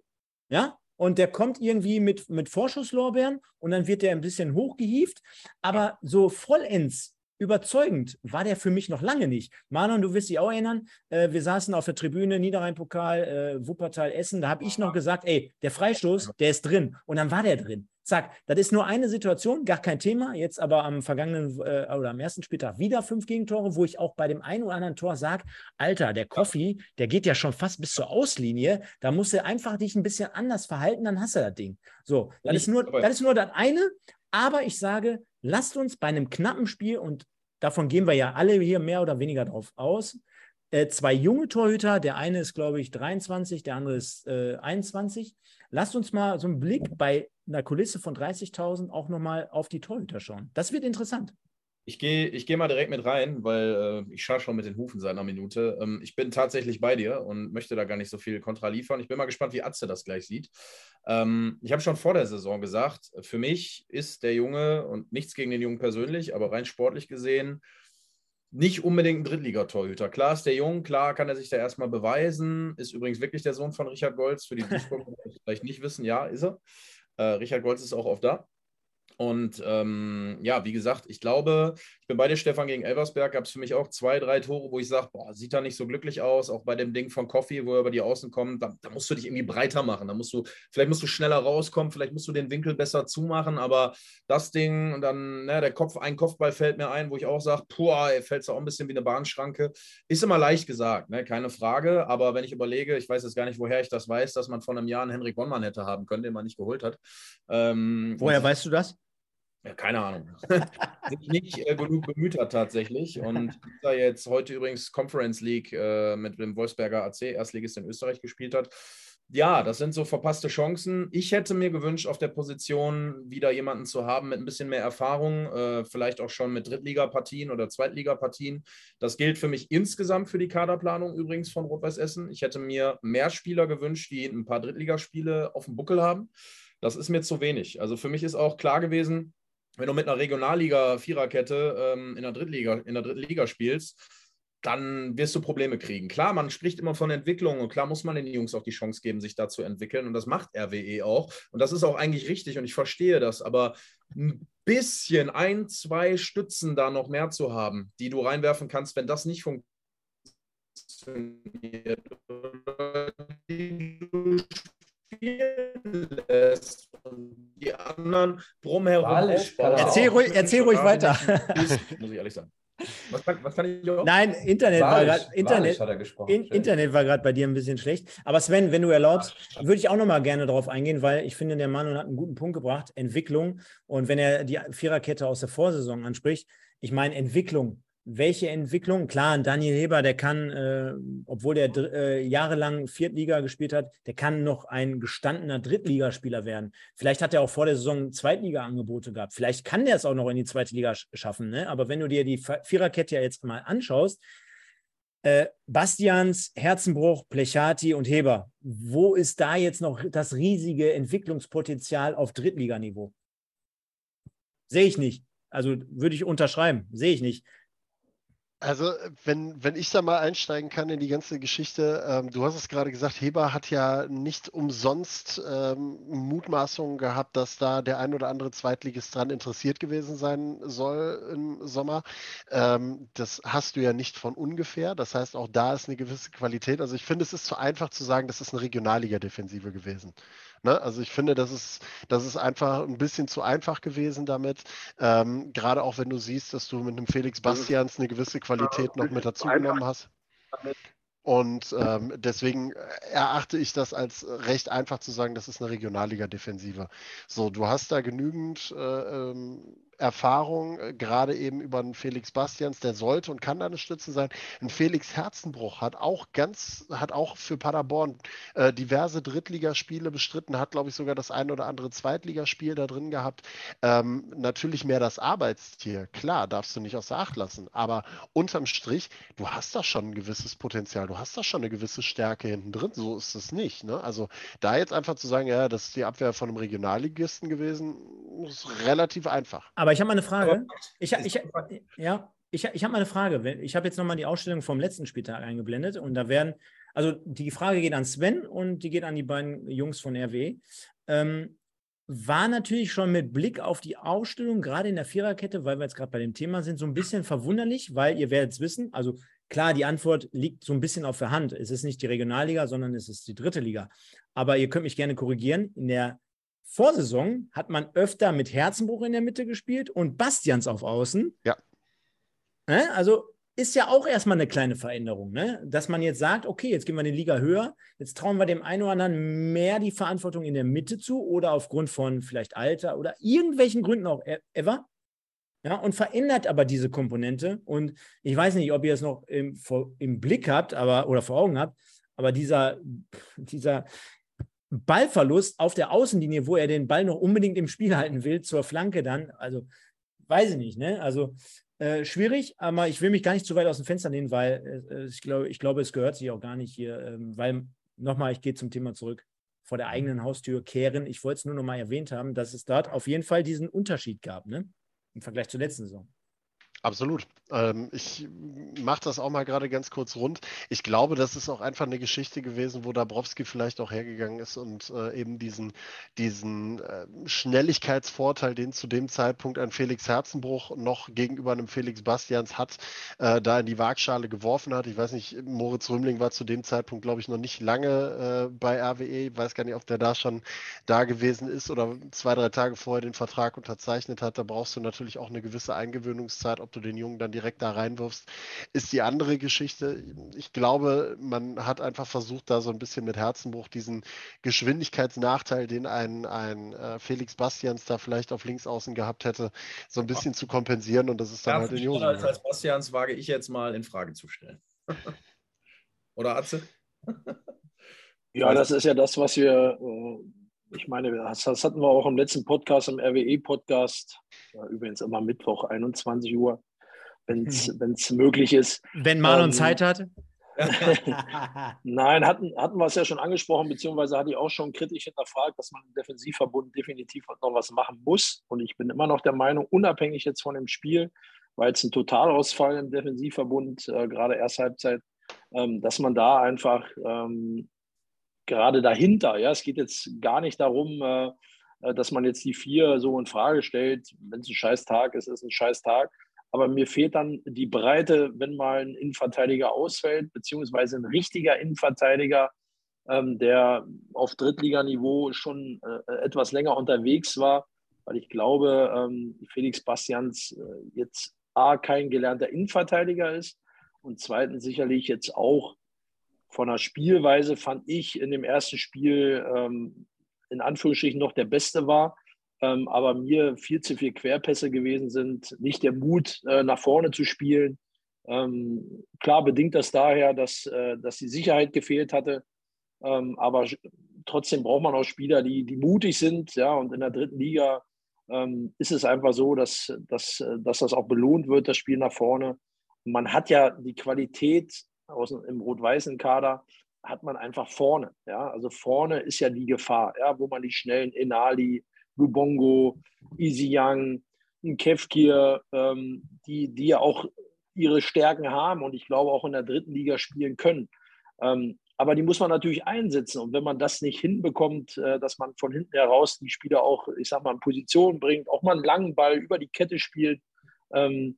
ja, und der kommt irgendwie mit, mit Vorschusslorbeeren und dann wird der ein bisschen hochgehieft, aber so vollends überzeugend war der für mich noch lange nicht. Manon, du wirst dich auch erinnern, äh, wir saßen auf der Tribüne, Niederrhein-Pokal, äh, Wuppertal, Essen, da habe ich noch gesagt, ey, der Freistoß, der ist drin. Und dann war der drin. Zack, das ist nur eine Situation, gar kein Thema. Jetzt aber am vergangenen äh, oder am ersten Spieltag wieder fünf Gegentore, wo ich auch bei dem einen oder anderen Tor sage, Alter, der Koffi, der geht ja schon fast bis zur Auslinie. Da musst du einfach dich ein bisschen anders verhalten, dann hast du das Ding. So, das, ist nur, das ist nur das eine. Aber ich sage, lasst uns bei einem knappen Spiel, und davon gehen wir ja alle hier mehr oder weniger drauf aus, äh, zwei junge Torhüter, der eine ist, glaube ich, 23, der andere ist äh, 21. Lasst uns mal so einen Blick bei einer Kulisse von 30.000 auch nochmal auf die Torhüter schauen. Das wird interessant. Ich gehe ich geh mal direkt mit rein, weil äh, ich schaue schon mit den Hufen seit einer Minute. Ähm, ich bin tatsächlich bei dir und möchte da gar nicht so viel kontra liefern. Ich bin mal gespannt, wie Atze das gleich sieht. Ähm, ich habe schon vor der Saison gesagt, für mich ist der Junge, und nichts gegen den Jungen persönlich, aber rein sportlich gesehen, nicht unbedingt ein Drittligatorhüter. Klar ist der Jung, klar kann er sich da erstmal beweisen. Ist übrigens wirklich der Sohn von Richard Golz. Für die (laughs) Duisburg, die vielleicht nicht wissen, ja, ist er. Äh, Richard Golz ist auch oft da. Und ähm, ja, wie gesagt, ich glaube, ich bin bei dir, Stefan, gegen Elversberg, gab es für mich auch zwei, drei Tore, wo ich sage, boah, sieht da nicht so glücklich aus. Auch bei dem Ding von Coffee, wo er über die Außen kommt, da, da, musst du dich irgendwie breiter machen. Da musst du, vielleicht musst du schneller rauskommen, vielleicht musst du den Winkel besser zumachen, aber das Ding, und dann, ne, der Kopf, ein Kopfball fällt mir ein, wo ich auch sage, boah, er fällt so auch ein bisschen wie eine Bahnschranke. Ist immer leicht gesagt, ne, keine Frage. Aber wenn ich überlege, ich weiß jetzt gar nicht, woher ich das weiß, dass man vor einem Jahr einen Henrik Wonnmann hätte haben können, den man nicht geholt hat. Ähm, woher weißt du das? Ja, keine Ahnung. (laughs) Sich nicht äh, genug bemüht hat tatsächlich. Und (laughs) da jetzt heute übrigens Conference League äh, mit dem Wolfsberger AC, Erstligist in Österreich gespielt hat. Ja, das sind so verpasste Chancen. Ich hätte mir gewünscht, auf der Position wieder jemanden zu haben mit ein bisschen mehr Erfahrung, äh, vielleicht auch schon mit Drittligapartien oder Zweitligapartien. Das gilt für mich insgesamt für die Kaderplanung übrigens von Rot-Weiß Essen. Ich hätte mir mehr Spieler gewünscht, die ein paar Drittligaspiele auf dem Buckel haben. Das ist mir zu wenig. Also für mich ist auch klar gewesen, wenn du mit einer Regionalliga-Viererkette ähm, in, der Drittliga, in der dritten Liga spielst, dann wirst du Probleme kriegen. Klar, man spricht immer von Entwicklung und klar muss man den Jungs auch die Chance geben, sich da zu entwickeln und das macht RWE auch und das ist auch eigentlich richtig und ich verstehe das, aber ein bisschen, ein, zwei Stützen da noch mehr zu haben, die du reinwerfen kannst, wenn das nicht funktioniert, die du spielen lässt die anderen drumherum. Erzähl ruhig, erzähl ruhig weiter. (laughs) muss ich ehrlich sagen. Was kann, was kann ich auch? Nein, Internet Walisch, war gerade Internet, in, Internet war gerade bei dir ein bisschen schlecht. Aber Sven, wenn du erlaubst, würde ich auch noch mal gerne darauf eingehen, weil ich finde, der Manuel hat einen guten Punkt gebracht, Entwicklung. Und wenn er die Viererkette aus der Vorsaison anspricht, ich meine Entwicklung welche Entwicklung? Klar, Daniel Heber, der kann, äh, obwohl der äh, jahrelang Viertliga gespielt hat, der kann noch ein gestandener Drittligaspieler werden. Vielleicht hat er auch vor der Saison Zweitliga-Angebote gehabt. Vielleicht kann der es auch noch in die zweite Liga schaffen. Ne? Aber wenn du dir die Viererkette ja jetzt mal anschaust, äh, Bastians, Herzenbruch, Plechati und Heber, wo ist da jetzt noch das riesige Entwicklungspotenzial auf Drittliganiveau? Sehe ich nicht. Also würde ich unterschreiben, sehe ich nicht. Also, wenn, wenn ich da mal einsteigen kann in die ganze Geschichte, ähm, du hast es gerade gesagt, Heber hat ja nicht umsonst ähm, Mutmaßungen gehabt, dass da der ein oder andere Zweitligist dran interessiert gewesen sein soll im Sommer. Ähm, das hast du ja nicht von ungefähr. Das heißt, auch da ist eine gewisse Qualität. Also, ich finde, es ist zu einfach zu sagen, das ist eine Regionalliga-Defensive gewesen. Ne? Also ich finde, das ist, das ist einfach ein bisschen zu einfach gewesen damit. Ähm, gerade auch wenn du siehst, dass du mit einem Felix Bastians eine gewisse Qualität noch mit dazu genommen hast. Und ähm, deswegen erachte ich das als recht einfach zu sagen, das ist eine Regionalliga-Defensive. So, du hast da genügend äh, ähm, Erfahrung, äh, gerade eben über einen Felix Bastians, der sollte und kann da eine Stütze sein. Ein Felix Herzenbruch hat auch ganz, hat auch für Paderborn äh, diverse Drittligaspiele bestritten, hat, glaube ich, sogar das ein oder andere Zweitligaspiel da drin gehabt. Ähm, natürlich mehr das Arbeitstier, klar, darfst du nicht außer Acht lassen. Aber unterm Strich, du hast da schon ein gewisses Potenzial, du hast da schon eine gewisse Stärke hinten drin. So ist es nicht. Ne? Also da jetzt einfach zu sagen, ja, das ist die Abwehr von einem Regionalligisten gewesen, ist relativ einfach. Aber aber ich habe mal eine Frage. Ich, ich, ja, ich, ich habe mal eine Frage. Ich habe jetzt nochmal die Ausstellung vom letzten Spieltag eingeblendet und da werden, also die Frage geht an Sven und die geht an die beiden Jungs von RW. Ähm, war natürlich schon mit Blick auf die Ausstellung, gerade in der Viererkette, weil wir jetzt gerade bei dem Thema sind, so ein bisschen verwunderlich, weil ihr werdet es wissen, also klar, die Antwort liegt so ein bisschen auf der Hand. Es ist nicht die Regionalliga, sondern es ist die dritte Liga. Aber ihr könnt mich gerne korrigieren. In der Vorsaison hat man öfter mit Herzenbruch in der Mitte gespielt und Bastians auf Außen. Ja. Ne? Also ist ja auch erstmal eine kleine Veränderung, ne? dass man jetzt sagt, okay, jetzt gehen wir in die Liga höher, jetzt trauen wir dem einen oder anderen mehr die Verantwortung in der Mitte zu oder aufgrund von vielleicht Alter oder irgendwelchen Gründen auch e-, ever. Ja, und verändert aber diese Komponente. Und ich weiß nicht, ob ihr es noch im, vor, im Blick habt aber, oder vor Augen habt, aber dieser, dieser, Ballverlust auf der Außenlinie, wo er den Ball noch unbedingt im Spiel halten will, zur Flanke dann. Also, weiß ich nicht, ne? Also, äh, schwierig, aber ich will mich gar nicht zu weit aus dem Fenster nehmen, weil äh, ich, glaube, ich glaube, es gehört sich auch gar nicht hier, ähm, weil, nochmal, ich gehe zum Thema zurück, vor der eigenen Haustür kehren. Ich wollte es nur nochmal erwähnt haben, dass es dort auf jeden Fall diesen Unterschied gab, ne? Im Vergleich zur letzten Saison. Absolut. Ähm, ich mache das auch mal gerade ganz kurz rund. Ich glaube, das ist auch einfach eine Geschichte gewesen, wo Dabrowski vielleicht auch hergegangen ist und äh, eben diesen, diesen äh, Schnelligkeitsvorteil, den zu dem Zeitpunkt ein Felix Herzenbruch noch gegenüber einem Felix Bastians hat, äh, da in die Waagschale geworfen hat. Ich weiß nicht, Moritz Rümmling war zu dem Zeitpunkt, glaube ich, noch nicht lange äh, bei RWE. Ich weiß gar nicht, ob der da schon da gewesen ist oder zwei, drei Tage vorher den Vertrag unterzeichnet hat. Da brauchst du natürlich auch eine gewisse Eingewöhnungszeit ob du den Jungen dann direkt da reinwirfst, ist die andere Geschichte. Ich glaube, man hat einfach versucht, da so ein bisschen mit Herzenbruch diesen Geschwindigkeitsnachteil, den ein, ein äh, Felix Bastians da vielleicht auf links außen gehabt hätte, so ein bisschen zu kompensieren und das ist dann ja, halt in Jungen. Als, als Bastians wage ich jetzt mal in Frage zu stellen. (laughs) Oder Atze? Ja, das ist ja das, was wir, äh, ich meine, das, hatten wir auch im letzten Podcast, im RWE-Podcast, übrigens immer Mittwoch, 21 Uhr, wenn es mhm. möglich ist. Wenn Marlon ähm, Zeit hat? (laughs) Nein, hatten, hatten wir es ja schon angesprochen, beziehungsweise hatte ich auch schon kritisch hinterfragt, dass man im Defensivverbund definitiv noch was machen muss. Und ich bin immer noch der Meinung, unabhängig jetzt von dem Spiel, weil es ein Totalausfall im Defensivverbund, äh, gerade erst Halbzeit, ähm, dass man da einfach ähm, gerade dahinter, ja, es geht jetzt gar nicht darum, äh, äh, dass man jetzt die vier so in Frage stellt. Wenn es ein scheiß Tag ist, ist es ein scheiß Tag. Aber mir fehlt dann die Breite, wenn mal ein Innenverteidiger ausfällt, beziehungsweise ein richtiger Innenverteidiger, ähm, der auf Drittliganiveau schon äh, etwas länger unterwegs war, weil ich glaube, ähm, Felix Bastians äh, jetzt A, kein gelernter Innenverteidiger ist und zweitens sicherlich jetzt auch von der Spielweise fand ich in dem ersten Spiel ähm, in Anführungsstrichen noch der Beste war, ähm, aber mir viel zu viele Querpässe gewesen sind, nicht der Mut, äh, nach vorne zu spielen. Ähm, klar bedingt das daher, dass, äh, dass die Sicherheit gefehlt hatte, ähm, aber trotzdem braucht man auch Spieler, die, die mutig sind. Ja, und in der dritten Liga ähm, ist es einfach so, dass, dass, dass das auch belohnt wird, das Spiel nach vorne. Man hat ja die Qualität aus, im rot-weißen Kader, hat man einfach vorne. Ja? Also vorne ist ja die Gefahr, ja? wo man die schnellen Enali, Lubongo, Easy Young, Kevkir, ähm, die, die ja auch ihre Stärken haben und ich glaube auch in der dritten Liga spielen können. Ähm, aber die muss man natürlich einsetzen. Und wenn man das nicht hinbekommt, äh, dass man von hinten heraus die Spieler auch, ich sag mal, in Position bringt, auch mal einen langen Ball über die Kette spielt, ähm,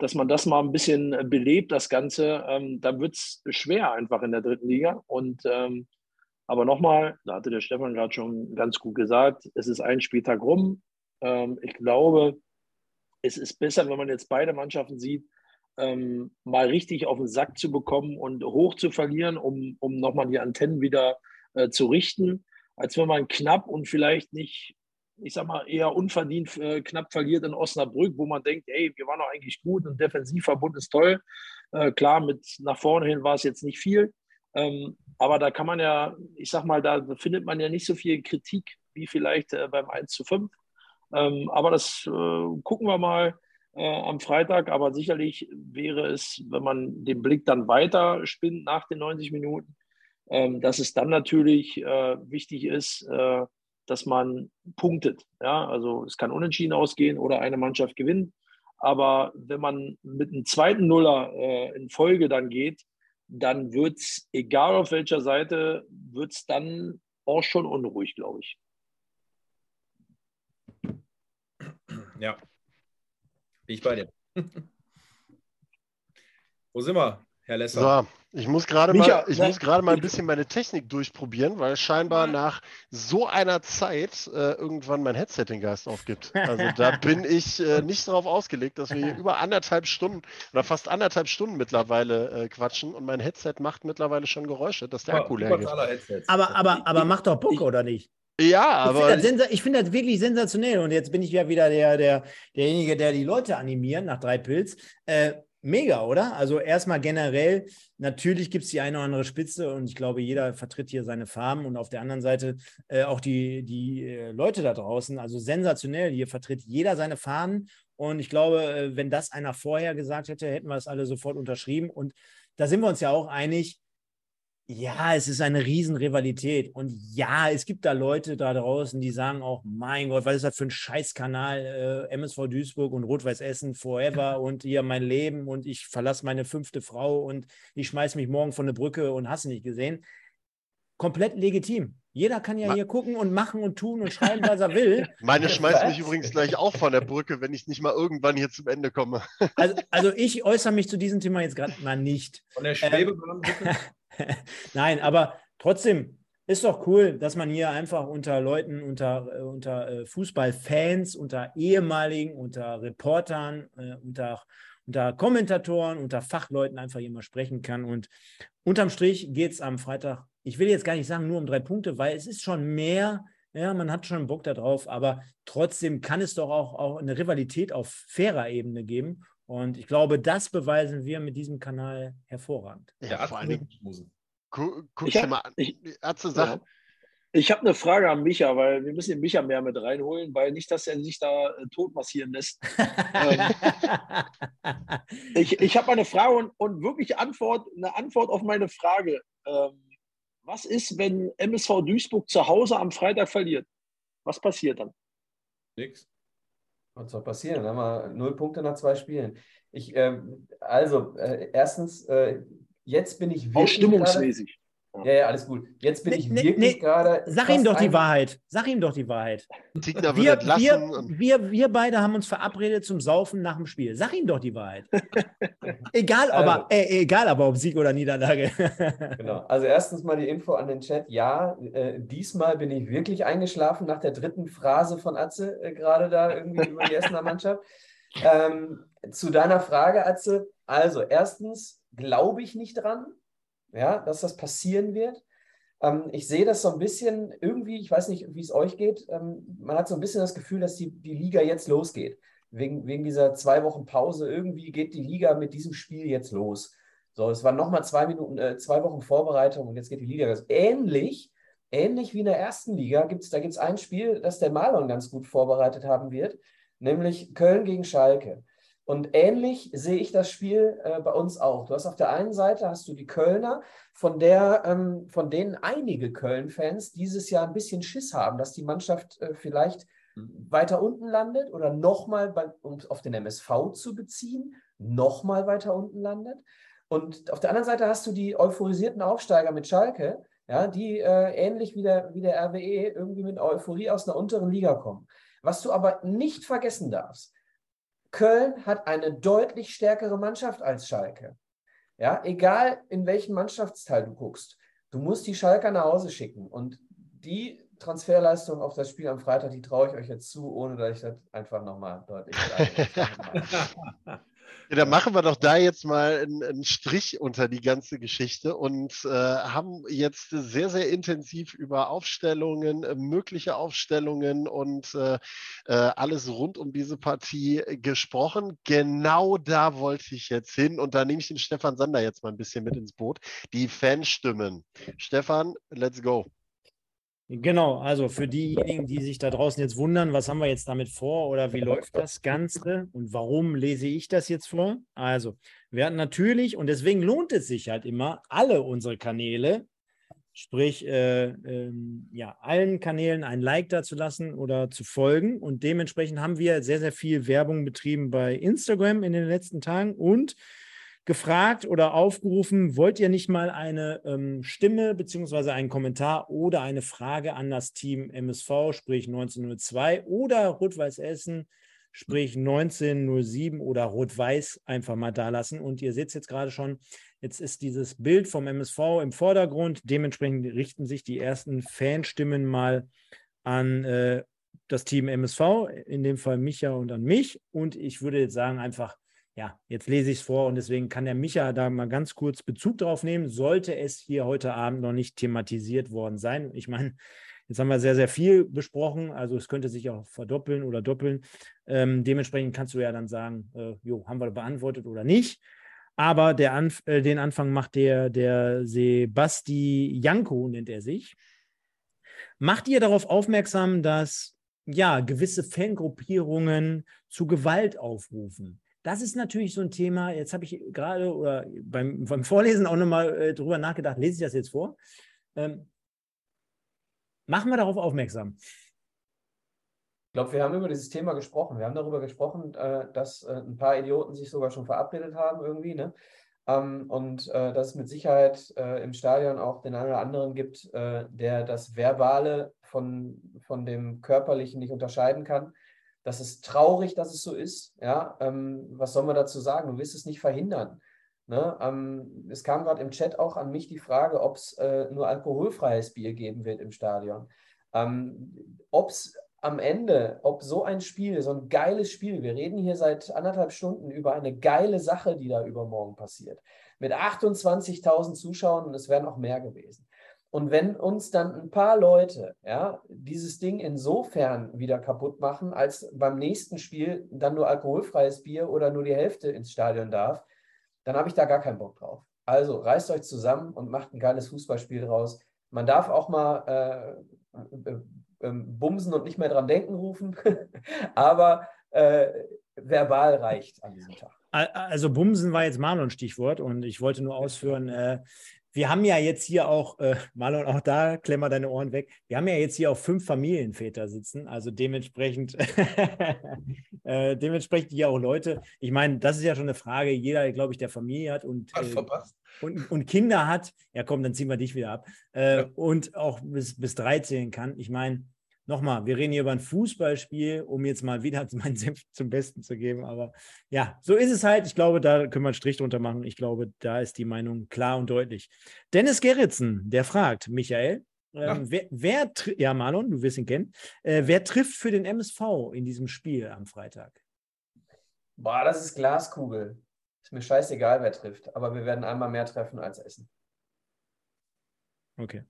dass man das mal ein bisschen äh, belebt, das Ganze, ähm, dann wird es schwer einfach in der dritten Liga. Und ähm, aber nochmal, da hatte der Stefan gerade schon ganz gut gesagt, es ist ein Spieltag rum. Ähm, ich glaube, es ist besser, wenn man jetzt beide Mannschaften sieht, ähm, mal richtig auf den Sack zu bekommen und hoch zu verlieren, um, um nochmal die Antennen wieder äh, zu richten, als wenn man knapp und vielleicht nicht, ich sag mal, eher unverdient äh, knapp verliert in Osnabrück, wo man denkt, ey, wir waren doch eigentlich gut und Defensivverbund ist toll. Äh, klar, mit nach vorne hin war es jetzt nicht viel. Ähm, aber da kann man ja, ich sag mal, da findet man ja nicht so viel Kritik wie vielleicht äh, beim 1 zu 5. Ähm, aber das äh, gucken wir mal äh, am Freitag. Aber sicherlich wäre es, wenn man den Blick dann weiter spinnt nach den 90 Minuten, ähm, dass es dann natürlich äh, wichtig ist, dass man punktet. Ja? Also es kann unentschieden ausgehen oder eine Mannschaft gewinnt. Aber wenn man mit einem zweiten Nuller äh, in Folge dann geht, dann wird es, egal auf welcher Seite, wird es dann auch schon unruhig, glaube ich. Ja. Bin ich bei dir. (laughs) Wo sind wir, Herr Lesser? So, ich muss gerade mal, ich muss gerade mal ein bisschen meine Technik durchprobieren, weil scheinbar nach so einer Zeit äh, irgendwann mein Headset den Geist aufgibt. Also da (laughs) bin ich äh, nicht darauf ausgelegt, dass wir hier über anderthalb Stunden oder fast anderthalb Stunden mittlerweile äh, quatschen und mein Headset macht mittlerweile schon Geräusche, dass der Akku leer geht. Aber, aber, aber macht doch Bock, oder nicht? Ja, aber. Ich finde das, find das, wirklich sensationell. Und jetzt bin ich ja wieder der, der, derjenige, der die Leute animiert nach drei Pilz. Äh, mega, oder? Also erstmal generell, natürlich gibt es die eine oder andere Spitze und ich glaube, jeder vertritt hier seine Farben und auf der anderen Seite äh, auch die, die äh, Leute da draußen. Also sensationell, hier vertritt jeder seine Farben und ich glaube, äh, wenn das einer vorher gesagt hätte, hätten wir es alle sofort unterschrieben und da sind wir uns ja auch einig, ja, es ist eine Riesenrivalität. Und ja, es gibt da Leute da draußen, die sagen auch, mein Gott, was ist das für ein Scheißkanal, äh, MSV Duisburg und Rot-Weiß Essen forever (laughs) und hier mein Leben und ich verlasse meine fünfte Frau und ich schmeiße mich morgen von der Brücke und hasse nicht gesehen. Komplett legitim. Jeder kann ja Ma hier gucken und machen und tun und schreiben, was er will. (laughs) Meine schmeißt mich übrigens gleich auch von der Brücke, wenn ich nicht mal irgendwann hier zum Ende komme. Also, also (laughs) ich äußere mich zu diesem Thema jetzt gerade mal nicht. Von der Schwebebahn ähm, (laughs) Nein, aber trotzdem ist doch cool, dass man hier einfach unter Leuten, unter, äh, unter äh, Fußballfans, unter ehemaligen, unter Reportern, äh, unter, unter Kommentatoren, unter Fachleuten einfach hier mal sprechen kann. Und unterm Strich geht es am Freitag, ich will jetzt gar nicht sagen nur um drei Punkte, weil es ist schon mehr, ja, man hat schon Bock darauf, aber trotzdem kann es doch auch, auch eine Rivalität auf fairer Ebene geben. Und ich glaube, das beweisen wir mit diesem Kanal hervorragend. Ja, vor allen Dingen. Guck, guck ich dir mal an. Ich, ja. ich habe eine Frage an Micha, weil wir müssen den Micha mehr mit reinholen, weil nicht, dass er sich da äh, tot massieren lässt. (laughs) ähm, ich ich habe eine Frage und, und, wirklich Antwort, eine Antwort auf meine Frage. Ähm, was ist, wenn MSV Duisburg zu Hause am Freitag verliert? Was passiert dann? Nix. Was soll passieren? Dann haben wir null Punkte nach zwei Spielen. Ich, ähm, also, äh, erstens, äh, jetzt bin ich wirklich. Auch stimmungsmäßig. Ja, ja, alles gut. Jetzt bin nee, ich wirklich nee, gerade. Sag ihm doch die Wahrheit. Sag ihm doch die Wahrheit. Wir, wir, wir, wir beide haben uns verabredet zum Saufen nach dem Spiel. Sag ihm doch die Wahrheit. (laughs) egal, also, aber, äh, egal aber ob Sieg oder Niederlage. (laughs) genau. Also erstens mal die Info an den Chat. Ja, äh, diesmal bin ich wirklich eingeschlafen nach der dritten Phrase von Atze, äh, gerade da irgendwie über die Essener Mannschaft. Ähm, zu deiner Frage, Atze. Also erstens glaube ich nicht dran ja, dass das passieren wird. Ähm, ich sehe das so ein bisschen irgendwie, ich weiß nicht, wie es euch geht, ähm, man hat so ein bisschen das Gefühl, dass die, die Liga jetzt losgeht. Wegen, wegen dieser zwei Wochen Pause, irgendwie geht die Liga mit diesem Spiel jetzt los. So, es waren nochmal zwei Minuten, äh, zwei Wochen Vorbereitung und jetzt geht die Liga los. Ähnlich, ähnlich wie in der ersten Liga gibt da gibt es ein Spiel, das der Marlon ganz gut vorbereitet haben wird, nämlich Köln gegen Schalke. Und ähnlich sehe ich das Spiel äh, bei uns auch. Du hast auf der einen Seite hast du die Kölner, von der, ähm, von denen einige Köln-Fans dieses Jahr ein bisschen Schiss haben, dass die Mannschaft äh, vielleicht weiter unten landet oder nochmal, um auf den MSV zu beziehen, nochmal weiter unten landet. Und auf der anderen Seite hast du die euphorisierten Aufsteiger mit Schalke, ja, die äh, ähnlich wie der, wie der RWE irgendwie mit Euphorie aus einer unteren Liga kommen. Was du aber nicht vergessen darfst, Köln hat eine deutlich stärkere Mannschaft als Schalke. Ja, egal in welchen Mannschaftsteil du guckst, du musst die Schalker nach Hause schicken. Und die Transferleistung auf das Spiel am Freitag, die traue ich euch jetzt zu, ohne dass ich das einfach nochmal deutlich sage. (laughs) (laughs) Ja, dann machen wir doch da jetzt mal einen, Strich unter die ganze Geschichte und äh, haben jetzt sehr, sehr intensiv über Aufstellungen, äh, mögliche Aufstellungen und äh, äh, alles rund um diese Partie gesprochen. Genau da wollte ich jetzt hin und da nehme ich den Stefan Sander jetzt mal ein bisschen mit ins Boot. Die Fanstimmen. Stefan, let's go. Genau, also für diejenigen, die sich da draußen jetzt wundern, was haben wir jetzt damit vor oder wie läuft das Ganze und warum lese ich das jetzt vor? Also, wir hatten natürlich, und deswegen lohnt es sich halt immer, alle unsere Kanäle, sprich äh, äh, ja, allen Kanälen ein Like dazulassen oder zu folgen. Und dementsprechend haben wir sehr, sehr viel Werbung betrieben bei Instagram in den letzten Tagen und gefragt oder aufgerufen, wollt ihr nicht mal eine ähm, Stimme beziehungsweise einen Kommentar oder eine Frage an das Team MSV, sprich 1902 oder Rot-Weiß Essen, sprich 1907 oder Rot-Weiß einfach mal da lassen. Und ihr seht es jetzt gerade schon, jetzt ist dieses Bild vom MSV im Vordergrund. Dementsprechend richten sich die ersten Fanstimmen mal an äh, das Team MSV, in dem Fall Micha und an mich. Und ich würde jetzt sagen, einfach ja, jetzt lese ich es vor und deswegen kann der Micha da mal ganz kurz Bezug drauf nehmen, sollte es hier heute Abend noch nicht thematisiert worden sein. Ich meine, jetzt haben wir sehr, sehr viel besprochen, also es könnte sich auch verdoppeln oder doppeln. Ähm, dementsprechend kannst du ja dann sagen, äh, jo, haben wir beantwortet oder nicht. Aber der Anf äh, den Anfang macht der, der Sebasti Janko, nennt er sich. Macht ihr darauf aufmerksam, dass ja gewisse Fangruppierungen zu Gewalt aufrufen? Das ist natürlich so ein Thema. Jetzt habe ich gerade oder beim, beim Vorlesen auch nochmal äh, drüber nachgedacht, lese ich das jetzt vor? Ähm, machen wir darauf aufmerksam. Ich glaube, wir haben über dieses Thema gesprochen. Wir haben darüber gesprochen, äh, dass äh, ein paar Idioten sich sogar schon verabredet haben irgendwie. Ne? Ähm, und äh, dass es mit Sicherheit äh, im Stadion auch den einen oder anderen gibt, äh, der das Verbale von, von dem Körperlichen nicht unterscheiden kann. Das ist traurig, dass es so ist. Ja, ähm, was soll man dazu sagen? Du wirst es nicht verhindern. Ne? Ähm, es kam gerade im Chat auch an mich die Frage, ob es äh, nur alkoholfreies Bier geben wird im Stadion. Ähm, ob es am Ende, ob so ein Spiel, so ein geiles Spiel, wir reden hier seit anderthalb Stunden über eine geile Sache, die da übermorgen passiert, mit 28.000 Zuschauern und es wären auch mehr gewesen. Und wenn uns dann ein paar Leute ja, dieses Ding insofern wieder kaputt machen, als beim nächsten Spiel dann nur alkoholfreies Bier oder nur die Hälfte ins Stadion darf, dann habe ich da gar keinen Bock drauf. Also reißt euch zusammen und macht ein geiles Fußballspiel draus. Man darf auch mal äh, äh, äh, bumsen und nicht mehr dran denken rufen, (laughs) aber äh, verbal reicht an diesem Tag. Also Bumsen war jetzt Marlon Stichwort und ich wollte nur ausführen, äh, wir haben ja jetzt hier auch, äh, Marlon, auch da, klemmer deine Ohren weg. Wir haben ja jetzt hier auch fünf Familienväter sitzen, also dementsprechend, (laughs) äh, dementsprechend hier auch Leute. Ich meine, das ist ja schon eine Frage, jeder, glaube ich, der Familie hat und, äh, und, und, Kinder hat. Ja, komm, dann ziehen wir dich wieder ab. Äh, ja. Und auch bis, bis 13 kann. Ich meine, nochmal, wir reden hier über ein Fußballspiel, um jetzt mal wieder (laughs) meinen Senf zum Besten zu geben. Aber ja, so ist es halt. Ich glaube, da können wir einen Strich drunter machen. Ich glaube, da ist die Meinung klar und deutlich. Dennis Gerritsen, der fragt, Michael. Ähm, wer, wer ja, Marlon, du wirst ihn kennen. Äh, wer trifft für den MSV in diesem Spiel am Freitag? Boah, das ist Glaskugel. Ist mir scheißegal, wer trifft. Aber wir werden einmal mehr treffen als Essen. Okay.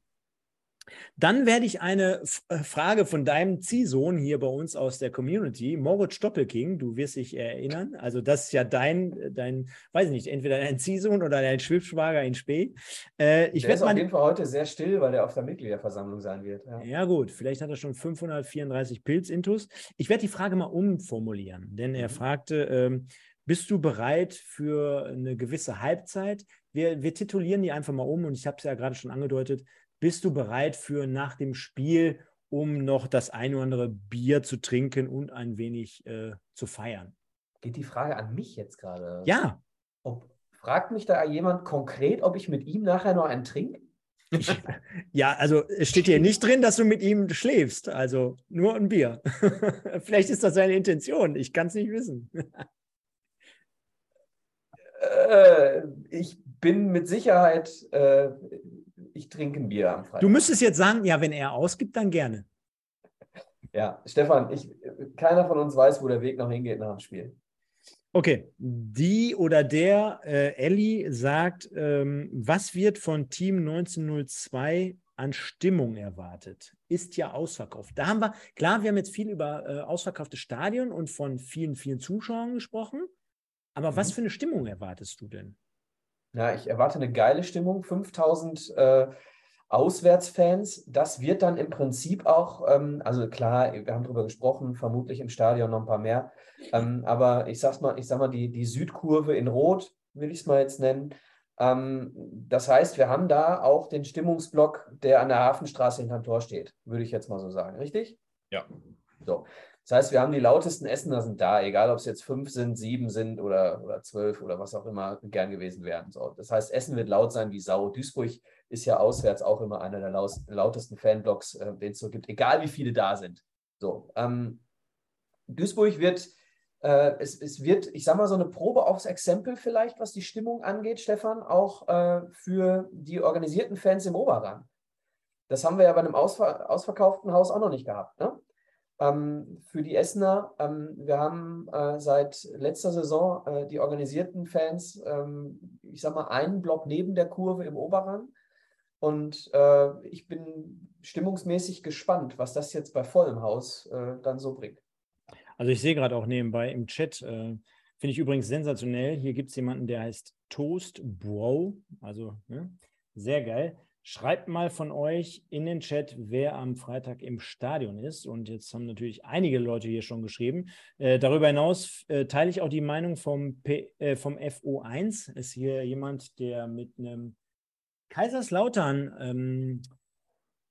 Dann werde ich eine äh, Frage von deinem Ziehsohn hier bei uns aus der Community, Moritz Stoppelking, du wirst dich erinnern. Also, das ist ja dein, dein weiß ich nicht, entweder dein Ziehsohn oder dein Schwibschwager in Spee. Äh, ich der ist auf jeden Fall heute sehr still, weil der auf der Mitgliederversammlung sein wird. Ja, ja gut, vielleicht hat er schon 534 Pilzintus. Ich werde die Frage mal umformulieren, denn er mhm. fragte, ähm, bist du bereit für eine gewisse Halbzeit? Wir, wir titulieren die einfach mal um und ich habe es ja gerade schon angedeutet, bist du bereit für nach dem Spiel, um noch das ein oder andere Bier zu trinken und ein wenig äh, zu feiern? Geht die Frage an mich jetzt gerade? Ja. Ob, fragt mich da jemand konkret, ob ich mit ihm nachher noch einen trinke? ja, also es steht hier nicht drin, dass du mit ihm schläfst. Also nur ein Bier. (laughs) Vielleicht ist das seine Intention. Ich kann es nicht wissen. äh, ich bin mit Sicherheit äh, ich trinke ein Bier am Freitag. Du müsstest jetzt sagen, ja, wenn er ausgibt, dann gerne. Ja, Stefan, ich, keiner von uns weiß, wo der Weg noch hingeht nach dem Spiel. Okay, die oder der äh, Elli sagt, ähm, was wird von Team 1902 an Stimmung erwartet? Ist ja ausverkauft. Da haben wir, klar, wir haben jetzt viel über äh, ausverkaufte Stadion und von vielen, vielen Zuschauern gesprochen. Aber mhm. was für eine Stimmung erwartest du denn? Ja, ich erwarte eine geile Stimmung. 5000 äh, Auswärtsfans. Das wird dann im Prinzip auch, ähm, also klar, wir haben darüber gesprochen, vermutlich im Stadion noch ein paar mehr. Ähm, aber ich sag's mal, ich sag mal, die, die Südkurve in Rot, will ich es mal jetzt nennen. Ähm, das heißt, wir haben da auch den Stimmungsblock, der an der Hafenstraße hinterm Tor steht, würde ich jetzt mal so sagen, richtig? Ja. So. Das heißt, wir haben die lautesten Essener sind da, egal ob es jetzt fünf sind, sieben sind oder, oder zwölf oder was auch immer gern gewesen wären. So. Das heißt, Essen wird laut sein wie Sau. Duisburg ist ja auswärts auch immer einer der lautesten Fanblocks, äh, den es so gibt, egal wie viele da sind. So. Ähm, Duisburg wird, äh, es, es wird, ich sag mal, so eine Probe aufs Exempel vielleicht, was die Stimmung angeht, Stefan, auch äh, für die organisierten Fans im Oberrang. Das haben wir ja bei einem ausver ausverkauften Haus auch noch nicht gehabt. Ne? Ähm, für die Essener, ähm, wir haben äh, seit letzter Saison äh, die organisierten Fans, ähm, ich sag mal, einen Block neben der Kurve im Oberrang. Und äh, ich bin stimmungsmäßig gespannt, was das jetzt bei vollem Haus äh, dann so bringt. Also ich sehe gerade auch nebenbei im Chat, äh, finde ich übrigens sensationell. Hier gibt es jemanden, der heißt Toast Bro. Also ne? sehr geil. Schreibt mal von euch in den Chat, wer am Freitag im Stadion ist. Und jetzt haben natürlich einige Leute hier schon geschrieben. Äh, darüber hinaus äh, teile ich auch die Meinung vom, P, äh, vom FO1. Ist hier jemand, der mit einem Kaiserslautern ähm,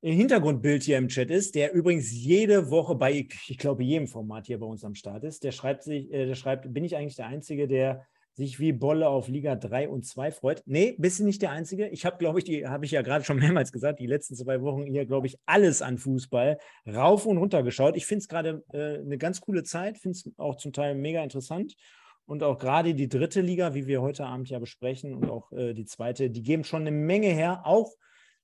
Hintergrundbild hier im Chat ist, der übrigens jede Woche bei, ich glaube, jedem Format hier bei uns am Start ist. Der schreibt sich, äh, der schreibt, bin ich eigentlich der Einzige, der sich wie Bolle auf Liga 3 und 2 freut. Nee, bist du nicht der Einzige. Ich habe, glaube ich, die habe ich ja gerade schon mehrmals gesagt, die letzten zwei Wochen hier, glaube ich, alles an Fußball rauf und runter geschaut. Ich finde es gerade äh, eine ganz coole Zeit, finde es auch zum Teil mega interessant. Und auch gerade die dritte Liga, wie wir heute Abend ja besprechen, und auch äh, die zweite, die geben schon eine Menge her, auch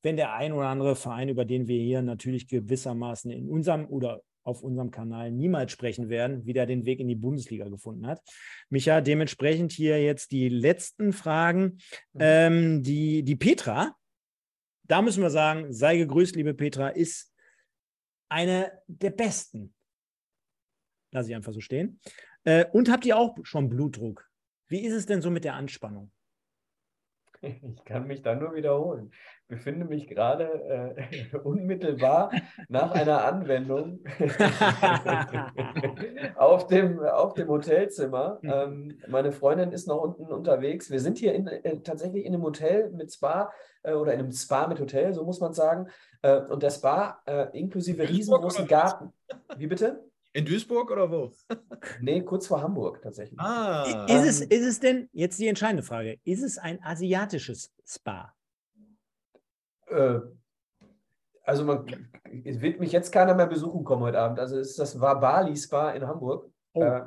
wenn der ein oder andere Verein, über den wir hier natürlich gewissermaßen in unserem oder auf unserem Kanal niemals sprechen werden, wieder den Weg in die Bundesliga gefunden hat. Micha, dementsprechend hier jetzt die letzten Fragen. Mhm. Ähm, die, die Petra, da müssen wir sagen, sei gegrüßt, liebe Petra, ist eine der besten. Lass ich einfach so stehen. Äh, und habt ihr auch schon Blutdruck? Wie ist es denn so mit der Anspannung? Ich kann mich da nur wiederholen. Ich befinde mich gerade äh, (laughs) unmittelbar nach einer Anwendung (laughs) auf, dem, auf dem Hotelzimmer. Ähm, meine Freundin ist noch unten unterwegs. Wir sind hier in, äh, tatsächlich in einem Hotel mit Spa äh, oder in einem Spa mit Hotel, so muss man sagen. Äh, und der Spa äh, inklusive riesengroßen Garten. Wie bitte? In Duisburg oder wo? (laughs) nee, kurz vor Hamburg tatsächlich. Ah. Ist, es, ist es denn, jetzt die entscheidende Frage, ist es ein asiatisches Spa? Äh, also man, es wird mich jetzt keiner mehr besuchen kommen heute Abend. Also es ist das Wabali Spa in Hamburg. Oh. Äh,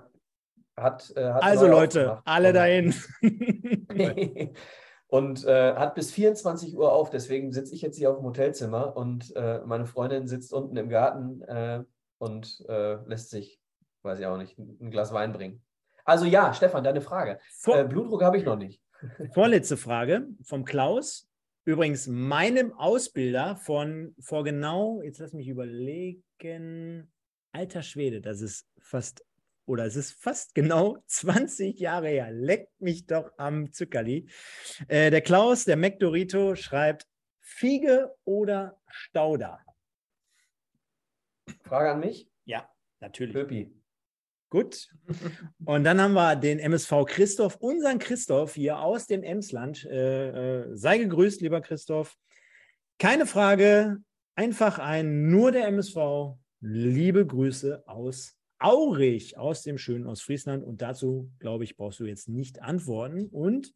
hat, äh, hat also Leute, alle dahin. (laughs) und äh, hat bis 24 Uhr auf. Deswegen sitze ich jetzt hier auf dem Hotelzimmer und äh, meine Freundin sitzt unten im Garten äh, und äh, lässt sich, weiß ich auch nicht, ein Glas Wein bringen. Also ja, Stefan, deine Frage. Vor äh, Blutdruck habe ich noch nicht. (laughs) Vorletzte Frage vom Klaus. Übrigens meinem Ausbilder von vor genau, jetzt lass mich überlegen, alter Schwede, das ist fast, oder es ist fast genau (laughs) 20 Jahre her. Leckt mich doch am Zuckerli. Äh, der Klaus, der McDorito, schreibt Fiege oder Stauder? Frage an mich? Ja, natürlich. Pöpi. Gut. Und dann haben wir den MSV Christoph, unseren Christoph hier aus dem Emsland. Äh, äh, sei gegrüßt, lieber Christoph. Keine Frage, einfach ein nur der MSV. Liebe Grüße aus Aurich, aus dem schönen Ostfriesland. Und dazu, glaube ich, brauchst du jetzt nicht antworten. Und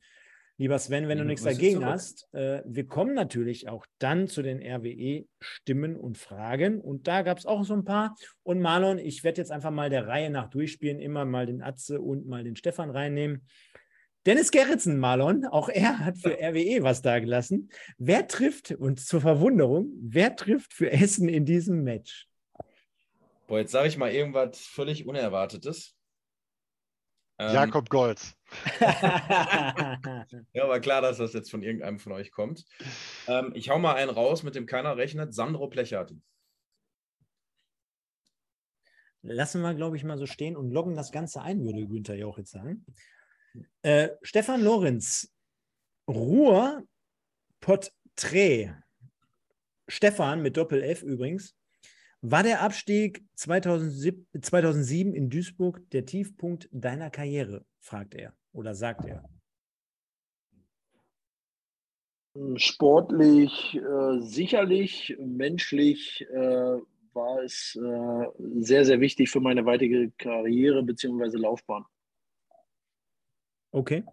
Lieber Sven, wenn du nichts dagegen hast, äh, wir kommen natürlich auch dann zu den RWE-Stimmen und Fragen. Und da gab es auch so ein paar. Und Marlon, ich werde jetzt einfach mal der Reihe nach durchspielen, immer mal den Atze und mal den Stefan reinnehmen. Dennis Gerritsen, Marlon, auch er hat für RWE was dagelassen. Wer trifft, und zur Verwunderung, wer trifft für Essen in diesem Match? Boah, jetzt sage ich mal irgendwas völlig Unerwartetes. Ähm, Jakob Golz. (laughs) ja, war klar, dass das jetzt von irgendeinem von euch kommt. Ähm, ich hau mal einen raus, mit dem keiner rechnet. Sandro Plechert. Lassen wir, glaube ich, mal so stehen und loggen das Ganze ein, würde Günther ja auch jetzt sagen. Äh, Stefan Lorenz, Ruhr Porträt. Stefan mit Doppel-F übrigens. War der Abstieg 2007, 2007 in Duisburg der Tiefpunkt deiner Karriere? fragt er oder sagt er. Sportlich äh, sicherlich, menschlich äh, war es äh, sehr, sehr wichtig für meine weitere Karriere bzw. Laufbahn. Okay.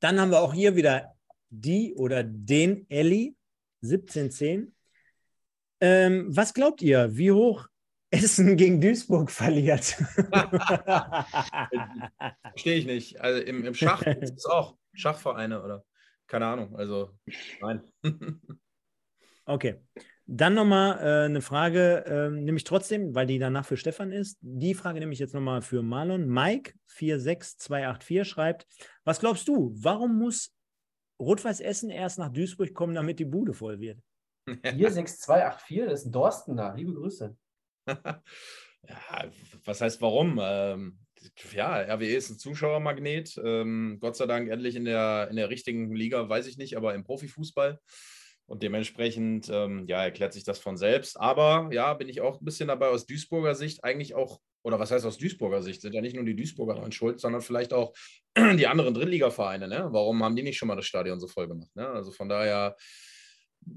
Dann haben wir auch hier wieder die oder den Elli, 1710. Ähm, was glaubt ihr, wie hoch Essen gegen Duisburg verliert? (laughs) Verstehe ich nicht. Also im, im Schach (laughs) ist es auch Schachvereine oder keine Ahnung. Also nein. (laughs) okay. Dann nochmal äh, eine Frage, äh, nämlich trotzdem, weil die danach für Stefan ist. Die Frage nehme ich jetzt nochmal für Marlon. Mike 46284 schreibt: Was glaubst du, warum muss Rot-Weiß Essen erst nach Duisburg kommen, damit die Bude voll wird? (laughs) 46284, das ist ein Dorstener. Liebe Grüße. (laughs) ja, was heißt warum? Ähm, ja, RWE ist ein Zuschauermagnet. Ähm, Gott sei Dank endlich in der, in der richtigen Liga, weiß ich nicht, aber im Profifußball. Und dementsprechend, ähm, ja, erklärt sich das von selbst. Aber ja, bin ich auch ein bisschen dabei aus Duisburger Sicht eigentlich auch, oder was heißt aus Duisburger Sicht? Sind ja nicht nur die Duisburger dran schuld, sondern vielleicht auch (clears throat) die anderen Drittligavereine. Ne? Warum haben die nicht schon mal das Stadion so voll gemacht? Ne? Also von daher,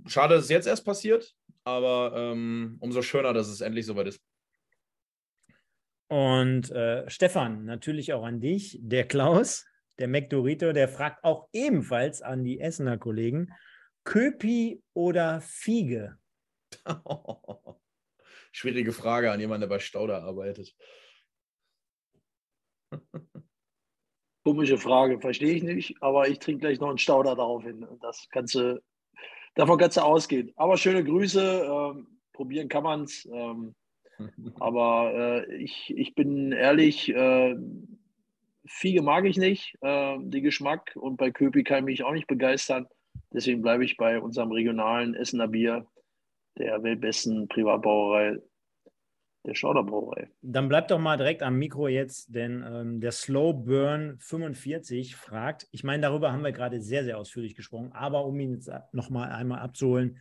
schade, dass es jetzt erst passiert, aber ähm, umso schöner, dass es endlich soweit ist. Und äh, Stefan, natürlich auch an dich. Der Klaus, der McDorito, der fragt auch ebenfalls an die Essener Kollegen, Köpi oder Fiege? (laughs) Schwierige Frage an jemanden, der bei Stauder arbeitet. Komische Frage, verstehe ich nicht, aber ich trinke gleich noch einen Stauder darauf hin. Das kannst du, davon kannst du ausgehen. Aber schöne Grüße, ähm, probieren kann man es. Ähm, (laughs) aber äh, ich, ich bin ehrlich, äh, Fiege mag ich nicht, äh, den Geschmack. Und bei Köpi kann ich mich auch nicht begeistern. Deswegen bleibe ich bei unserem regionalen Essener Bier, der weltbesten Privatbrauerei, der Schauderbrauerei. Dann bleibt doch mal direkt am Mikro jetzt, denn ähm, der Slow Burn 45 fragt, ich meine, darüber haben wir gerade sehr, sehr ausführlich gesprochen, aber um ihn jetzt noch mal einmal abzuholen,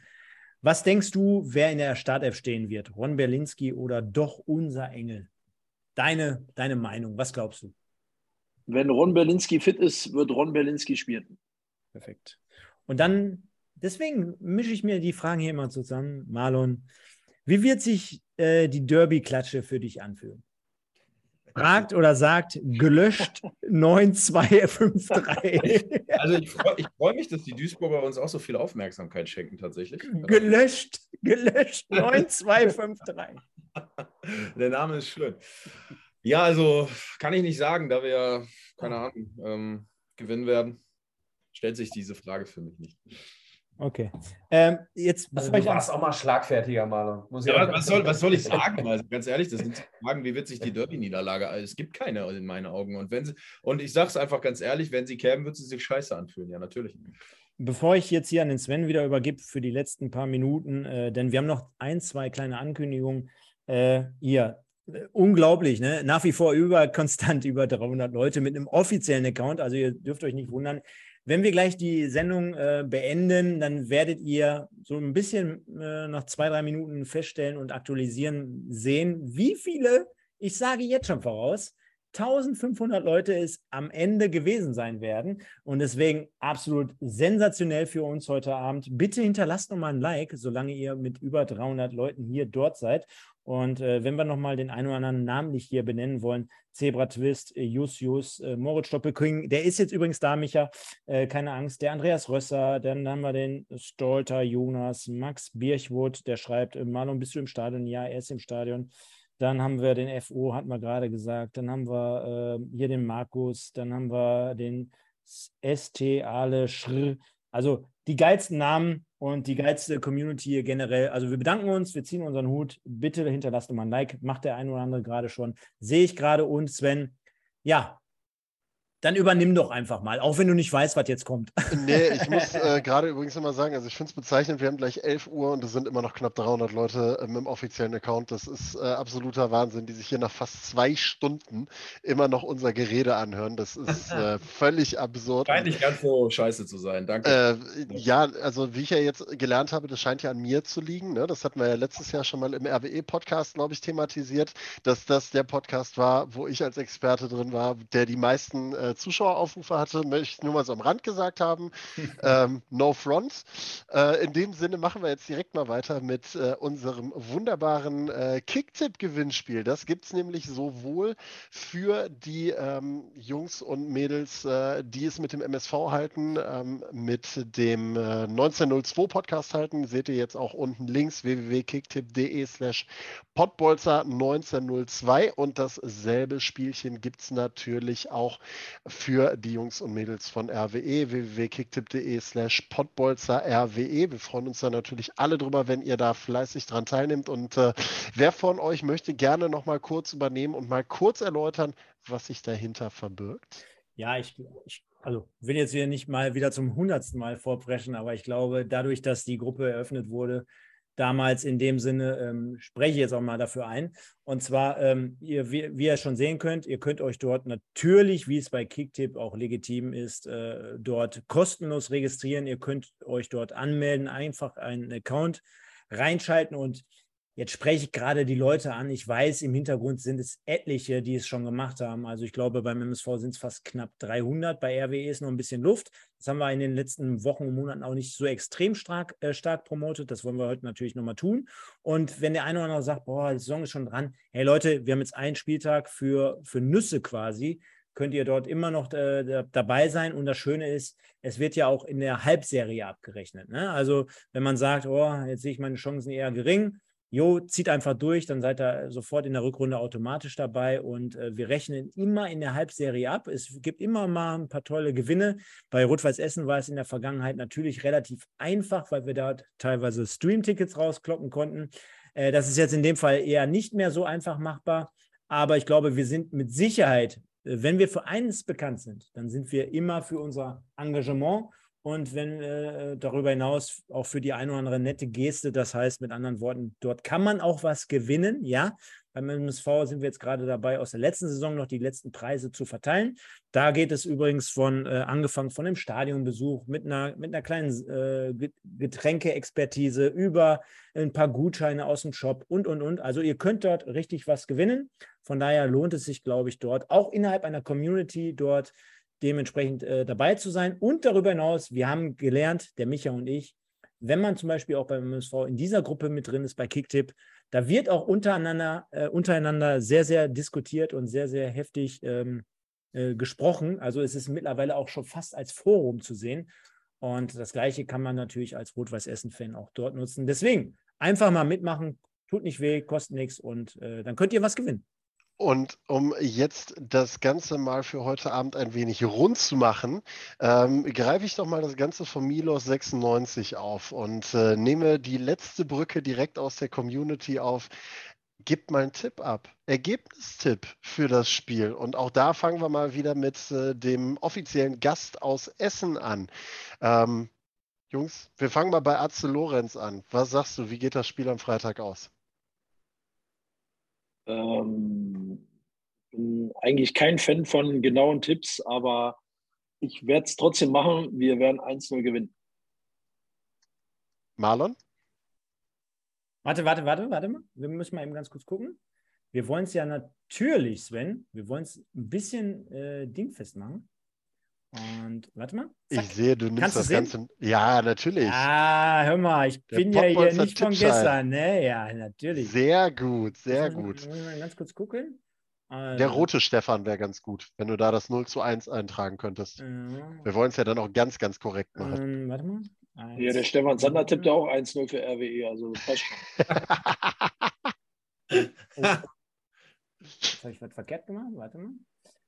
was denkst du, wer in der Startelf stehen wird? Ron Berlinski oder doch unser Engel? Deine, deine Meinung, was glaubst du? Wenn Ron Berlinski fit ist, wird Ron Berlinski spielen. Perfekt. Und dann, deswegen mische ich mir die Fragen hier immer zusammen. Marlon, wie wird sich äh, die Derby-Klatsche für dich anfühlen? Fragt oder sagt gelöscht (laughs) 9253. (laughs) Also ich freue freu mich, dass die Duisburger uns auch so viel Aufmerksamkeit schenken tatsächlich. Gelöscht, gelöscht (laughs) 9253. Der Name ist schön. Ja, also kann ich nicht sagen, da wir, keine Ahnung, ähm, gewinnen werden stellt sich diese Frage für mich nicht. Okay. Ähm, jetzt also du warst auch mal schlagfertiger, Marlon. Muss ja, was, soll, was soll ich sagen? Also ganz ehrlich, das sind (laughs) Fragen, wie wird sich die Derby-Niederlage? Also, es gibt keine in meinen Augen. Und, wenn sie, und ich sage es einfach ganz ehrlich, wenn sie kämen, würde sie sich scheiße anfühlen. Ja, natürlich. Bevor ich jetzt hier an den Sven wieder übergebe für die letzten paar Minuten, äh, denn wir haben noch ein, zwei kleine Ankündigungen. Äh, hier, äh, unglaublich, ne? Nach wie vor über konstant über 300 Leute mit einem offiziellen Account. Also ihr dürft euch nicht wundern. Wenn wir gleich die Sendung äh, beenden, dann werdet ihr so ein bisschen äh, nach zwei, drei Minuten feststellen und aktualisieren sehen, wie viele, ich sage jetzt schon voraus, 1500 Leute es am Ende gewesen sein werden. Und deswegen absolut sensationell für uns heute Abend. Bitte hinterlasst nochmal ein Like, solange ihr mit über 300 Leuten hier dort seid. Und äh, wenn wir nochmal den einen oder anderen namentlich hier benennen wollen, Zebra Twist, äh, Jus Jus, äh, Moritz Stoppelking, der ist jetzt übrigens da, Micha, äh, keine Angst, der Andreas Rösser, dann haben wir den Stolter Jonas, Max Birchwood, der schreibt, äh, Marlon, bist du im Stadion? Ja, er ist im Stadion. Dann haben wir den FO, hatten wir gerade gesagt. Dann haben wir äh, hier den Markus. Dann haben wir den ST Ale Schr. Also die geilsten Namen und die geilste Community generell. Also wir bedanken uns, wir ziehen unseren Hut. Bitte hinterlasst mal ein Like. Macht der ein oder andere gerade schon. Sehe ich gerade und Sven. ja, dann übernimm doch einfach mal, auch wenn du nicht weißt, was jetzt kommt. Nee, ich (laughs) muss äh, gerade übrigens immer sagen, also ich finde es bezeichnend, wir haben gleich 11 Uhr und es sind immer noch knapp 300 Leute ähm, im offiziellen Account. Das ist äh, absoluter Wahnsinn, die sich hier nach fast zwei Stunden immer noch unser Gerede anhören. Das ist (laughs) äh, völlig absurd. Scheint nicht ganz so scheiße zu sein, danke. Äh, ja, also wie ich ja jetzt gelernt habe, das scheint ja an mir zu liegen. Ne? Das hatten wir ja letztes Jahr schon mal im RWE-Podcast, glaube ich, thematisiert, dass das der Podcast war, wo ich als Experte drin war, der die meisten äh, Zuschaueraufrufe hatte, möchte ich nur mal so am Rand gesagt haben. (laughs) ähm, no front. Äh, in dem Sinne machen wir jetzt direkt mal weiter mit äh, unserem wunderbaren äh, Kicktipp-Gewinnspiel. Das gibt es nämlich sowohl für die ähm, Jungs und Mädels, äh, die es mit dem MSV halten, ähm, mit dem 1902 äh, Podcast halten. Seht ihr jetzt auch unten links www.kicktipp.de slash Pottbolzer 1902 und dasselbe Spielchen gibt es natürlich auch für die Jungs und Mädels von RWE, www.kicktipp.de slash Pottbolzer RWE. Wir freuen uns da natürlich alle drüber, wenn ihr da fleißig dran teilnehmt und äh, wer von euch möchte gerne noch mal kurz übernehmen und mal kurz erläutern, was sich dahinter verbirgt? Ja, ich, ich also will jetzt hier nicht mal wieder zum hundertsten Mal vorpreschen, aber ich glaube, dadurch, dass die Gruppe eröffnet wurde, damals in dem Sinne, ähm, spreche ich jetzt auch mal dafür ein. Und zwar, ähm, ihr, wie, wie, ihr schon sehen könnt, ihr könnt euch dort natürlich, wie es bei Kicktip auch legitim ist, äh, dort kostenlos registrieren. Ihr könnt euch dort anmelden, einfach einen Account reinschalten und Jetzt spreche ich gerade die Leute an. Ich weiß, im Hintergrund sind es etliche, die es schon gemacht haben. Also ich glaube, beim MSV sind es fast knapp 300. Bei RWE ist noch ein bisschen Luft. Das haben wir in den letzten Wochen und Monaten auch nicht so extrem stark, äh, stark promotet. Das wollen wir heute natürlich nochmal tun. Und wenn der eine oder andere sagt, boah, die Saison ist schon dran. Hey Leute, wir haben jetzt einen Spieltag für, für Nüsse quasi könnt ihr dort immer noch äh, dabei sein. Und das Schöne ist, es wird ja auch in der Halbserie abgerechnet. Ne? Also wenn man sagt, oh, jetzt sehe ich meine Chancen eher gering, jo, zieht einfach durch, dann seid ihr sofort in der Rückrunde automatisch dabei und äh, wir rechnen immer in der Halbserie ab. Es gibt immer mal ein paar tolle Gewinne. Bei Rot-Weiß Essen war es in der Vergangenheit natürlich relativ einfach, weil wir da teilweise Stream-Tickets rauskloppen konnten. Äh, das ist jetzt in dem Fall eher nicht mehr so einfach machbar, aber ich glaube, wir sind mit Sicherheit, äh, wenn wir für eines bekannt sind, dann sind wir immer für unser Engagement und wenn äh, darüber hinaus auch für die eine oder andere nette Geste, das heißt mit anderen Worten, dort kann man auch was gewinnen, ja. Beim MSV sind wir jetzt gerade dabei, aus der letzten Saison noch die letzten Preise zu verteilen. Da geht es übrigens von, äh, angefangen von einem Stadionbesuch mit einer, mit einer kleinen äh, Getränkeexpertise über ein paar Gutscheine aus dem Shop und, und, und. Also ihr könnt dort richtig was gewinnen. Von daher lohnt es sich, glaube ich, dort auch innerhalb einer Community dort dementsprechend äh, dabei zu sein. Und darüber hinaus, wir haben gelernt, der Micha und ich, wenn man zum Beispiel auch beim MSV in dieser Gruppe mit drin ist, bei Kicktip, da wird auch untereinander, äh, untereinander sehr, sehr diskutiert und sehr, sehr heftig ähm, äh, gesprochen. Also es ist mittlerweile auch schon fast als Forum zu sehen. Und das Gleiche kann man natürlich als Rot-Weiß-Essen-Fan auch dort nutzen. Deswegen einfach mal mitmachen, tut nicht weh, kostet nichts und äh, dann könnt ihr was gewinnen. Und um jetzt das Ganze mal für heute Abend ein wenig rund zu machen, ähm, greife ich doch mal das Ganze von Milos 96 auf und äh, nehme die letzte Brücke direkt aus der Community auf. Gebt mal einen Tipp ab. Ergebnistipp für das Spiel. Und auch da fangen wir mal wieder mit äh, dem offiziellen Gast aus Essen an. Ähm, Jungs, wir fangen mal bei Atze Lorenz an. Was sagst du, wie geht das Spiel am Freitag aus? Ähm, bin eigentlich kein Fan von genauen Tipps, aber ich werde es trotzdem machen. Wir werden 1-0 gewinnen. Marlon? Warte, warte, warte, warte mal. Wir müssen mal eben ganz kurz gucken. Wir wollen es ja natürlich, Sven, wir wollen es ein bisschen äh, dingfest machen. Und warte mal. Zack. Ich sehe, du nimmst Kannst das Ganze. Ja, natürlich. Ah, hör mal, ich Der bin ja hier nicht von gestern. Ne? Ja, natürlich. Sehr gut, sehr gut. Muss ich mal ganz kurz gucken. Also. Der rote Stefan wäre ganz gut, wenn du da das 0 zu 1 eintragen könntest. Ja. Wir wollen es ja dann auch ganz, ganz korrekt machen. Ähm, warte mal. Eins, ja, der Stefan Sander tippt ja auch 1-0 für RWE, also passt schon. (laughs) oh. Jetzt habe ich was verkehrt gemacht. Warte mal.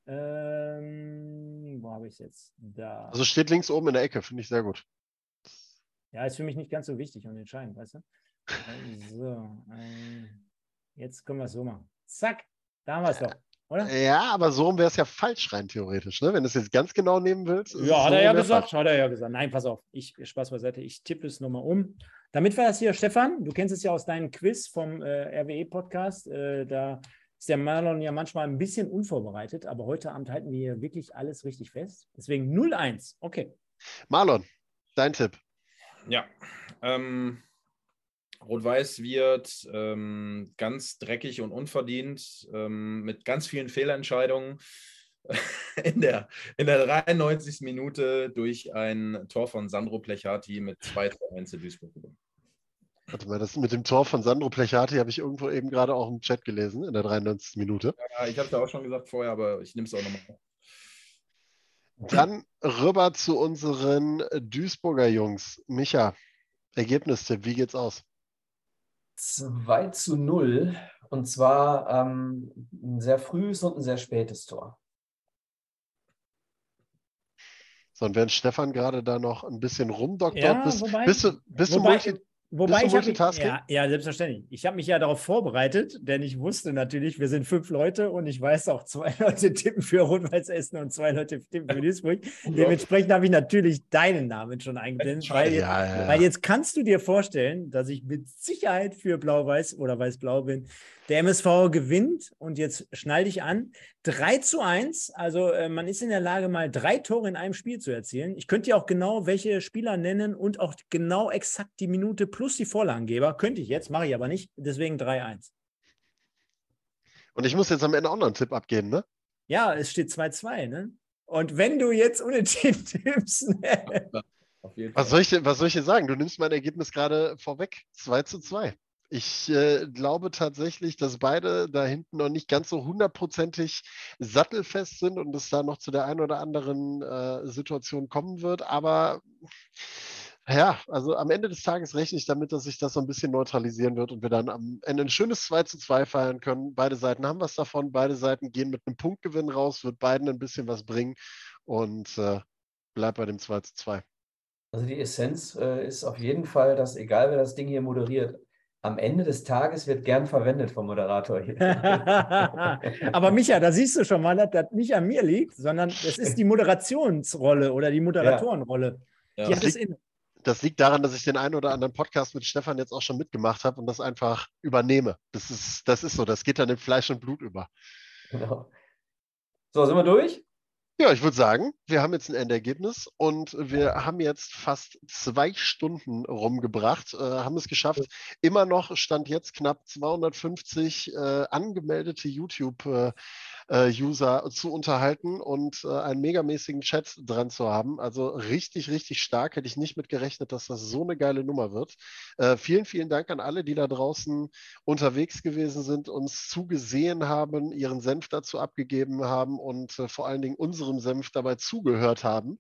Ähm, wo habe ich es jetzt? Da. Also steht links oben in der Ecke, finde ich sehr gut. Ja, ist für mich nicht ganz so wichtig und entscheidend, weißt du? (laughs) So, ähm, jetzt können wir es so machen. Zack, da haben wir es doch. oder? Ja, aber so wäre es ja falsch rein theoretisch, ne? Wenn du es jetzt ganz genau nehmen willst. Ja, hat so er ja gesagt, falsch. hat er ja gesagt. Nein, pass auf, ich Spaß beiseite, ich tippe es nochmal um. Damit war das hier, Stefan, du kennst es ja aus deinem Quiz vom äh, RWE-Podcast. Äh, da ist der Marlon ja manchmal ein bisschen unvorbereitet, aber heute Abend halten wir hier wirklich alles richtig fest. Deswegen 0-1. Okay. Marlon, dein Tipp. Ja. Ähm, Rot-Weiß wird ähm, ganz dreckig und unverdient ähm, mit ganz vielen Fehlentscheidungen (laughs) in der, in der 93. Minute durch ein Tor von Sandro Plechati mit 2 zu 1 in Duisburg gewonnen. Warte mal, das mit dem Tor von Sandro Plechati habe ich irgendwo eben gerade auch im Chat gelesen, in der 93. Minute. Ja, ich habe es ja auch schon gesagt vorher, aber ich nehme es auch nochmal. Dann rüber zu unseren Duisburger Jungs. Micha, Ergebnistipp, wie geht's aus? 2 zu 0. Und zwar ähm, ein sehr frühes und ein sehr spätes Tor. So, und während Stefan gerade da noch ein bisschen rumdoktort, Ja, bist, wobei- bist du, bist du wobei- multi, Wobei Bist du ich ja, ja, selbstverständlich. Ich habe mich ja darauf vorbereitet, denn ich wusste natürlich, wir sind fünf Leute und ich weiß auch, zwei (laughs) Leute tippen für Rot-Weiß Essen und zwei Leute tippen für (laughs) Duisburg. Dementsprechend habe ich natürlich deinen Namen schon eingeblendet, weil, Ja, ja, ja. weil jetzt kannst du dir vorstellen, dass ich mit Sicherheit für Blau-Weiß oder Weiß-Blau bin. Der MSV gewinnt und jetzt schnall dich an. 3 zu 1, also äh, man ist in der Lage, mal drei Tore in einem Spiel zu erzielen. Ich könnte dir auch genau welche Spieler nennen und auch genau exakt die Minute plus die Vorlagengeber. Könnte ich jetzt, mache ich aber nicht. Deswegen 3-1. Und ich muss jetzt am Ende auch noch einen Tipp abgeben, ne? Ja, es steht 2-2, ne? Und wenn du jetzt unentschieden (laughs) tippst, ne? Auf jeden Was soll, ich, dir- was soll ich dir sagen? Du nimmst mein Ergebnis gerade vorweg. 2 zu 2. Ich äh, glaube tatsächlich, dass beide da hinten noch nicht ganz so hundertprozentig sattelfest sind und es da noch zu der einen oder anderen äh, Situation kommen wird. Aber ja, also am Ende des Tages rechne ich damit, dass sich das so ein bisschen neutralisieren wird und wir dann am Ende ein schönes 2 zu 2 feiern können. Beide Seiten haben was davon. Beide Seiten gehen mit einem Punktgewinn raus, wird beiden ein bisschen was bringen und äh, bleibt bei dem 2 zu 2. Also die Essenz äh, ist auf jeden Fall, dass egal wer das Ding hier moderiert, am Ende des Tages wird gern verwendet vom Moderator hier. (laughs) Aber Micha, da siehst du schon mal, dass das nicht an mir liegt, sondern es ist die Moderationsrolle oder die Moderatorenrolle. Ja. Die in. Das liegt daran, dass ich den einen oder anderen Podcast mit Stefan jetzt auch schon mitgemacht habe und das einfach übernehme. Das ist, das ist so, das geht dann in Fleisch und Blut über. Genau. So, sind wir durch? Ja, ich würde sagen, wir haben jetzt ein Endergebnis und wir haben jetzt fast zwei Stunden rumgebracht, äh, haben es geschafft, immer noch, stand jetzt knapp 250 äh, angemeldete YouTube-User zu unterhalten und äh, einen megamäßigen Chat dran zu haben. Also richtig, richtig stark. Hätte ich nicht mit gerechnet, dass das so eine geile Nummer wird. Äh, vielen, vielen Dank an alle, die da draußen unterwegs gewesen sind, uns zugesehen haben, ihren Senf dazu abgegeben haben und äh, vor allen Dingen unserem Senf dabei zugehört haben,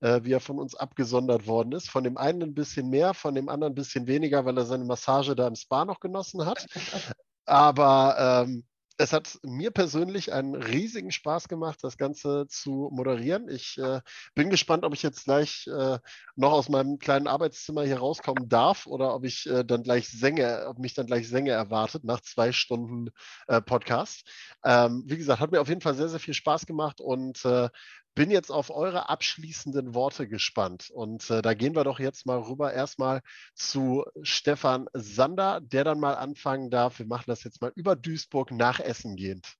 äh, wie er von uns abgesondert worden ist. Von dem einen ein bisschen mehr, von dem anderen ein bisschen weniger, weil er seine Massage da im Spa noch genossen hat. (laughs) Aber ähm, es hat mir persönlich einen riesigen Spaß gemacht, das Ganze zu moderieren. Ich äh, bin gespannt, ob ich jetzt gleich äh, noch aus meinem kleinen Arbeitszimmer hier rauskommen darf oder ob ich äh, dann gleich Sänge, ob mich dann gleich Sänge erwartet nach zwei Stunden äh, Podcast. Ähm, wie gesagt, hat mir auf jeden Fall sehr, sehr viel Spaß gemacht und äh, bin jetzt auf eure abschließenden Worte gespannt. Und äh, da gehen wir doch jetzt mal rüber erstmal zu Stefan Sander, der dann mal anfangen darf. Wir machen das jetzt mal über Duisburg nach Essen gehend.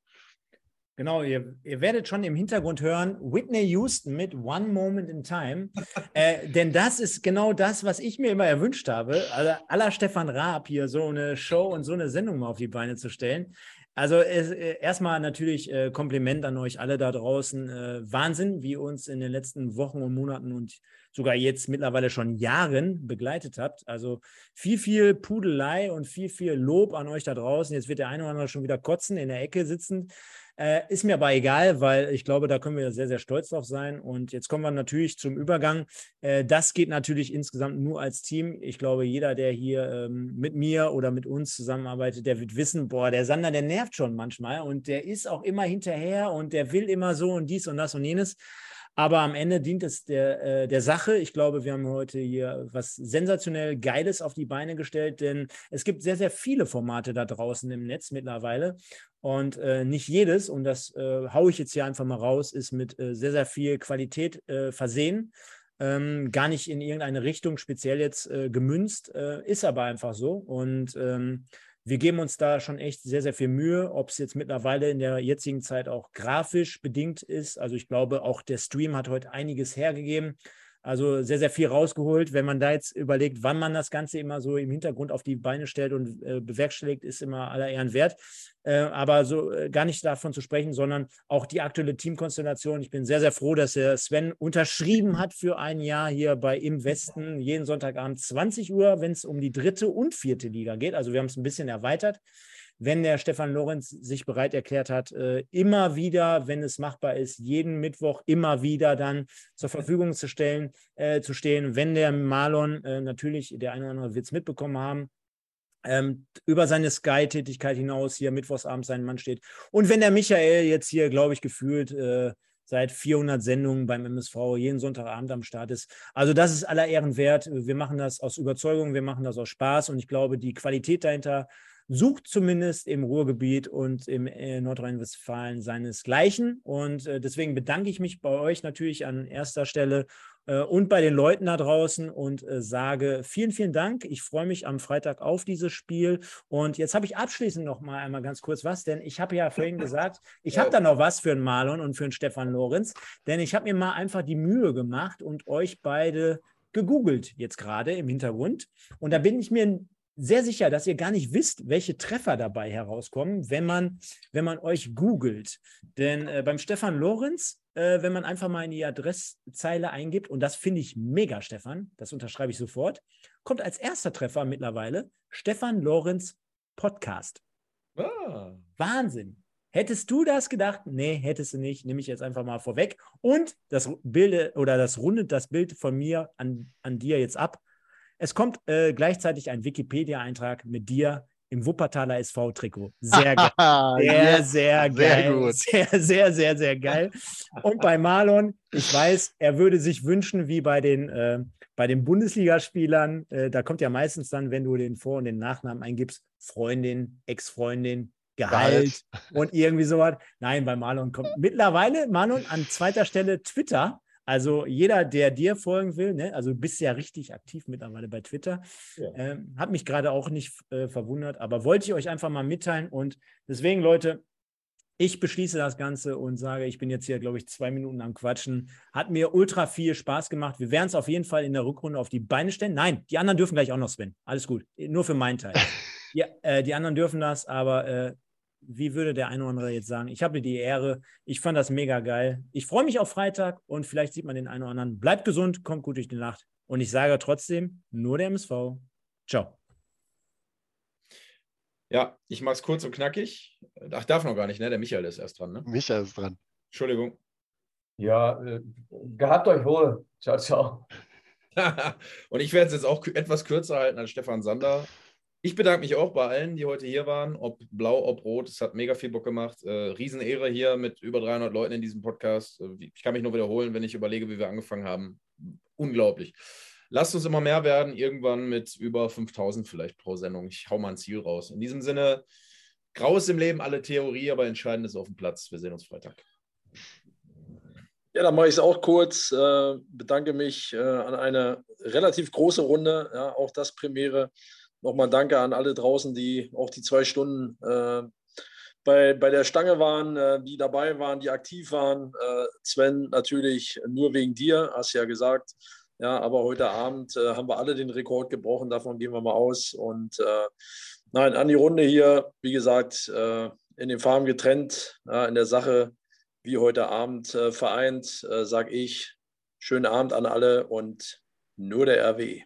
Genau, ihr, ihr werdet schon im Hintergrund hören, Whitney Houston mit One Moment in Time. (laughs) äh, denn das ist genau das, was ich mir immer erwünscht habe, also aller Stefan Raab hier so eine Show und so eine Sendung mal auf die Beine zu stellen. Also äh, erstmal natürlich äh, Kompliment an euch alle da draußen. Äh, Wahnsinn, wie ihr uns in den letzten Wochen und Monaten und sogar jetzt mittlerweile schon Jahren begleitet habt. Also viel, viel Pudelei und viel, viel Lob an euch da draußen. Jetzt wird der eine oder andere schon wieder kotzen, in der Ecke sitzen. Äh, ist mir aber egal, weil ich glaube, da können wir sehr, sehr stolz drauf sein. Und jetzt kommen wir natürlich zum Übergang. Äh, das geht natürlich insgesamt nur als Team. Ich glaube, jeder, der hier ähm, mit mir oder mit uns zusammenarbeitet, der wird wissen, boah, der Sander, der nervt schon manchmal und der ist auch immer hinterher und der will immer so und dies und das und jenes. Aber am Ende dient es der, äh, der Sache. Ich glaube, wir haben heute hier was sensationell Geiles auf die Beine gestellt, denn es gibt sehr, sehr viele Formate da draußen im Netz mittlerweile. Und äh, nicht jedes, und das äh, haue ich jetzt hier einfach mal raus, ist mit äh, sehr, sehr viel Qualität äh, versehen. Ähm, gar nicht in irgendeine Richtung speziell jetzt äh, gemünzt, äh, ist aber einfach so. Und ähm, wir geben uns da schon echt sehr, sehr viel Mühe, ob es jetzt mittlerweile in der jetzigen Zeit auch grafisch bedingt ist. Also ich glaube, auch der Stream hat heute einiges hergegeben. Also sehr, sehr viel rausgeholt. Wenn man da jetzt überlegt, wann man das Ganze immer so im Hintergrund auf die Beine stellt und äh, bewerkstelligt, ist immer aller Ehren wert. Äh, aber so äh, gar nicht davon zu sprechen, sondern auch die aktuelle Teamkonstellation. Ich bin sehr, sehr froh, dass der Sven unterschrieben hat für ein Jahr hier bei Im Westen, jeden Sonntagabend 20 Uhr, wenn es um die dritte und vierte Liga geht. Also wir haben es ein bisschen erweitert wenn der Stefan Lorenz sich bereit erklärt hat, äh, immer wieder, wenn es machbar ist, jeden Mittwoch immer wieder dann zur Verfügung zu stellen, äh, zu stehen, wenn der Marlon äh, natürlich, der eine oder andere wird es mitbekommen haben, ähm, über seine Sky-Tätigkeit hinaus hier mittwochsabends sein Mann steht. Und wenn der Michael jetzt hier, glaube ich, gefühlt äh, seit 400 Sendungen beim MSV jeden Sonntagabend am Start ist. Also das ist aller Ehren wert. Wir machen das aus Überzeugung, wir machen das aus Spaß und ich glaube, die Qualität dahinter sucht zumindest im Ruhrgebiet und im äh, Nordrhein-Westfalen seinesgleichen. Und äh, deswegen bedanke ich mich bei euch natürlich an erster Stelle äh, und bei den Leuten da draußen und sage vielen, vielen Dank. Ich freue mich am Freitag auf dieses Spiel. Und jetzt habe ich abschließend noch mal einmal ganz kurz was, denn ich habe ja vorhin (laughs) gesagt, ich habe da noch was für einen Marlon und für einen Stefan Lorenz, denn ich habe mir mal einfach die Mühe gemacht und euch beide gegoogelt jetzt gerade im Hintergrund. Und da bin ich mir sehr sicher, dass ihr gar nicht wisst, welche Treffer dabei herauskommen, wenn man, wenn man euch googelt. Denn äh, beim Stefan Lorenz, äh, wenn man einfach mal in die Adresszeile eingibt, und das finde ich mega, Stefan, das unterschreibe ich sofort, kommt als erster Treffer mittlerweile Stefan Lorenz Podcast. Ah. Wahnsinn. Hättest du das gedacht? Nee, hättest du nicht. Nehme ich jetzt einfach mal vorweg. Und das Bild oder das rundet das Bild von mir an, an dir jetzt ab. Es kommt äh, gleichzeitig ein Wikipedia-Eintrag mit dir im Wuppertaler SV-Trikot. Sehr geil. (laughs) Sehr, sehr geil. Sehr, gut. (laughs) sehr, sehr, sehr, sehr geil. Und bei Marlon, ich weiß, er würde sich wünschen, wie bei den, äh, bei den Bundesligaspielern, äh, da kommt ja meistens dann, wenn du den Vor- und den Nachnamen eingibst, Freundin, Ex-Freundin, Gehalt und irgendwie sowas. Nein, bei Marlon kommt mittlerweile, Marlon, an zweiter Stelle Twitter. Also jeder, der dir folgen will, ne, also du bist ja richtig aktiv mittlerweile bei Twitter, ja. ähm, hat mich gerade auch nicht äh, verwundert, aber wollte ich euch einfach mal mitteilen und deswegen, Leute, ich beschließe das Ganze und sage, ich bin jetzt hier, glaube ich, zwei Minuten am Quatschen. Hat mir ultra viel Spaß gemacht. Wir werden es auf jeden Fall in der Rückrunde auf die Beine stellen. Nein, die anderen dürfen gleich auch noch, Sven. Alles gut. Nur für meinen Teil. (laughs) ja, äh, die anderen dürfen das, aber äh, wie würde der eine oder andere jetzt sagen, ich habe die Ehre, ich fand das mega geil. Ich freue mich auf Freitag und vielleicht sieht man den einen oder anderen. Bleibt gesund, kommt gut durch die Nacht. Und ich sage trotzdem, nur der MSV. Ciao. Ja, ich mache es kurz und knackig. Ach, darf noch gar nicht, ne? Der Michael ist erst dran, ne? Michael ist dran. Entschuldigung. Ja, äh, gehabt euch wohl. Ciao, ciao. (laughs) und ich werde es jetzt auch etwas kürzer halten als Stefan Sander. Ich bedanke mich auch bei allen, die heute hier waren, ob blau, ob rot. Es hat mega viel Bock gemacht. Äh, Riesenehre hier mit über 300 Leuten in diesem Podcast. Äh, ich kann mich nur wiederholen, wenn ich überlege, wie wir angefangen haben. Unglaublich. Lasst uns immer mehr werden, irgendwann mit über 5000 vielleicht pro Sendung. Ich hau mal ein Ziel raus. In diesem Sinne, graues im Leben, alle Theorie, aber entscheidend ist auf dem Platz. Wir sehen uns Freitag. Ja, dann mache ich es auch kurz. Äh, bedanke mich äh, an eine relativ große Runde. Ja, auch das Premiere nochmal danke an alle draußen, die auch die zwei Stunden äh, bei, bei der Stange waren, äh, die dabei waren, die aktiv waren. Äh, Sven, natürlich nur wegen dir, hast ja gesagt. Ja, aber heute Abend äh, haben wir alle den Rekord gebrochen, davon gehen wir mal aus. Und äh, nein, an die Runde hier, wie gesagt, äh, in den Farben getrennt, in der Sache wie heute Abend vereint, sage ich, schönen Abend an alle und nur der RW.